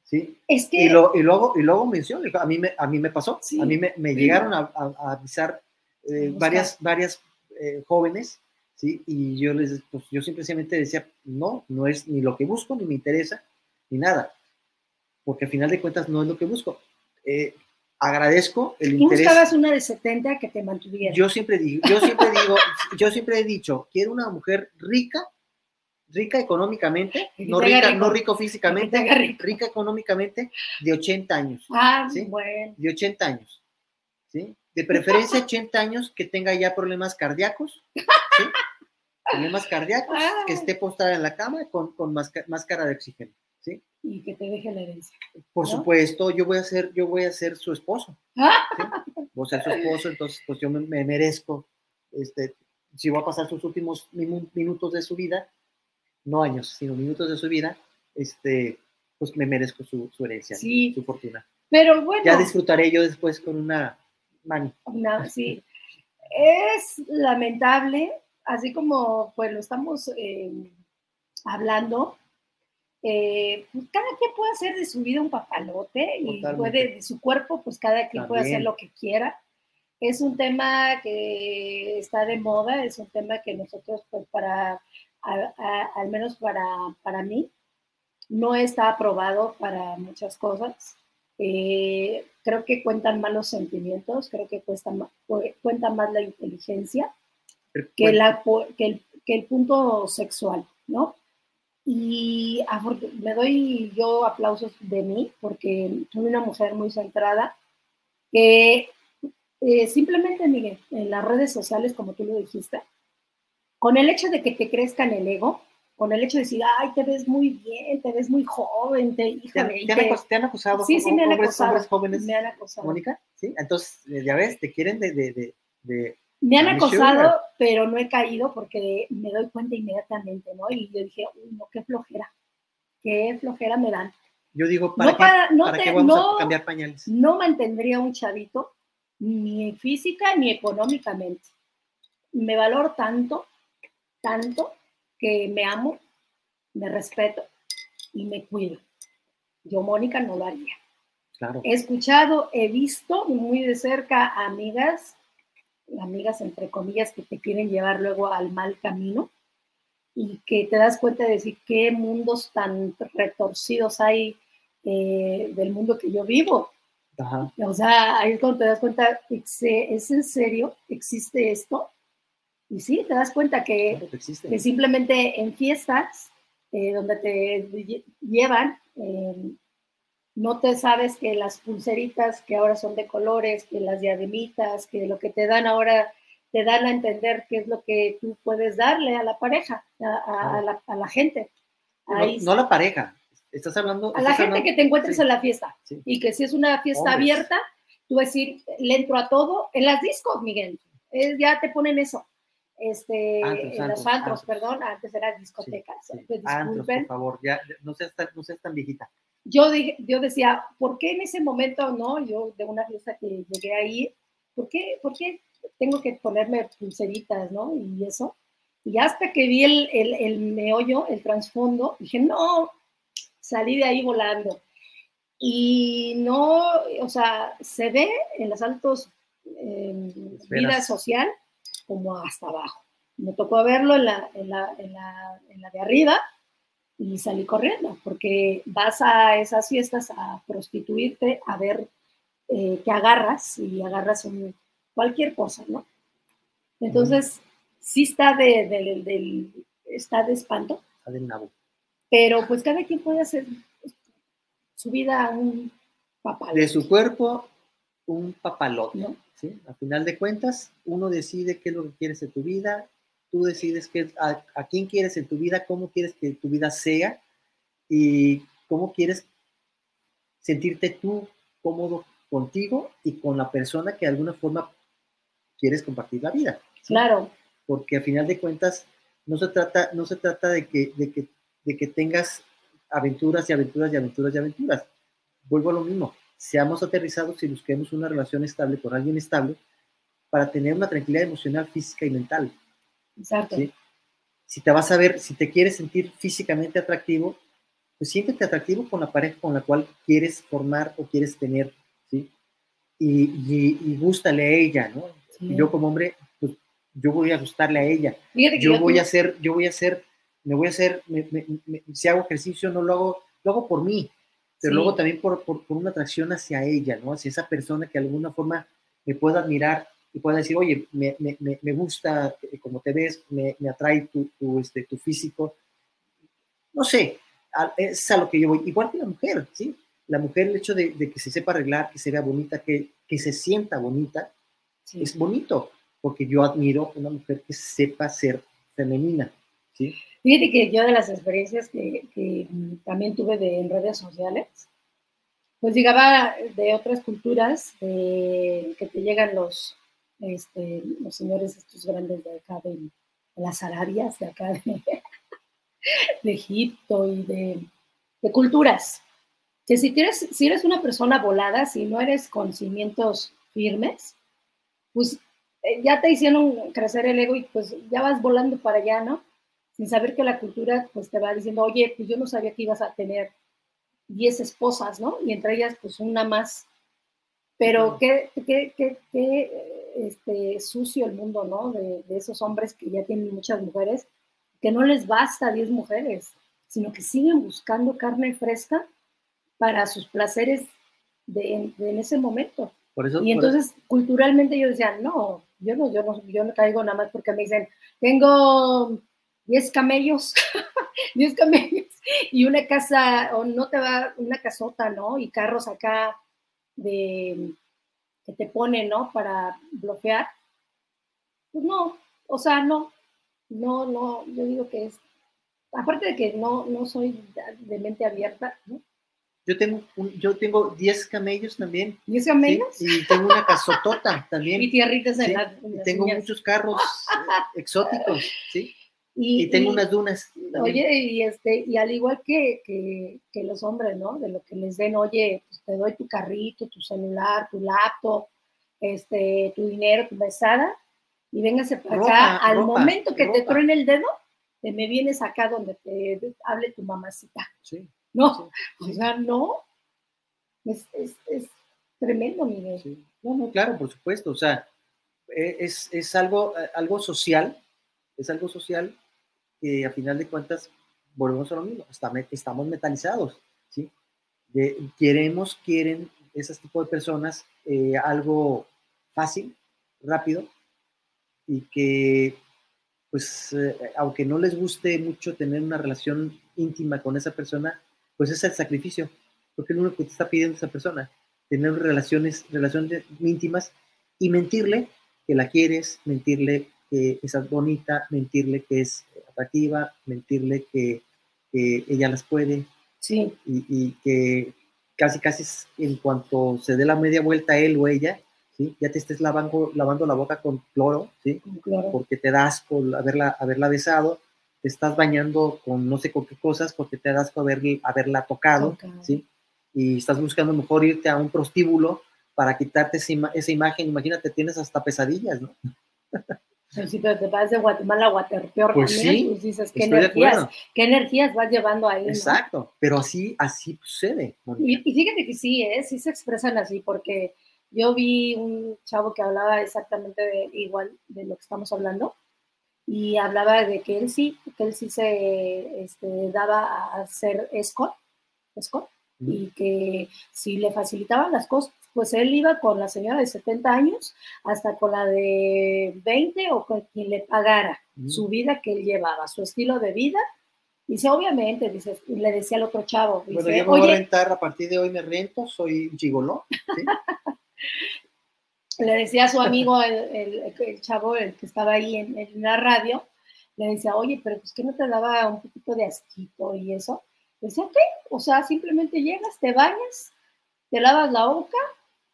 ¿Sí? es que... Y, lo, y luego, y luego menciono, a mí me, a mí me pasó, Sí. a mí me, me llegaron a, a- a avisar eh, varias, varias eh, jóvenes, ¿sí? Y yo les, pues yo simplemente decía, no, no es ni lo que busco, ni me interesa, ni nada, porque al final de cuentas no es lo que busco. Eh, agradezco el Tú interés. buscabas una de 70 que te mantuviera. Yo siempre digo, yo siempre digo, yo siempre he dicho, quiero una mujer rica, rica económicamente, no rica, rico. no rico físicamente, rico. rica económicamente, de 80 años Ah, ¿sí? bueno. de 80 años, ¿sí? De preferencia 80 años que tenga ya problemas cardíacos, ¿sí? Problemas cardíacos, que esté postrada en la cama con, con másca- máscara de oxígeno. Y que te deje la herencia. Por ¿No? supuesto, yo voy a ser, yo voy a ser su esposo, ¿sí? Voy a ser su esposo, entonces pues yo me, me merezco, este, si voy a pasar sus últimos minu- minutos de su vida, no años, sino minutos de su vida, este, pues me merezco su, su herencia, ¿no? Sí. su fortuna. Pero bueno, Ya disfrutaré yo después con una mani. una- sí. Es lamentable, así como pues lo estamos eh, hablando, eh, pues, cada quien puede hacer de su vida un papalote y Totalmente. puede, de su cuerpo, pues cada quien puede hacer También. lo que quiera. Es un tema que está de moda, es un tema que nosotros, pues para, a- a- al menos para, para mí, no está aprobado para muchas cosas. Eh, creo que cuentan más los sentimientos, creo que cuesta cu- cuenta más la inteligencia que, la, pu- que, el, que el punto sexual, ¿no? Y me doy yo aplausos de mí porque soy una mujer muy centrada que eh, simplemente, Miguel, en las redes sociales, como tú lo dijiste, con el hecho de que te crezcan el ego, con el hecho de decir, ay, te ves muy bien, te ves muy joven, te, ¿Te híjole, y te han te- te han acusado Sí, sí, me han hombres, acosado. hombres jóvenes, me han acosado. Mónica? ¿Sí? Entonces, eh, ya ves, te quieren de... de, de, de- Me han acosado, pero no he caído porque me doy cuenta inmediatamente, ¿no? Y yo dije, uy, no, qué flojera, qué flojera me dan. yo digo, ¿para No qué, para- no para te- qué vamos no- a cambiar pañales? No mantendría un chavito ni física ni económicamente. Me valoro tanto, tanto, que me amo, me respeto y me cuido. Yo, Mónica, no lo haría. Claro. He escuchado, he visto muy de cerca amigas, amigas entre comillas, que te quieren llevar luego al mal camino y que te das cuenta de decir qué mundos tan retorcidos hay eh, del mundo que yo vivo. O sea, ahí es cuando te das cuenta, ¿es en serio? ¿Existe esto? Y sí, te das cuenta que, que simplemente en fiestas, eh, donde te llevan, em, no te sabes que las pulseritas que ahora son de colores, que las diademitas, que lo que te dan ahora te dan a entender qué es lo que tú puedes darle a la pareja, a, la, gente. no, a la pareja, estás hablando... A la gente que te encuentres en la fiesta. Y que si es una fiesta abierta, tú decir, le entro a todo. En las discos, Miguel, ya te ponen eso. Este, en los antros, perdón, antes eran discotecas. por favor, ya no seas tan, no seas tan viejita. Yo, dije, yo decía, ¿por qué en ese momento, no? Yo de una fiesta que llegué ahí, ¿por qué, por qué tengo que ponerme pulseritas, ¿no? Y eso. Y hasta que vi el, el, el meollo, el trasfondo, dije, no, salí de ahí volando. Y no, o sea, se ve en los altos eh, vida social como hasta abajo. Me tocó verlo en la, en la, en la, en la de arriba y salí corriendo, porque vas a esas fiestas a prostituirte, a ver eh, qué agarras y agarras un, cualquier cosa, ¿no? Entonces, sí está de, está de espanto. Está del nabo. Pero pues cada quien puede hacer su vida un papalote. De su cuerpo, un papalote. ¿no? ¿sí? A final de cuentas, uno decide qué es lo que quieres en tu vida, tú decides qué, a, a quién quieres en tu vida, cómo quieres que tu vida sea y cómo quieres sentirte tú cómodo contigo y con la persona que de alguna forma quieres compartir la vida. Claro. Porque a final de cuentas no se trata, no se trata de, que, de, que, de que tengas aventuras y aventuras y aventuras y aventuras. Vuelvo a lo mismo, seamos aterrizados y busquemos una relación estable con alguien estable para tener una tranquilidad emocional, física y mental. Exacto. Si te vas a ver, si te quieres sentir físicamente atractivo, pues siéntete atractivo con la pareja con la cual quieres formar o quieres tener, ¿sí? Y, y, y gústale a ella, ¿no? yo como hombre, pues yo voy a gustarle a ella. yo voy a hacer, yo voy a hacer, me voy a hacer, si hago ejercicio no lo hago, lo hago por mí, pero luego también por, por, una atracción hacia ella, ¿no? Hacia esa persona que de alguna forma me pueda admirar y pueda decir, oye, me, me, me gusta como te ves, me, atrae tu, tu, este, tu físico. No sé, es a lo que yo voy. Igual que la mujer, ¿sí? La mujer, el hecho de, de que se sepa arreglar, que se vea bonita, que, que se sienta bonita, es bonito, porque yo admiro una mujer que sepa ser femenina. ¿sí? Fíjate que yo de las experiencias que, también tuve de, en redes sociales, pues llegaba de otras culturas, que te llegan los, este, los señores estos grandes de acá, de, las Arabias, de acá, de, Egipto y de, de, culturas. Que si, tienes, si eres una persona volada, si no eres con cimientos firmes, pues eh, ya te hicieron crecer el ego y pues ya vas volando para allá, ¿no? Sin saber que la cultura pues te va diciendo, oye, pues yo no sabía que ibas a tener 10 esposas, ¿no? Y entre ellas pues una más. Pero qué, qué, qué, qué este, sucio el mundo, ¿no? De, de, esos hombres que ya tienen muchas mujeres, que no les basta 10 mujeres, sino que siguen buscando carne fresca para sus placeres de, de en ese momento y entonces, culturalmente yo decía, no, yo no, yo no, yo no caigo nada más porque me dicen, tengo 10 camellos, 10 camellos y una casa, o no te va, una casota, ¿no? Y carros acá de que te ponen, ¿no? Para bloquear. Pues no, o sea, no, no, no, yo digo que es, aparte de que no, no soy de mente abierta, ¿no? Yo tengo, yo tengo 10 camellos también. ¿10 camellos? Y tengo una casotota también. Y tierritas en Y tengo muchos carros exóticos, ¿sí? Y, tengo unas dunas. Oye, y, este, y al igual que, que, los hombres, ¿no? De lo que les den, oye, pues te doy tu carrito, tu celular, tu laptop, este, tu dinero, tu mesada, y véngase para acá. Al momento que te truene el dedo, te me vienes acá donde te hable tu mamacita. Sí. No, o sea, no. Es, tremendo, Miguel. No, no, claro, por supuesto. O sea, e, es, algo, eh, algo social, es algo social que a final de cuentas volvemos a lo mismo, estamos metalizados, ¿sí? queremos, quieren esas tipo de personas eh, algo fácil, rápido, y que, pues, eh, aunque no les guste mucho tener una relación íntima con esa persona, pues es el sacrificio, porque es lo único que te está pidiendo esa persona, tener relaciones, relaciones íntimas y mentirle que la quieres, mentirle que es bonita, mentirle que es atractiva, mentirle que, ella las puede. Sí. Y, que casi, casi en cuanto se dé la media vuelta él o ella, ¿sí? ya te estés lavando, lavando la boca con cloro, ¿sí? porque te das por haberla, haberla besado, te estás bañando con no sé con qué cosas porque te das por haber, haberla tocado, ¿sí? y estás buscando mejor irte a un prostíbulo para quitarte esa, imagen. Imagínate, tienes hasta pesadillas, ¿no? pero te vas de Guatemala a Guatepeor pues también, sí, pues dices, ¿qué energías, ¿qué energías vas llevando ahí? Exacto, pero así, así sucede. Y, fíjate que sí, ¿eh? sí se expresan así, porque yo vi un chavo que hablaba exactamente de, igual de lo que estamos hablando, y hablaba de que él sí, que él sí se este, daba a hacer escort, escort y que si le facilitaban las cosas, pues él iba con la señora de 70 años hasta con la de 20 o con quien le pagara su vida que él llevaba, su estilo de vida. Dice, obviamente, dice, le decía al otro chavo. Dice, bueno, yo me voy a rentar, a partir de hoy me rento, soy gigoló. le decía a su amigo, el, el, chavo, el que estaba ahí en, en, la radio, le decía, oye, pero pues que no te daba un poquito de asquito y eso. Decía, ok, o sea, simplemente llegas, te bañas, te lavas la boca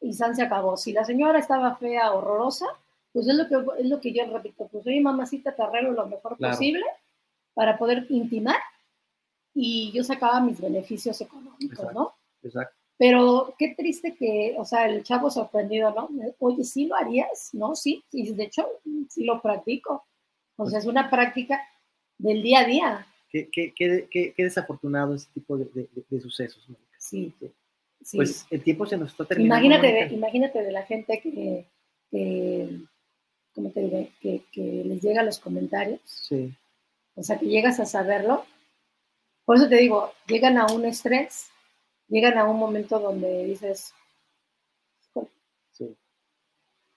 y San se acabó. Si la señora estaba fea, horrorosa, pues es lo que, es lo que yo repito, pues oye, mamacita, te arreglo lo mejor posible para poder intimar y yo sacaba mis beneficios económicos, ¿no? Exacto. Pero qué triste que, o sea, el chavo sorprendido, ¿no? Oye, ¿sí lo harías? ¿No? Sí, y de hecho, sí lo practico. O sea, es una práctica del día a día. Qué, qué, qué, qué desafortunado ese tipo de, de, sucesos, Sí. Pues el tiempo se nos está terminando. Imagínate, de, imagínate de la gente que, que ¿cómo te diré? Que, que, les llega los comentarios. Sí. O sea, que llegas a saberlo. Por eso te digo, llegan a un estrés, llegan a un momento donde dices,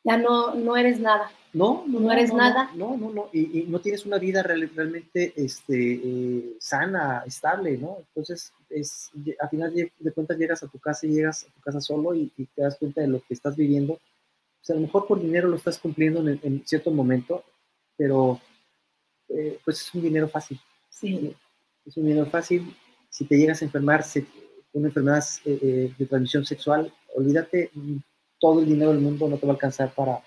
ya no, no eres nada. No, no, eres nada. No, no, no, y, no tienes una vida realmente este, eh, sana, estable, ¿no? Entonces, es, al final de cuentas llegas a tu casa y llegas a tu casa solo y, te das cuenta de lo que estás viviendo. O sea, a lo mejor por dinero lo estás cumpliendo en, cierto momento, pero eh, pues es un dinero fácil. Sí. Es un dinero fácil. Si te llegas a enfermar con una enfermedad eh, de transmisión sexual, olvídate, todo el dinero del mundo no te va a alcanzar para,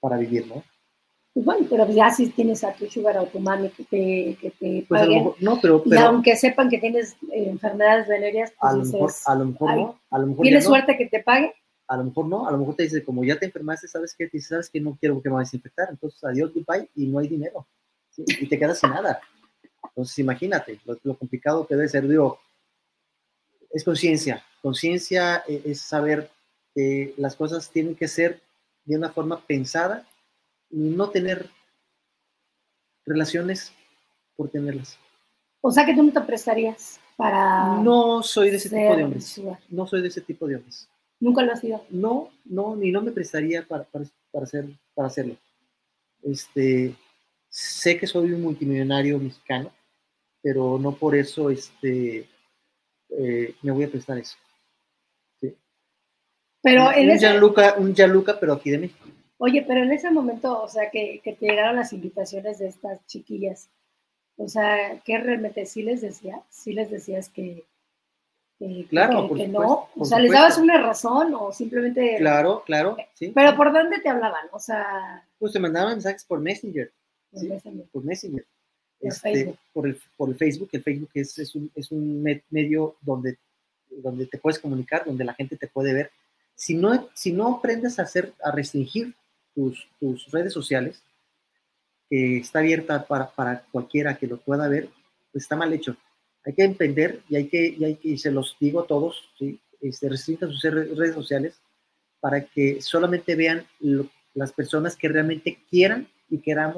para vivir, ¿no? Pues bueno, pero ya si tienes a tu sugar o tu mami que te, que te pues no, pero, y aunque sepan que tienes eh, enfermedades venéreas, pues a, lo mejor, a lo mejor no, a lo mejor ¿Tienes suerte que te pague? A lo mejor no, a lo mejor te dice, como ya te enfermaste, ¿sabes qué? Te dice, ¿sabes que No quiero que me vayas a infectar, entonces adiós, goodbye, y no hay dinero, y te quedas sin nada. Entonces imagínate lo, lo complicado que debe ser, digo, es conciencia, conciencia eh, es saber que las cosas tienen que ser de una forma pensada y no tener relaciones por tenerlas. O sea que tú no te prestarías para... No soy de ese tipo de hombres. No soy de ese tipo de hombres. ¿Nunca lo has sido? No, no, ni no me prestaría para, para, hacer, para hacerlo. Este, sé que soy un multimillonario mexicano, pero no por eso este, eh, me voy a prestar eso. Pero un, en Gianluca, un Gianluca, pero aquí de México. Oye, pero en ese momento, o sea, que, que te llegaron las invitaciones de estas chiquillas, o sea, ¿qué realmente sí les decías? ¿Sí les decías que, claro, que, no? O sea, ¿les dabas una razón o simplemente... Claro, claro, sí. Pero ¿por dónde te hablaban? O sea... Pues te mandaban mensajes por Messenger. Por Messenger. Por Messenger. Este, por, el, por el Facebook. El Facebook es, es, un, es un medio donde, donde te puedes comunicar, donde la gente te puede ver si no, aprendes a, hacer, a restringir tus, redes sociales, que está abierta para, para, cualquiera que lo pueda ver, pues está mal hecho. Hay que emprender y hay que, y y se los digo a todos, ¿sí? este, restringan sus redes sociales para que solamente vean las personas que realmente quieran y queramos